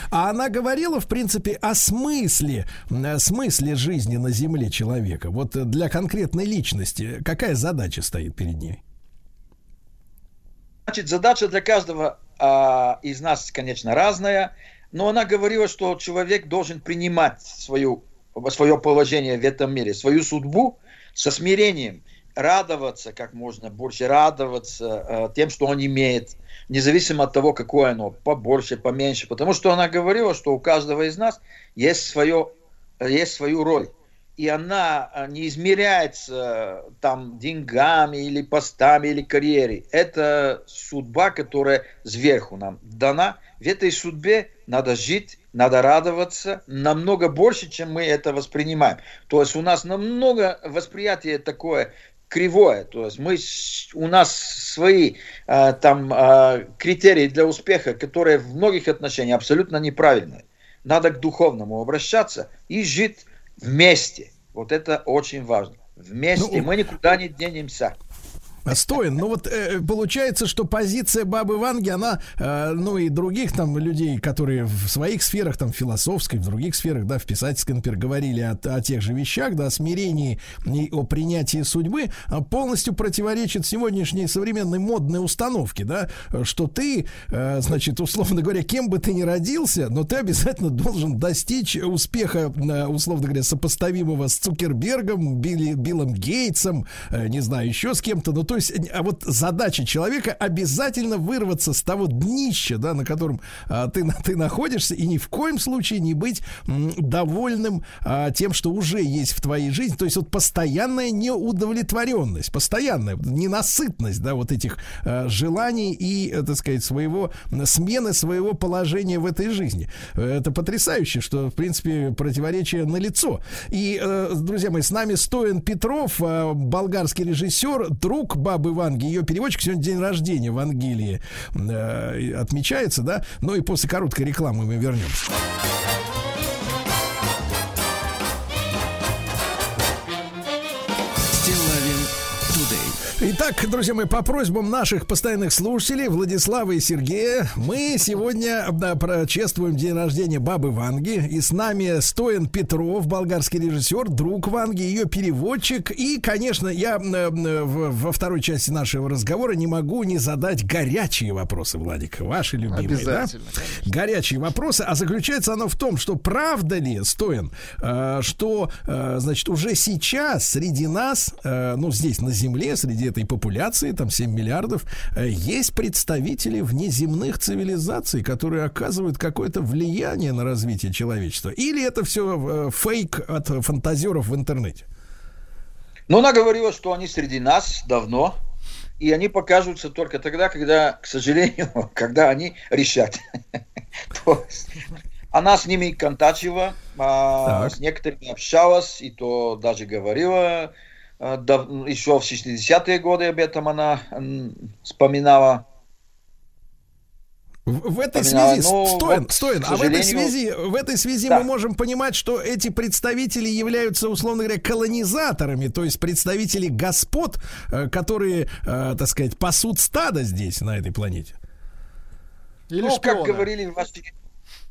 А она говорила, в принципе, о смысле, э, смысле жизни на Земле человека. Вот для конкретной личности какая задача стоит перед ней? Значит, задача для каждого а, из нас, конечно, разная, но она говорила, что человек должен принимать свою, свое положение в этом мире, свою судьбу со смирением, радоваться как можно больше, радоваться э, тем, что он имеет, независимо от того, какое оно, побольше, поменьше, потому что она говорила, что у каждого из нас есть, свое, есть свою роль и она а, не измеряется там деньгами или постами или карьерой. Это судьба, которая сверху нам дана. В этой судьбе надо жить, надо радоваться намного больше, чем мы это воспринимаем. То есть у нас намного восприятие такое кривое. То есть мы, у нас свои а, там а, критерии для успеха, которые в многих отношениях абсолютно неправильные. Надо к духовному обращаться и жить вместе. Вот это очень важно. Вместе. Ну, Мы никуда не денемся. Стоин, ну вот э, получается, что позиция бабы Ванги, она, э, ну и других там людей, которые в своих сферах, там, философской, в других сферах, да, в писательской, например, говорили о, о тех же вещах, да, о смирении и о принятии судьбы, а, полностью противоречит сегодняшней современной модной установке, да, что ты, э, значит, условно говоря, кем бы ты ни родился, но ты обязательно должен достичь успеха, э, условно говоря, сопоставимого с Цукербергом, Билли, Биллом Гейтсом, э, не знаю, еще с кем-то, ну, то есть, а вот задача человека обязательно вырваться с того днища, да, на котором а, ты, на- ты находишься, и ни в коем случае не быть м, довольным а, тем, что уже есть в твоей жизни. То есть вот постоянная неудовлетворенность, постоянная ненасытность, да, вот этих а, желаний и, э, так сказать, своего смены своего положения в этой жизни. Это потрясающе, что, в принципе, противоречие налицо. И, э, друзья мои, с нами Стоян Петров, э, болгарский режиссер, друг бабы Ванги, ее переводчик. Сегодня день рождения в Ангелии э, отмечается, да? Ну и после короткой рекламы мы вернемся. Итак, друзья мои, по просьбам наших постоянных слушателей Владислава и Сергея мы сегодня да, прочествуем день рождения бабы Ванги. И с нами Стоян Петров, болгарский режиссер, друг Ванги, ее переводчик. И, конечно, я э, э, в- во второй части нашего разговора не могу не задать горячие вопросы, Владик, ваши любимые. да? Обязательно, горячие вопросы, а заключается оно в том, что правда ли, Стоин, э, что, э, значит, уже сейчас среди нас, э, ну, здесь на Земле, среди этой популяции, там 7 миллиардов, э, есть представители внеземных цивилизаций, которые оказывают какое-то влияние на развитие человечества? Или это все фейк от фантазеров в интернете? Но она говорила, что они среди нас давно, и они покажутся только тогда, когда, к сожалению, когда они решат. То есть Она с ними контачила, а, с некоторыми общалась, и то даже говорила, а, еще в 60-е годы об этом она вспоминала. В, в этой связи, Ну, Стоин, вот, Стоин, а в этой связи, в этой связи Да. мы можем понимать, что эти представители являются, условно говоря, колонизаторами, то есть представители господ, э, которые, э, так сказать, пасут стадо здесь, на этой планете. ну, как говорили ваши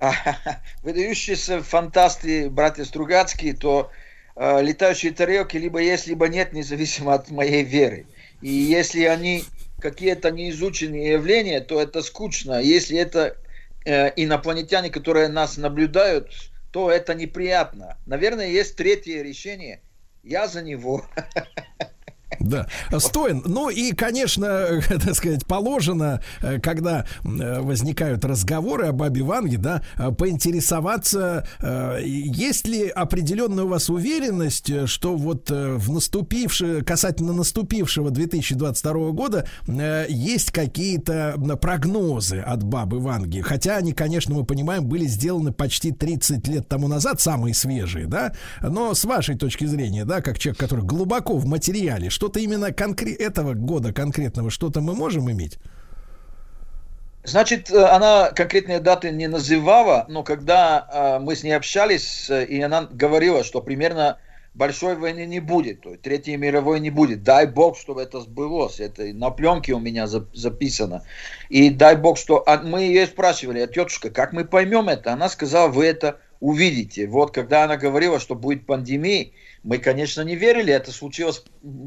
выдающиеся фантасты, братья Стругацкие, то э, летающие тарелки либо есть, либо нет, независимо от моей веры. И если они какие-то неизученные явления, то это скучно. Если это э, инопланетяне, которые нас наблюдают, то это неприятно. Наверное, есть третье решение. Я за него. Да, Стоин. Ну и, конечно, так сказать, положено, э, когда э, возникают разговоры о Бабе Ванге, да, э, поинтересоваться, есть ли определенная у вас уверенность, что вот в наступившее, касательно наступившего 2022 года есть какие-то прогнозы от Бабы Ванги, хотя они, конечно, мы понимаем, были сделаны почти 30 лет тому назад, самые свежие, да, но с вашей точки зрения, да, как человек, который глубоко в материале, что-то именно конкре- этого года конкретного, что-то мы можем иметь? Значит, э, она конкретные даты не называла, но когда э, мы с ней общались, э, и она говорила, что примерно большой войны не будет, то есть Третьей мировой не будет. Дай бог, чтобы это сбылось. Это на пленке у меня за- записано. И дай бог, что... а мы ее спрашивали, а тетушка, как мы поймем это? Она сказала, вы это увидите. Вот когда она говорила, что будет пандемия, мы, конечно, не верили, это случилось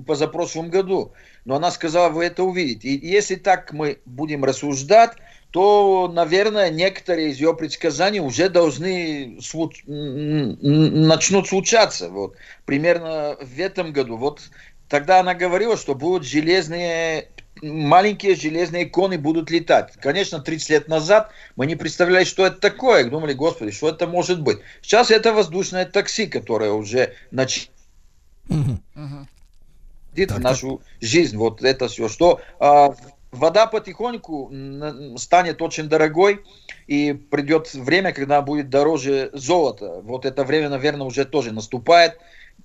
позапрошлом году. Но она сказала, вы это увидите. И если так мы будем рассуждать, то, наверное, некоторые из ее предсказаний уже должны случ- начнут случаться. Вот. Примерно в этом году. Вот тогда она говорила, что будут железные маленькие железные коны будут летать. Конечно, 30 лет назад мы не представляли, что это такое. Думали, господи, что это может быть. Сейчас это воздушное такси, которое уже начинает в нашу жизнь. Вот это все. Что а, вода потихоньку станет очень дорогой, и придет время, когда будет дороже золота. Вот это время, наверное, уже тоже наступает.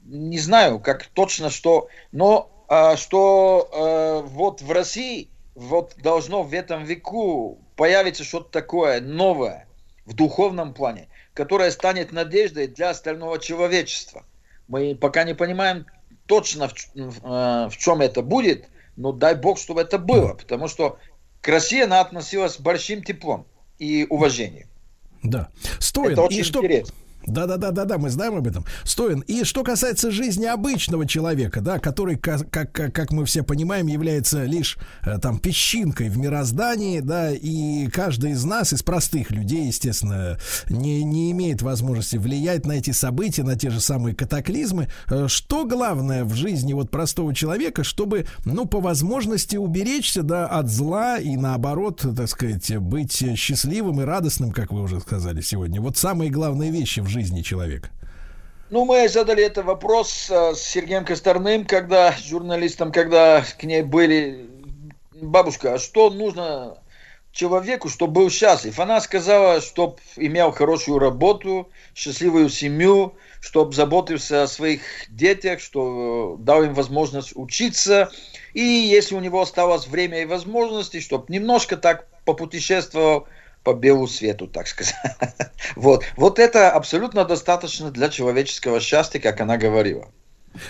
Не знаю, как точно что, но что а, вот в России вот должно в этом веку появиться что-то такое новое в духовном плане, которое станет надеждой для остального человечества. Мы пока не понимаем точно в, э, в чем это будет, но дай бог, чтобы это было, потому что к России она относилась с большим теплом и уважением. Да. Стоин. Это очень и что... интересно. Да, да, да, да, да, мы знаем об этом. Стоин. И что касается жизни обычного человека, да, который, ка- как, как, как мы все понимаем, является лишь э, там песчинкой в мироздании, да, и каждый из нас, из простых людей, естественно, не, не имеет возможности влиять на эти события, на те же самые катаклизмы. Э, Что главное в жизни вот простого человека, чтобы, ну, по возможности уберечься, да, от зла и наоборот, так сказать, быть счастливым и радостным, как вы уже сказали сегодня. Вот самые главные вещи в жизни человека. Ну, мы задали этот вопрос э, с Сергеем Косторным, когда журналистам, когда к ней были, бабушка, а что нужно человеку, чтобы был счастлив? Она сказала, чтобы имел хорошую работу, счастливую семью, чтобы заботился о своих детях, что э, дал им возможность учиться. И если у него осталось время и возможности, чтобы немножко так попутешествовал по белу свету, так сказать. Вот. вот это абсолютно достаточно для человеческого счастья, как она говорила.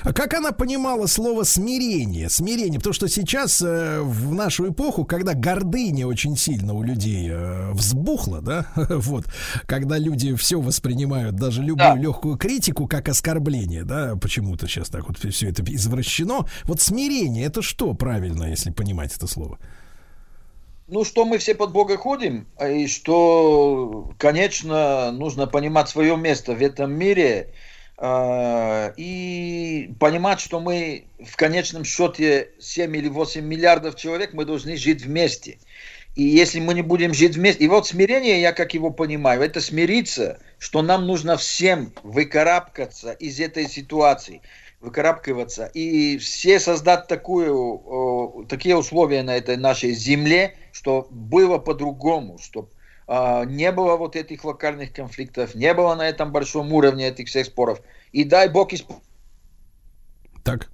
А как она понимала слово смирение? Смирение, потому что сейчас э, в нашу эпоху, когда гордыня очень сильно у людей э, взбухла, да, вот, когда люди все воспринимают, даже любую легкую критику как оскорбление, да, почему-то сейчас так вот все это извращено. Вот смирение, это что правильно, если понимать это слово? Ну, что мы все под Бога ходим, а и что, конечно, нужно понимать свое место в этом мире э, и понимать, что мы в конечном счете 7 или 8 миллиардов человек, мы должны жить вместе. И если мы не будем жить вместе... И вот смирение, я как его понимаю, это смириться, что нам нужно всем выкарабкаться из этой ситуации выкарабкиваться и все создать такую, такие условия на этой нашей земле, что было по-другому, чтобы а, не было вот этих локальных конфликтов, не было на этом большом уровне этих всех споров. И дай Бог исп... Так.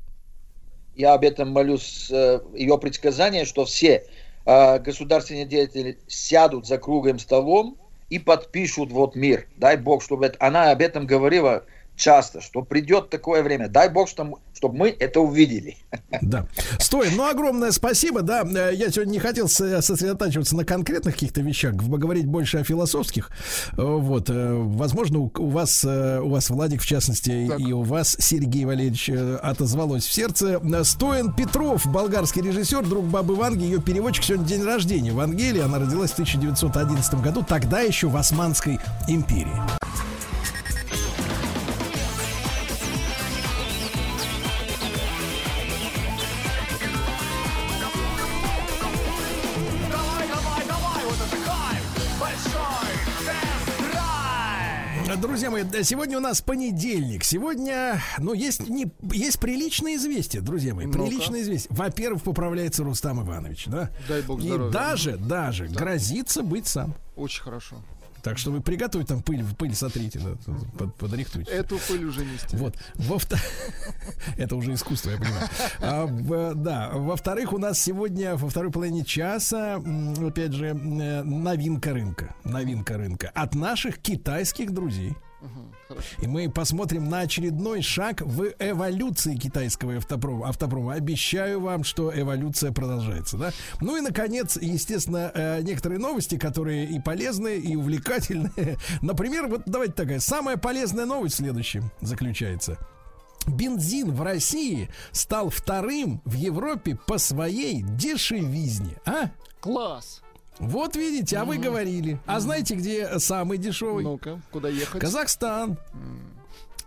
Я об этом молюсь, э, ее предсказание, что все э, государственные деятели сядут за круглым столом и подпишут вот мир. Дай бог, чтобы это, она об этом говорила часто, что придет такое время. Дай бог, что, чтобы мы это увидели. Да. Стой, ну огромное спасибо, да. Э, Я сегодня не хотел со- сосредотачиваться на конкретных каких-то вещах, говорить больше о философских. Э, Вот, э, возможно, у вас, у вас Владик, в частности, и у вас, Сергей Валерьевич, отозвалось в сердце. Стоян Петров, болгарский режиссер, друг Бабы Ванги, ее переводчик, сегодня день рождения в Ангелии. Она родилась в 1911 году, тогда еще в Османской империи. Друзья мои, да, сегодня у нас понедельник. Сегодня, ну, есть, не, есть приличное известие, друзья мои. Ну-ка. Приличное известие. Во-первых, поправляется Рустам Иванович, да? Дай бог И здоровья. даже, даже грозится быть сам. Очень хорошо. Так что вы приготовьте там пыль, пыль сотрите, да, под- подрихтуйте. Эту пыль уже не стереть. Вот. Во Это уже искусство, я понимаю. А, в- да. Во-вторых, у нас сегодня во второй половине часа, опять же, э, новинка рынка. Новинка рынка. От наших китайских друзей. И мы посмотрим на очередной шаг в эволюции китайского автопрома. автопрома. Обещаю вам, что эволюция продолжается. Да? Ну и, наконец, естественно, э, некоторые новости, которые и полезные, и увлекательные. Например, вот давайте такая. Самая полезная новость в следующем заключается. Бензин в России стал вторым в Европе по своей дешевизне. А? Класс. Вот видите, а вы говорили. А знаете, где самый дешевый? Ну-ка, куда ехать? Казахстан.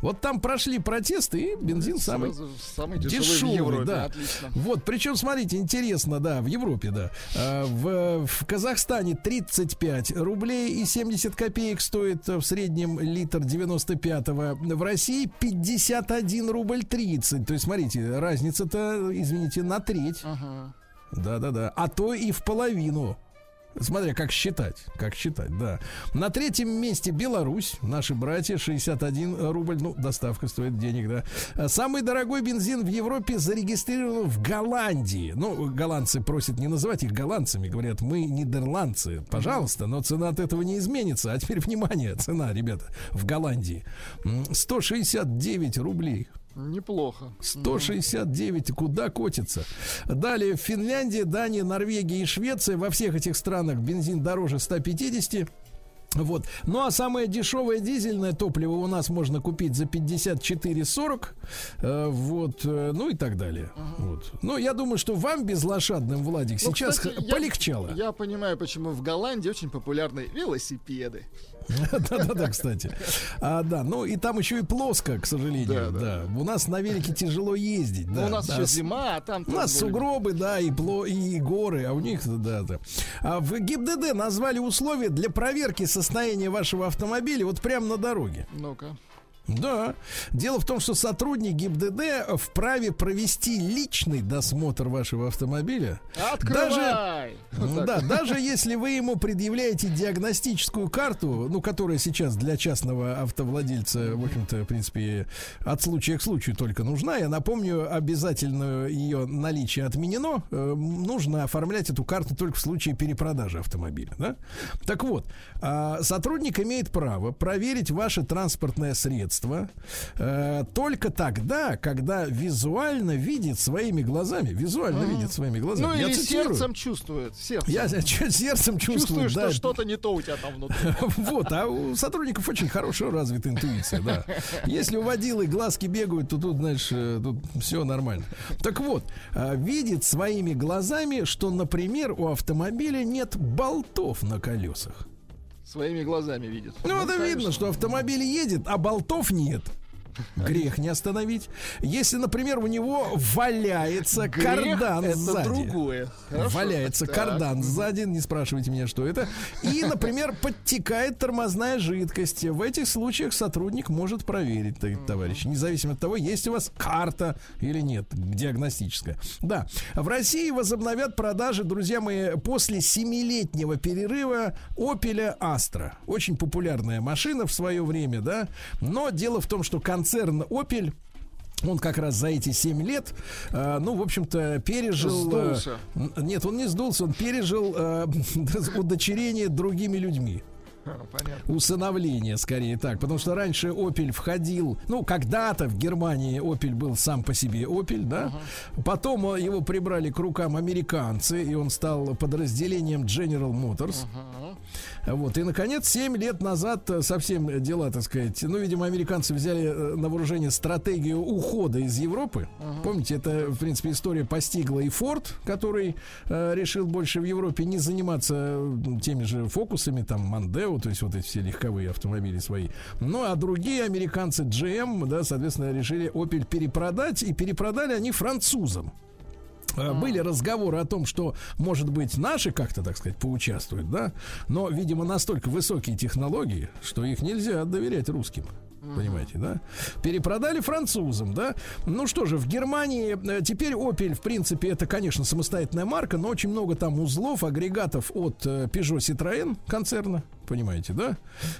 Вот там прошли протесты, и бензин самый, Сразу самый дешевый в Европе. да. Отлично. Вот, причем, смотрите, интересно, да, в Европе, да. А, В, в Казахстане 35 рублей и 70 копеек стоит э, в среднем литр 95-го. В России 51 рубль 30. То есть, смотрите, разница-то, извините, на треть. Ага. Да-да-да. А то и в половину. Смотря как считать, как считать, да. На третьем месте Беларусь, наши братья, 61 рубль, ну, доставка стоит денег, да. А Самый дорогой бензин в Европе зарегистрирован в Голландии. Ну, голландцы просят не называть их голландцами, говорят, мы нидерландцы, пожалуйста, но цена от этого не изменится. А теперь, внимание, цена, ребята, в Голландии. М, 169 рублей. Неплохо. 169, куда котится? Далее в Финляндии, Дания, Норвегия и Швеция. Во всех этих странах бензин дороже 150. Вот. Ну а самое дешевое дизельное топливо у нас можно купить за 54,40. Э, вот. э, ну и так далее. Вот. Ну, я думаю, что вам безлошадным, Владик, Ну, сейчас кстати, х- я- полегчало. Я понимаю, почему в Голландии очень популярны велосипеды. Да-да-да, кстати. А, да, ну и там еще и плоско, к сожалению. Да, У нас на велике тяжело ездить. Ну, да, у нас да. еще зима, а там... У нас сугробы, да, и, пло, и горы, а у них, да, да. А в ГИБДД назвали условия для проверки состояния вашего автомобиля вот прямо на дороге. Ну-ка. Да. Дело в том, что сотрудник ГИБДД вправе провести личный досмотр вашего автомобиля. Открывай! Вот так. Да, даже если вы ему предъявляете диагностическую карту, ну, которая сейчас для частного автовладельца, в общем-то, в принципе, от случая к случаю только нужна. Я напомню, обязательно ее наличие отменено. Э, Нужно оформлять эту карту только в случае перепродажи автомобиля. Да? Так вот, а, сотрудник имеет право проверить ваше транспортное средство э, только тогда, когда визуально видит своими глазами, визуально Мгм. видит своими глазами. Ну Я или цитирую. сердцем чувствует. Сердцем. Я чё- сердцем чувствую, Чувствуешь, да. что что-то не то у тебя там внутри. Вот, а у сотрудников очень хорошо развита интуиция, да. Если у водилы глазки бегают, то тут, знаешь, э, тут все нормально. Так вот, а, видит своими глазами, что, например, у автомобиля нет болтов на колесах. Своими глазами видит. Ну, это видно, что автомобиль едет, а болтов нет. Грех не остановить. Если, например, у него валяется Грех кардан это сзади. другое. Хорошо. Валяется Так. кардан сзади, не спрашивайте меня, что это. И, например, подтекает тормозная жидкость. В этих случаях сотрудник может проверить, товарищи, независимо от того, есть у вас карта или нет, диагностическая. Да, в России возобновят продажи, друзья мои, после семилетнего перерыва Opel Astra. Очень популярная машина в свое время, да. Но дело в том, что концерн Opel он как раз за эти 7 лет, э, ну, в общем-то, пережил... э, Сдулся. н- нет, он не сдулся, он пережил э, удочерение другими людьми. А, Понятно. Усыновление, скорее так. Потому что раньше Opel входил, ну, когда-то в Германии Opel был сам по себе Opel, да. Потом э, его прибрали к рукам американцы, и он стал подразделением General Motors. Вот. И, наконец, 7 лет назад э, совсем дела, так сказать, ну, видимо, американцы взяли э, на вооружение стратегию ухода из Европы. Помните, это, в принципе, история постигла и Форд, который э, решил больше в Европе не заниматься э, теми же фокусами, там, Мандео, то есть вот эти все легковые автомобили свои. Ну, а другие американцы, GM, да, соответственно, решили Opel перепродать, и перепродали они французам. Э, Были разговоры о том, что, может быть, наши как-то, так сказать, поучаствуют, да, но, видимо, настолько высокие технологии, что их нельзя доверять русским. Понимаете, да? Перепродали французам, да? Ну что же, в Германии э, теперь Opel, в принципе, это, конечно, самостоятельная марка, но очень много там узлов, агрегатов от э, Peugeot Citroën концерна, понимаете, да?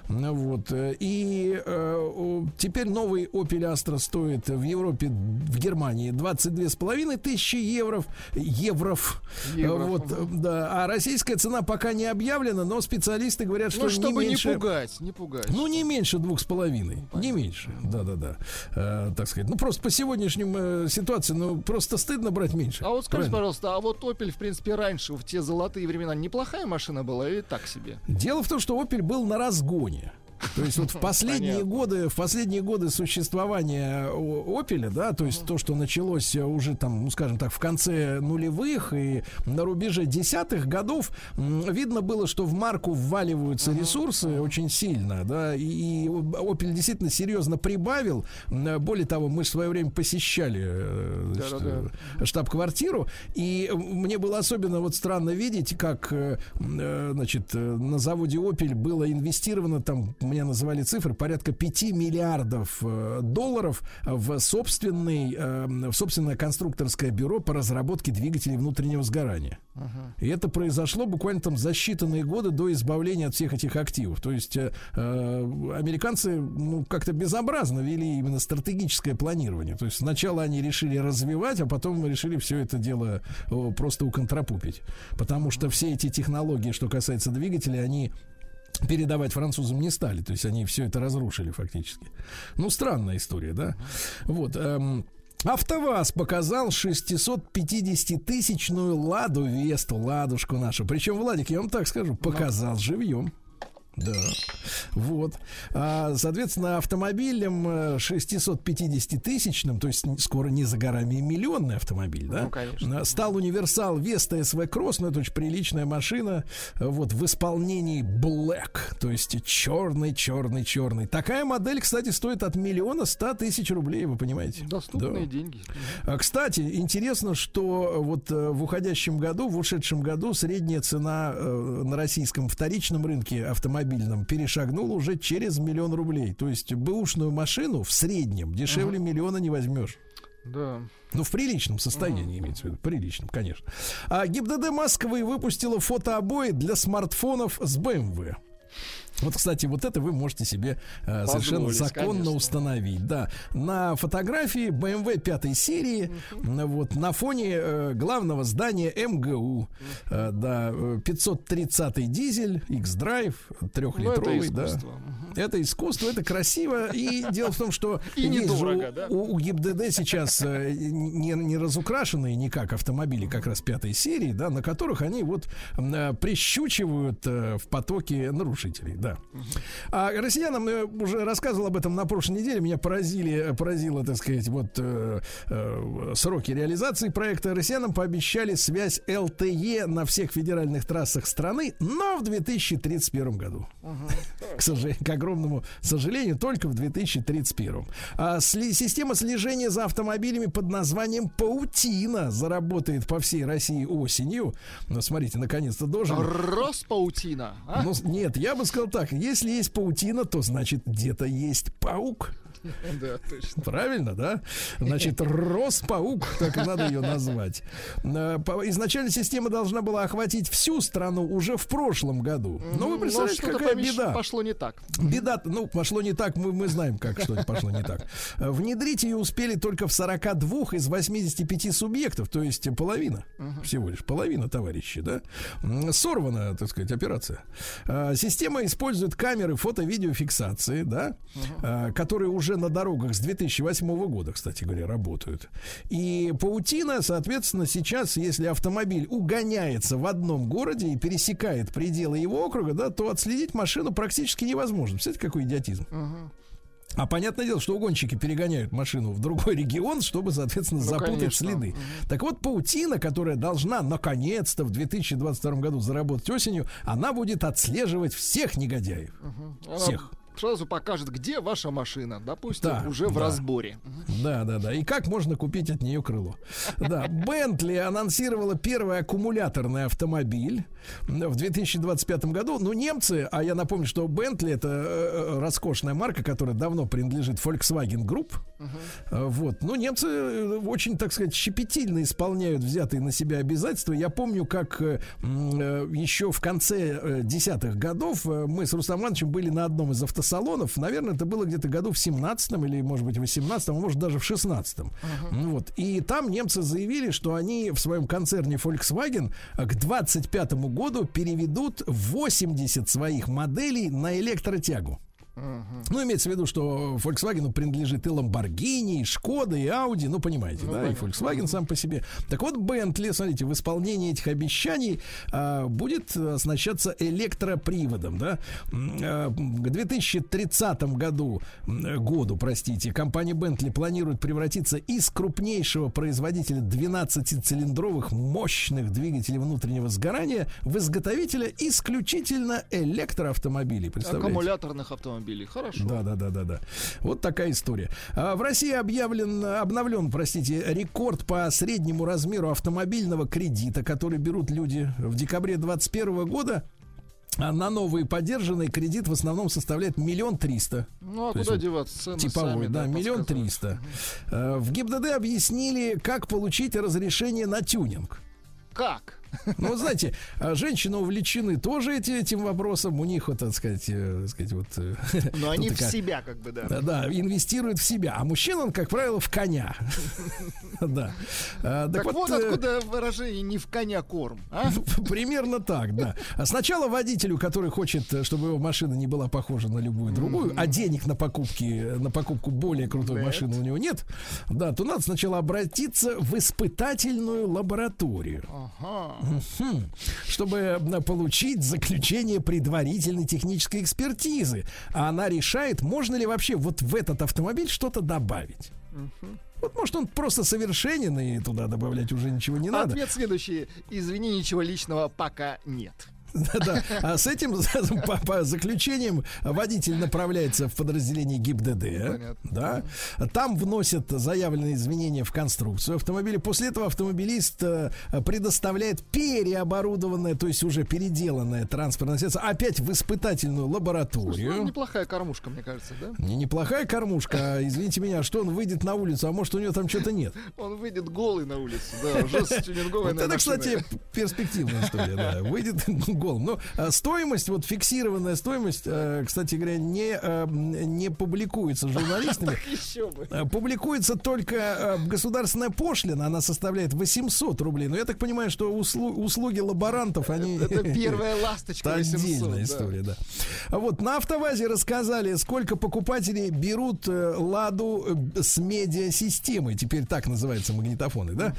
Ну Вот. э, И э, теперь новый Opel Astra стоит в Европе, в Германии 22,5 тысячи евро. Евров. Евров, Вот, э, да. А российская цена пока не объявлена, но специалисты говорят, что Ну, не чтобы не меньше... пугать, не пугать. Ну, не меньше двух с половиной. Не меньше. Да-да-да. Э, так сказать. Ну, просто по сегодняшним э, ситуации, ну, просто стыдно брать меньше. А вот скажите, Правильно? пожалуйста, а вот Opel, в принципе, раньше, в те золотые времена, неплохая машина была или так себе? Дело в том, что Opel был на разгоне. То есть вот в последние Понятно. годы, в последние годы существования О- Opel, да, то есть то, что началось э, уже там, ну скажем так, в конце нулевых и на рубеже десятых годов, видно было, что в марку вваливаются ресурсы очень сильно, да, и, Opel действительно серьезно прибавил. Более того, мы в свое время посещали э, значит, э, штаб-квартиру, и э, мне было особенно вот странно видеть, как, э, э, значит, э, на заводе Opel было инвестировано там, мне называли цифры, порядка 5 миллиардов э, долларов в собственный, э, в собственное конструкторское бюро по разработке двигателей внутреннего сгорания. И это произошло буквально там за считанные годы до избавления от всех этих активов. То есть э, э, американцы ну, как-то безобразно вели именно стратегическое планирование. То есть сначала они решили развивать, а потом решили все это дело э, просто уконтрапупить. Потому что все эти технологии, что касается двигателей, они передавать французам не стали. То есть они все это разрушили фактически. Ну, странная история, да? Вот. эм, АвтоВАЗ показал 650-тысячную Ладу Весту, Ладушку нашу. Причем, Владик, я вам так скажу, показал живьем. Да. Вот. А, соответственно, автомобилем э, 650-тысячным, то есть скоро не за горами и миллионный автомобиль, да? Ну, конечно. А, Стал универсал Веста СВ Кросс, ну, это очень приличная машина, э, вот, в исполнении Black, то есть черный, черный, черный. Такая модель, кстати, стоит от миллиона ста тысяч рублей, вы понимаете? Доступные Да. деньги. А, Кстати, интересно, что э, вот э, в уходящем году, в ушедшем году средняя цена э, на российском вторичном рынке автомобильном перешагнула уже через миллион рублей. То есть бэушную машину в среднем дешевле миллиона не возьмешь. Да. Ну, в приличном состоянии имеется в виду. Приличном, конечно. А ГИБДД Москвы выпустила фотообои для смартфонов с BMW. Вот, кстати, вот это вы можете себе э, совершенно законно конечно. установить. Да. На фотографии BMW пятой серии, м, вот, на фоне э, главного здания МГУ. Э, да, э, 530-й дизель, X-Drive, трехлитровый. да. искусство. Это искусство, это красиво. И дело в том, что И недорого, да? у, у ГИБДД сейчас э, не, не разукрашенные никак автомобили как раз пятой серии, да, на которых они вот э, прищучивают э, в потоке нарушителей, да. А россиянам, я уже рассказывал об этом на прошлой неделе, меня поразили, поразило, так сказать, вот э, э, сроки реализации проекта. Россиянам пообещали связь ЛТЕ на всех федеральных трассах страны, но в 2031 году к, сожалению, к огромному сожалению, только в 2031. А сли- система слежения за автомобилями под названием Паутина заработает по всей России осенью. Ну, смотрите, наконец-то должен. Роспаутина. а? Ну, нет, я бы сказал так. Так, если есть паутина, то значит где-то есть паук. Да, точно. Правильно, да? Значит, Роспаук, так и надо ее назвать. Э, Изначально система должна была охватить всю страну уже в прошлом году. Но вы Но представляете, какая беда. пошло не так. Беда, ну, пошло не так, мы, мы знаем, как что пошло не так. Э, Внедрить ее успели только в 42 из 85 субъектов, то есть половина, всего лишь половина, товарищи, да? Сорвана, так сказать, операция. Э, Система использует камеры фото-видеофиксации, да, которые уже на дорогах с 2008 года, кстати говоря, работают. И паутина, соответственно, сейчас, если автомобиль угоняется в одном городе и пересекает пределы его округа, да, то отследить машину практически невозможно. Представляете, какой идиотизм? А понятное дело, что угонщики перегоняют машину в другой регион, чтобы, соответственно, Ну, запутать конечно. следы. Так вот, паутина, которая должна наконец-то в 2022 году заработать осенью, она будет отслеживать всех негодяев. Она Всех. Сразу покажет, где ваша машина, допустим, Да, уже в да. разборе. Да, да, да. И как можно купить от нее крыло? Да, Бентли анонсировала первый аккумуляторный автомобиль в 2025 году. Ну, немцы, а я напомню, что Бентли это э, э, роскошная марка, которая давно принадлежит Volkswagen Group. Э, Вот. Ну, немцы очень, так сказать, щепетильно исполняют взятые на себя обязательства. Я помню, как еще в конце десятых годов мы с Рустам Ивановичем были на одном из автосалонов. Наверное, это было где-то году в 17 или, может быть, в 18 а может, даже в 16 Ну Вот. И там немцы заявили, что они в своем концерне Volkswagen к 25 году переведут 80 своих моделей на электротягу. Ну, имеется в виду, что Volkswagen принадлежит и Lamborghini, и Шкода, и Audi, ну, понимаете, да, и Volkswagen сам по себе. Так вот, Bentley, смотрите, в исполнении этих обещаний а, будет оснащаться электроприводом, да. А, К 2030 году, году, простите, компания Bentley планирует превратиться из крупнейшего производителя 12-цилиндровых мощных двигателей внутреннего сгорания в изготовителя исключительно электроавтомобилей. Представляете? Аккумуляторных автомобилей. Хорошо. Да, да, да, да, да. Вот такая история. А, В России объявлен, обновлен, простите, рекорд по среднему размеру автомобильного кредита, который берут люди в декабре 2021 года. А на новый поддержанный кредит в основном составляет миллион триста. Ну, а То есть куда вот деваться? Цены Типовой, сами, да, миллион триста. Э, В ГИБДД объяснили, как получить разрешение на тюнинг. Как? Ну, вот знаете, а женщины увлечены тоже эти- этим вопросом. У них, вот, так сказать, э, так сказать вот... э, Но они тут в такая- себя как бы, да. да, инвестирует в себя. А мужчина, он, как правило, в коня. Да. А, Так, вот, э, откуда выражение «не в коня корм», а? Примерно так, да. Сначала водителю, который хочет, чтобы его машина не была похожа на любую другую, а денег на покупки, на покупку более крутой машины у него нет, да, то надо сначала обратиться в испытательную лабораторию. Ага. Чтобы получить заключение предварительной технической экспертизы. А она решает, можно ли вообще вот в этот автомобиль что-то добавить. Вот может он просто совершенен и туда добавлять уже ничего не надо. Ответ следующий. Извини, ничего личного пока нет. Да-да. А с этим по, по заключением водитель направляется в подразделение ГИБДД. Да. Там вносят заявленные изменения в конструкцию автомобиля. После этого автомобилист э, предоставляет переоборудованное, то есть уже переделанное транспортное средство опять в испытательную Ну, лабораторию. неплохая кормушка, мне кажется, да? Не- Неплохая кормушка, а, извините меня, что он выйдет на улицу, а может у него там что-то нет. Он выйдет голый на улицу, да, уже с тюнинговой Вот это, кстати, перспективная история, да. Выйдет голым. Но а, стоимость, вот фиксированная стоимость, э, кстати говоря, не, э, не публикуется журналистами. Э, Публикуется только э, государственная пошлина, она составляет 800 рублей. Но я так понимаю, что услу- услуги лаборантов, они... Это первая ласточка Это 800, отдельная история, да. Вот на автовазе рассказали, сколько покупателей берут э, ладу э, с медиасистемой. Теперь так называются магнитофоны, да?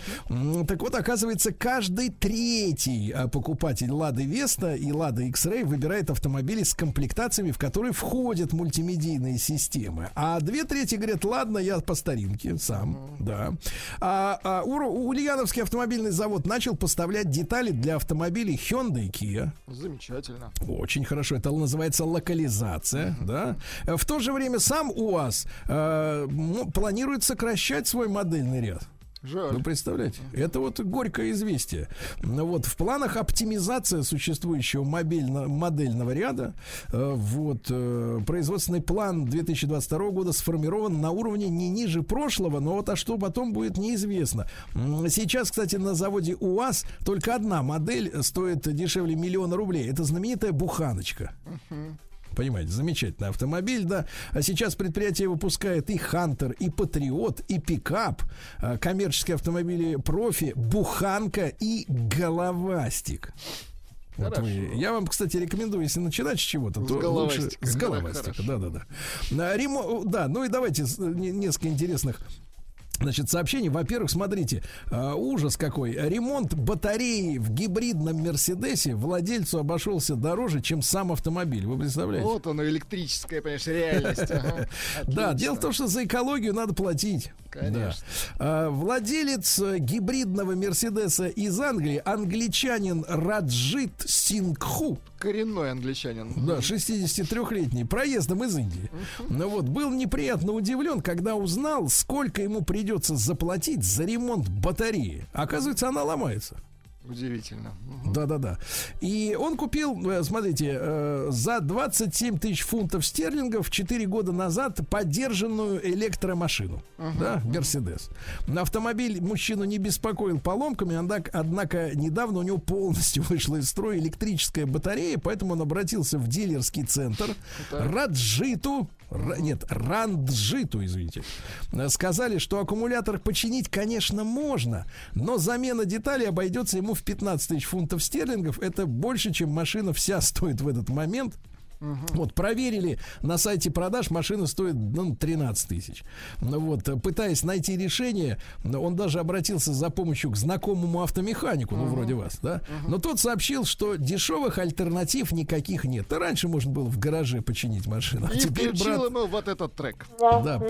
Так вот, оказывается, каждый третий э, покупатель Лады Веста и Лада X-Ray выбирает автомобили с комплектациями, в которые входят мультимедийные системы. А две трети говорят, ладно, я по старинке сам, да. А, а у, у Ульяновский автомобильный завод начал поставлять детали для автомобилей Hyundai и Kia. Замечательно. Очень хорошо. Это называется локализация, да. Э, В то же время сам УАЗ э, планирует сокращать свой модельный ряд. Жаль. Вы представляете? Это вот горькое известие. Ну Вот в планах оптимизация существующего мобильно, модельного ряда. Э, Вот э, производственный план 2022 года сформирован на уровне не ниже прошлого, но вот а что потом будет неизвестно. Сейчас, кстати, на заводе УАЗ только одна модель стоит дешевле миллиона рублей. Это знаменитая буханочка. Понимаете, замечательный автомобиль, да. А сейчас предприятие выпускает и Хантер, и Патриот, и пикап, а, коммерческие автомобили профи, буханка и головастик. Вот вы- я вам, кстати, рекомендую, если начинать с чего-то, то лучше с головастика. Да, да, да. Ремо- Да, ну и давайте не- несколько интересных Значит, сообщений. Во-первых, смотрите, э, ужас какой. Ремонт батареи в гибридном Мерседесе владельцу обошелся дороже, чем сам автомобиль. Вы представляете? Вот оно, электрическая, понимаешь, реальность. Да, дело в том, что за экологию надо платить. Конечно. Да. А, Владелец гибридного Мерседеса из Англии, англичанин Раджит Сингху, Коренной англичанин. да, 63-летний, проездом из Индии. Ну вот, был неприятно удивлен, когда узнал, сколько ему придется заплатить за ремонт батареи. Оказывается, она ломается. Удивительно. Да-да-да. И он купил, э, смотрите, э, за 27 тысяч фунтов стерлингов 4 года назад поддержанную электромашину. Да, Мерседес. На автомобиль мужчину не беспокоил поломками, однако, однако недавно у него полностью вышла из строя электрическая батарея, поэтому он обратился в дилерский центр Раджиту, Ра- нет, Ранджиту, извините. Сказали, что аккумулятор починить, конечно, можно, но замена деталей обойдется ему в 15 тысяч фунтов стерлингов. Это больше, чем машина вся стоит в этот момент. Вот, проверили на сайте продаж, машина стоит ну, 13 тысяч. Ну Вот, пытаясь найти решение, он даже обратился за помощью к знакомому автомеханику, ну, вроде вас, да. Но тот сообщил, что дешевых альтернатив никаких нет. Да раньше можно было в гараже починить машину. А И теперь, брат, ему вот этот трек. да.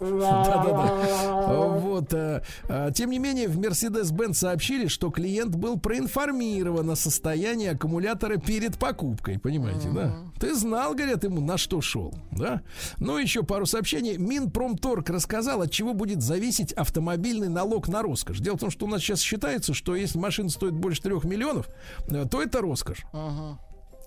Да-да-да. Вот. э, э, Тем не менее, в Mercedes-Benz сообщили, что клиент был проинформирован о состоянии аккумулятора перед покупкой. Понимаете, да? Ты знал, говорят ему, на что шел, да? Ну, еще пару сообщений. Минпромторг рассказал, от чего будет зависеть автомобильный налог на роскошь. Дело в том, что у нас сейчас считается, что если машина стоит больше трех миллионов, э, то это роскошь. Ага.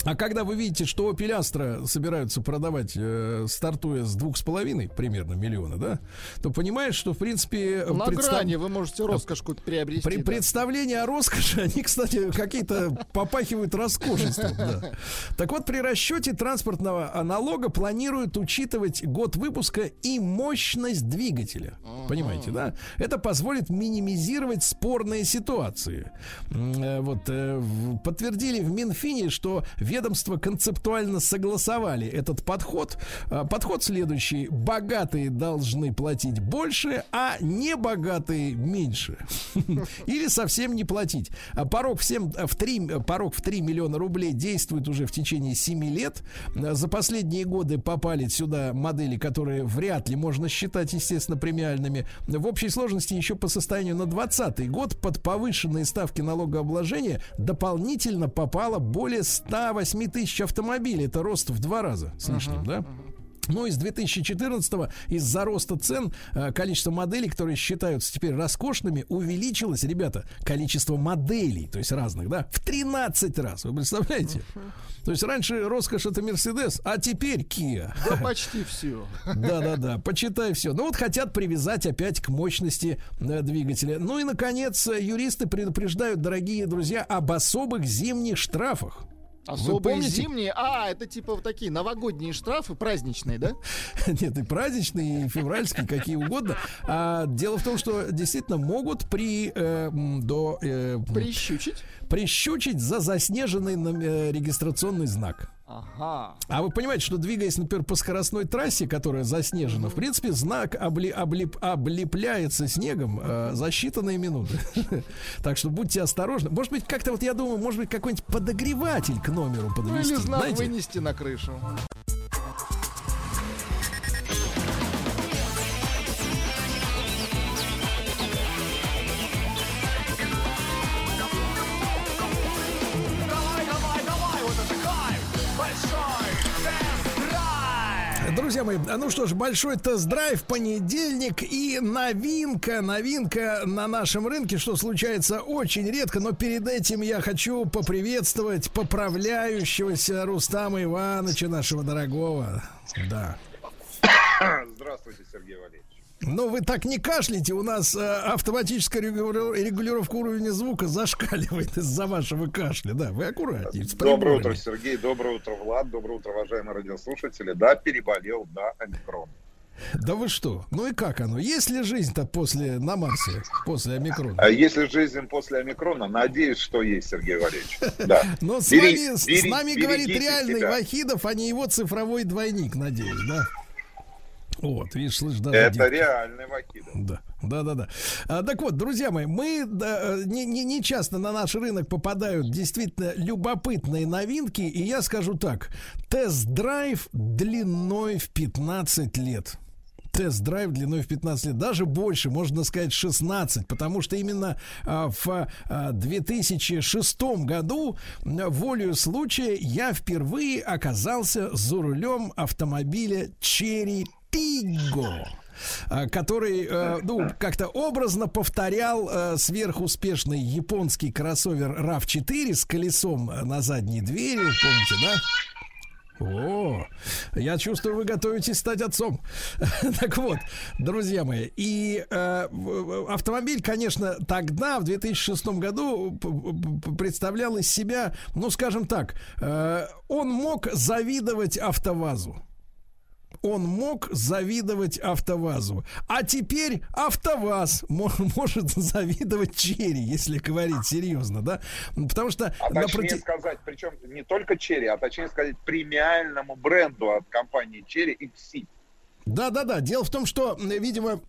А когда вы видите, что Opel Astra собираются продавать, э, стартуя с двух с половиной примерно миллиона, да, то понимаешь, что в принципе На представ- грани вы можете роскошь какую-то приобрести. при да. представления о роскоши, они, кстати, какие-то попахивают роскошеством. да. Так вот, при расчете транспортного налога планируют учитывать год выпуска и мощность двигателя. Понимаете, да? Это позволит минимизировать спорные ситуации. Э, Вот э, подтвердили в Минфине, что ведомства концептуально согласовали этот подход. А, Подход следующий: богатые должны платить больше, а небогатые меньше. Или совсем не платить. А Порог в, 7, в 3, порог в 3 миллиона рублей действует уже в течение 7 лет. А, За последние годы попали сюда модели, которые вряд ли можно считать, естественно, премиальными. В общей сложности еще по состоянию на 2020 год под повышенные ставки налогообложения дополнительно попало более 108 тысяч автомобилей. Это рост в два раза с лишним, да? Ну, из 2014 из-за роста цен э, количество моделей, которые считаются теперь роскошными, увеличилось, ребята, количество моделей, то есть разных, да, в 13 раз. Вы представляете? То есть раньше роскошь это Мерседес, а теперь Kia. Да почти все. Да-да-да, почитай все. Ну вот хотят привязать опять к мощности э, двигателя. Ну и, наконец, юристы предупреждают, дорогие друзья, об особых зимних штрафах. Вы Особые помните? зимние. А, это типа вот такие новогодние штрафы, праздничные, да? Нет, и праздничные, и февральские, какие угодно. А дело в том, что действительно могут при э, до э, Прищучить. прищучить за заснеженный э, регистрационный знак. Ага. А вы понимаете, что двигаясь, например, по скоростной трассе, которая заснежена, в принципе, знак обли- облип- облепляется снегом э, за считанные минуты. Так что будьте осторожны. Может быть, как-то вот я думаю, может быть, какой-нибудь подогреватель к номеру Ну подвести. или знак знаете? вынести на крышу. Друзья, мои, ну что ж, большой тест-драйв, понедельник и новинка, новинка на нашем рынке, что случается очень редко, но перед этим я хочу поприветствовать поправляющегося Рустама Ивановича, нашего дорогого. Да. Здравствуйте, Сергей Валерьевич. Ну, вы так не кашляйте, у нас э, автоматическая регулировка уровня звука зашкаливает из-за вашего кашля. Да, вы аккуратнее. с Доброе утро, Сергей. Доброе утро, Влад. Доброе утро, уважаемые радиослушатели. Да, переболел, да, омикрон. Да вы что? Ну и как оно? Есть ли жизнь-то после на Марсе, после омикрона? А если жизнь после омикрона, надеюсь, что есть, Сергей Валерьевич. Да. Но с, Бери- вами, с бери- нами говорит реальный себя. Вахидов, а не его цифровой двойник, надеюсь, да? Вот, видишь, слышь, даже Это диктор. реальный Вакидов. Да, да, да, да. А, так вот, друзья мои, мы да, э, не, не, не часто на наш рынок попадают действительно любопытные новинки, и я скажу так: тест-драйв длиной в 15 лет. Тест-драйв длиной в 15 лет, даже больше, можно сказать 16, потому что именно а, в а, 2006 году волею случая я впервые оказался за рулем автомобиля Cherry Tiggo а, который, э, ну, как-то образно повторял э, сверхуспешный японский кроссовер RAV4 с колесом э, на задней двери, помните, да? О, я чувствую, вы готовитесь стать отцом. так вот, друзья мои, и автомобиль, конечно, тогда, в 2006 году, представлял из себя, ну, скажем так, он мог завидовать АвтоВАЗу. Он мог завидовать АвтоВАЗу. А теперь АвтоВАЗ мо- может завидовать Черри, если говорить серьезно, да? Потому что А точнее проти- сказать, причем не только Черри, а точнее сказать, премиальному бренду от компании Черри XC. Да, да, да. Дело в том, что, видимо,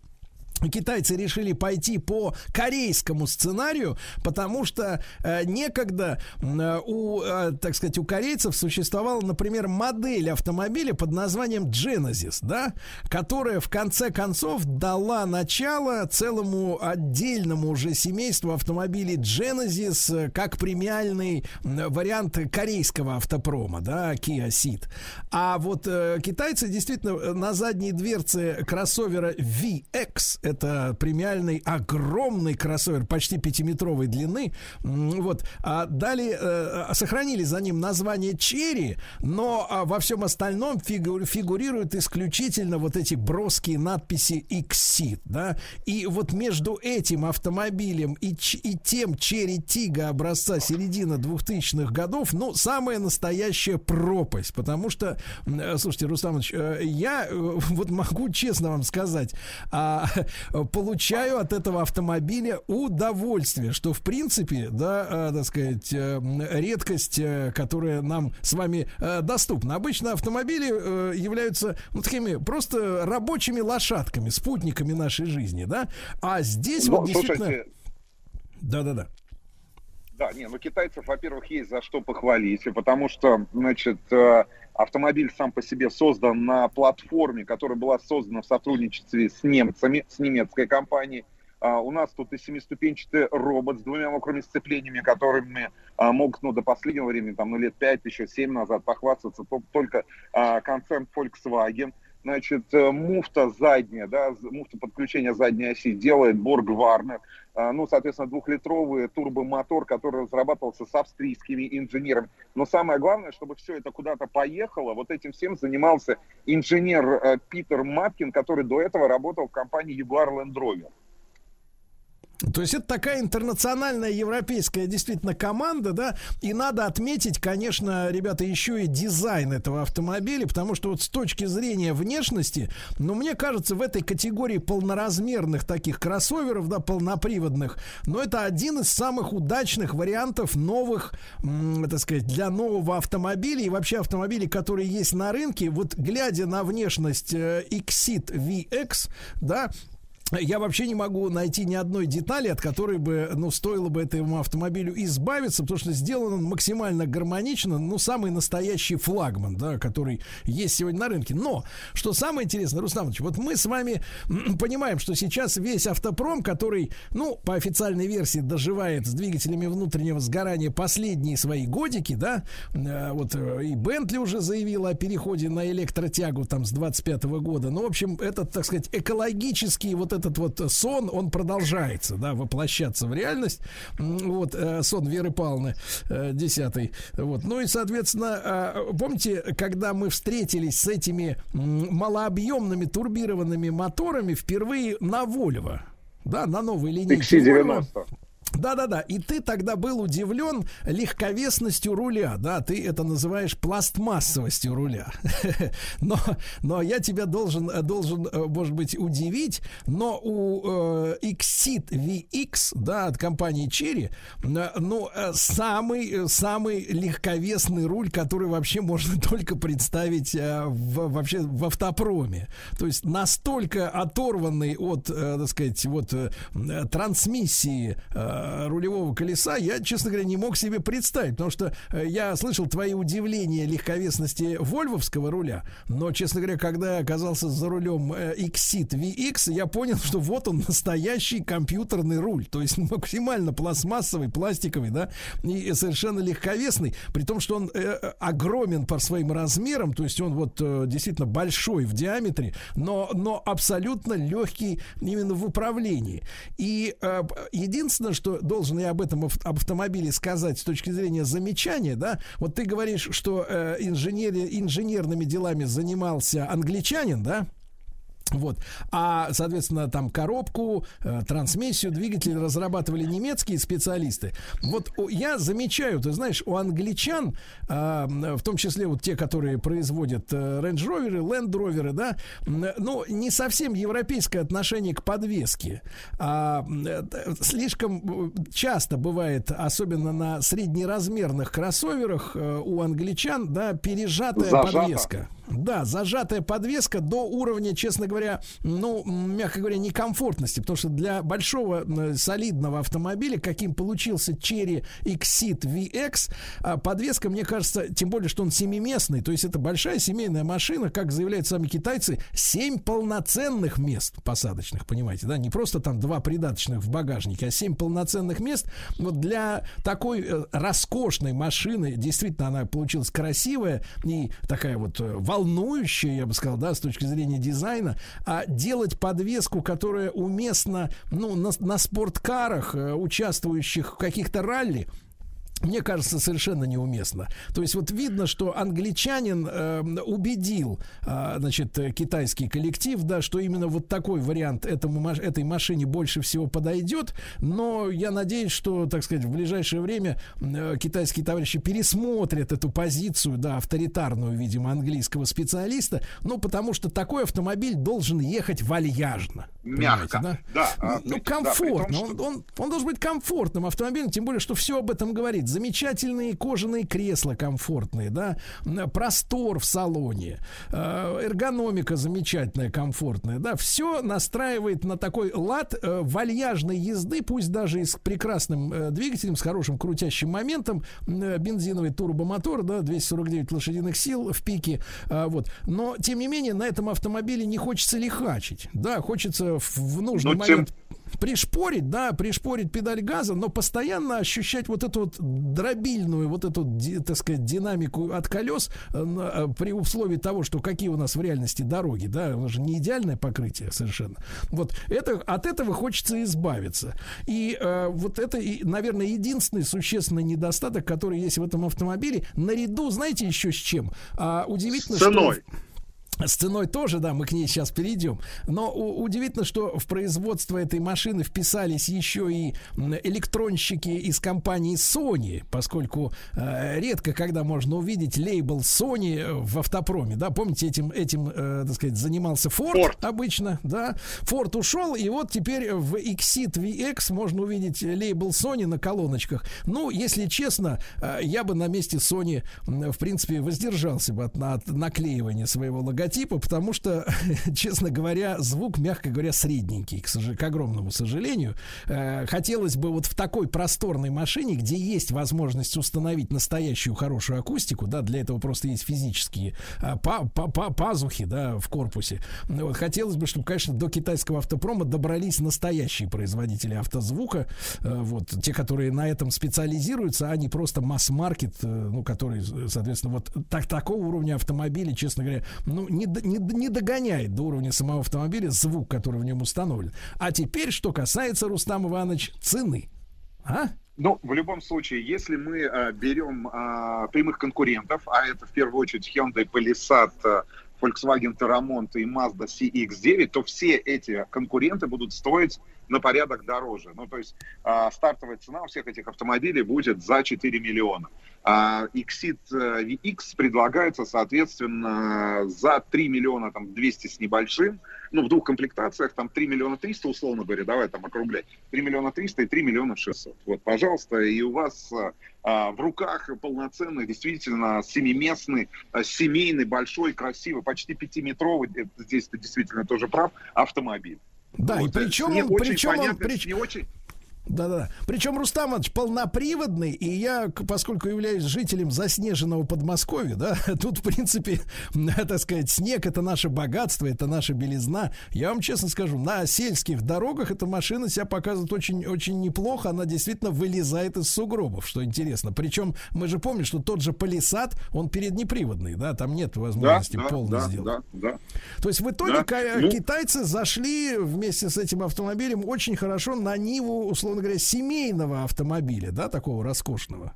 Китайцы решили пойти по корейскому сценарию, потому что э, некогда э, у, э, так сказать, у корейцев существовала, например, модель автомобиля под названием Genesis, да, которая в конце концов дала начало целому отдельному уже семейству автомобилей Genesis э, как премиальный вариант корейского автопрома, да, Kia Ceed. А вот э, китайцы действительно э, на задней дверце кроссовера VX, это премиальный огромный кроссовер, почти пятиметровой длины, вот, а дали, э, сохранили за ним название Черри, но а, во всем остальном фигу- фигурируют исключительно вот эти броские надписи Exit, да, и вот между этим автомобилем и, и тем Черри Тига образца середины 2000-х годов, ну, самая настоящая пропасть, потому что, э, слушайте, Рустамович, э, я э, вот могу честно вам сказать, а, получаю от этого автомобиля удовольствие, что в принципе, да, э, так сказать, э, редкость, э, которая нам с вами э, доступна. Обычно автомобили э, являются ну, такими просто рабочими лошадками, спутниками нашей жизни, да, а здесь Ну, вот действительно... слушайте, Да-да-да. Да, не, ну китайцев, во-первых, есть за что похвалить, потому что, значит, э, автомобиль сам по себе создан на платформе, которая была создана в сотрудничестве с немцами, с немецкой компанией. А у нас тут и семиступенчатый робот с двумя мокрыми сцеплениями, которыми а, могут, ну, до последнего времени, там, ну, лет 5, еще 7 назад похвастаться то- только а, концерн Volkswagen. Значит, э, муфта задняя, да, муфта подключения задней оси делает Борг Варнер. А, Ну, соответственно, двухлитровый турбомотор, который разрабатывался с австрийскими инженерами. Но самое главное, чтобы все это куда-то поехало, вот этим всем занимался инженер э, Питер Маткин, который до этого работал в компании Jaguar Land Rover. То есть это такая интернациональная европейская действительно команда, да, и надо отметить, конечно, ребята, еще и дизайн этого автомобиля, потому что вот с точки зрения внешности, ну, мне кажется, в этой категории полноразмерных таких кроссоверов, да, полноприводных, но это один из самых удачных вариантов новых, м, так сказать, для нового автомобиля и вообще автомобилей, которые есть на рынке, вот глядя на внешность э, Exit VX, да, я вообще не могу найти ни одной детали, от которой бы, ну, стоило бы этому автомобилю избавиться, потому что сделан он максимально гармонично, ну, самый настоящий флагман, да, который есть сегодня на рынке. Но, что самое интересное, Руслан Ильич, вот мы с вами понимаем, что сейчас весь автопром, который, ну, по официальной версии доживает с двигателями внутреннего сгорания последние свои годики, да, э, вот э, и Бентли уже заявила о переходе на электротягу там с 25 года. Ну, в общем, этот, так сказать, экологический вот этот вот сон, он продолжается, да, воплощаться в реальность. Вот, э, сон Веры Павловны, э, десятый. Вот. Ну и, соответственно, э, помните, когда мы встретились с этими малообъемными турбированными моторами впервые на Volvo, да, на новой линейке Volvo, да-да-да, и ты тогда был удивлен легковесностью руля, да, ты это называешь пластмассовостью руля. но, но я тебя должен, должен, э, может быть, удивить, но у э, Exit VX, да, от компании Cherry, э, ну, э, самый, самый легковесный руль, который вообще можно только представить э, в, вообще в автопроме. То есть настолько оторванный от, э, так сказать, вот э, трансмиссии э, Э, рулевого колеса, я, честно говоря, не мог себе представить, потому что э, я слышал твои удивления легковесности вольвовского руля, но, честно говоря, когда я оказался за рулем э, Exit VX, я понял, что вот он настоящий компьютерный руль, то есть максимально пластмассовый, пластиковый, да, и совершенно легковесный, при том, что он э, огромен по своим размерам, то есть он вот э, действительно большой в диаметре, но, но абсолютно легкий именно в управлении. И э, единственное, что должен я об этом ав- автомобиле сказать с точки зрения замечания, да, вот ты говоришь, что э, инженери, инженерными делами занимался англичанин, да, вот. А, соответственно, там коробку, э, трансмиссию, двигатель разрабатывали немецкие специалисты. Вот я замечаю, ты знаешь, у англичан, э, в том числе вот те, которые производят э, Range Rover, Land Rover, да, ну, не совсем европейское отношение к подвеске. А, э, слишком часто бывает, особенно на среднеразмерных кроссоверах э, у англичан, да, пережатая Зажата. подвеска. Да, зажатая подвеска до уровня, честно говоря, ну, мягко говоря, некомфортности, потому что для большого солидного автомобиля, каким получился Cherry Exit VX, а, подвеска, мне кажется, тем более, что он семиместный, то есть это большая семейная машина, как заявляют сами китайцы, семь полноценных мест посадочных, понимаете, да, не просто там два придаточных в багажнике, а семь полноценных мест. Вот для такой э, роскошной машины, действительно, она получилась красивая и такая вот э, волнующее, я бы сказал, да, с точки зрения дизайна, а делать подвеску, которая уместна, ну, на, на спорткарах, э, участвующих в каких-то ралли, мне кажется, совершенно неуместно. То есть вот видно, что англичанин э, убедил, э, значит, китайский коллектив, да, что именно вот такой вариант этому, этой машине больше всего подойдет. Но я надеюсь, что, так сказать, в ближайшее время э, китайские товарищи пересмотрят эту позицию, да, авторитарную, видимо, английского специалиста. Ну, потому что такой автомобиль должен ехать вальяжно. Мягко. Да, да ну, комфортно. Да, том, что... он, он, он должен быть комфортным автомобилем, тем более, что все об этом говорит замечательные кожаные кресла комфортные, да, простор в салоне, э, эргономика замечательная, комфортная, да, все настраивает на такой лад э, вальяжной езды, пусть даже и с прекрасным э, двигателем, с хорошим крутящим моментом, бензиновый турбомотор, да, 249 лошадиных сил в пике, вот, но, тем не менее, на этом автомобиле не хочется лихачить, да, хочется в нужный но момент... Тем пришпорить, да, пришпорить педаль газа, но постоянно ощущать вот эту вот дробильную, вот эту, так сказать, динамику от колес э, э, при условии того, что какие у нас в реальности дороги, да, нас же не идеальное покрытие совершенно. Вот это, от этого хочется избавиться. И э, вот это, наверное, единственный существенный недостаток, который есть в этом автомобиле, наряду, знаете, еще с чем? А, удивительно, Ценой. что... С ценой тоже, да, мы к ней сейчас перейдем. Но удивительно, что в производство этой машины вписались еще и электронщики из компании Sony, поскольку э, редко когда можно увидеть лейбл Sony в автопроме, да, помните, этим, этим э, так сказать, занимался Ford, Ford обычно, да, Ford ушел, и вот теперь в Exit VX можно увидеть лейбл Sony на колоночках. Ну, если честно, э, я бы на месте Sony, в принципе, воздержался бы от, от наклеивания своего логотипа логотипа, потому что, честно говоря, звук, мягко говоря, средненький, к, сож... к огромному сожалению. Э, хотелось бы вот в такой просторной машине, где есть возможность установить настоящую хорошую акустику, да, для этого просто есть физические а, па па па пазухи, да, в корпусе. Вот, хотелось бы, чтобы, конечно, до китайского автопрома добрались настоящие производители автозвука, э, вот, те, которые на этом специализируются, а не просто масс-маркет, э, ну, который, соответственно, вот так, такого уровня автомобиля, честно говоря, ну, не, не, не догоняет до уровня самого автомобиля звук, который в нем установлен. А теперь, что касается, Рустам Иванович, цены. А? Ну, в любом случае, если мы а, берем а, прямых конкурентов, а это в первую очередь Hyundai Palisade, а, Volkswagen Terramont и Mazda CX-9, то все эти конкуренты будут стоить на порядок дороже. Ну, то есть а, стартовая цена у всех этих автомобилей будет за 4 миллиона. А Exit VX предлагается, соответственно, за 3 миллиона там, 200 с небольшим. Ну, в двух комплектациях там 3 миллиона 300, условно говоря, давай там округлять. 3 миллиона 300 и 3 миллиона 600. Вот, пожалуйста, и у вас а, в руках полноценный, действительно, семиместный, а, семейный, большой, красивый, почти пятиметровый, здесь ты действительно тоже прав, автомобиль. Да, вот, и причем, не причем, очень он, прич... не очень да-да. Причем Рустамович полноприводный, и я, поскольку являюсь жителем заснеженного Подмосковья, да, тут, в принципе, так сказать, снег это наше богатство, это наша белизна. Я вам честно скажу, на сельских дорогах эта машина себя показывает очень, очень неплохо. Она действительно вылезает из сугробов, что интересно. Причем мы же помним, что тот же Палисад, он переднеприводный, да, там нет возможности да, полно да, сделать. Да, да. То есть в итоге да. Ну китайцы зашли вместе с этим автомобилем очень хорошо на Ниву, условно условно говоря, семейного автомобиля, да, такого роскошного.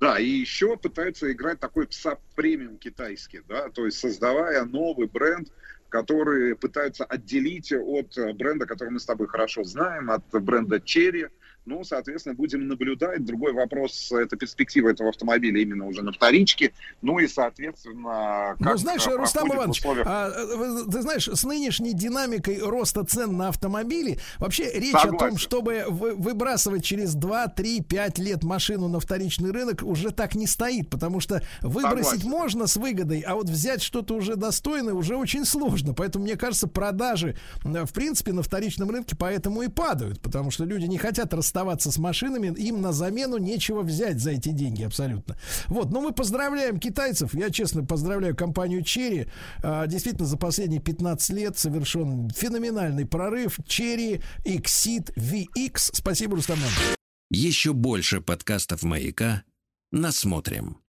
Да, и еще пытаются играть такой премиум китайский, да, то есть создавая новый бренд, который пытаются отделить от бренда, который мы с тобой хорошо знаем, от бренда Cherry, ну, соответственно, будем наблюдать. Другой вопрос, это перспектива этого автомобиля именно уже на вторичке. Ну и, соответственно, как Ну, знаешь, Рустам Иванович, условиях... а, ты знаешь, с нынешней динамикой роста цен на автомобили, вообще речь Согласен. о том, чтобы выбрасывать через 2, 3, 5 лет машину на вторичный рынок уже так не стоит, потому что выбросить Согласен. можно с выгодой, а вот взять что-то уже достойное уже очень сложно. Поэтому, мне кажется, продажи, в принципе, на вторичном рынке поэтому и падают, потому что люди не хотят расставаться расставаться с машинами, им на замену нечего взять за эти деньги абсолютно. Вот, но мы поздравляем китайцев, я честно поздравляю компанию Черри, а, действительно за последние 15 лет совершен феноменальный прорыв Черри Exit VX. Спасибо, Рустам. Еще больше подкастов «Маяка» насмотрим.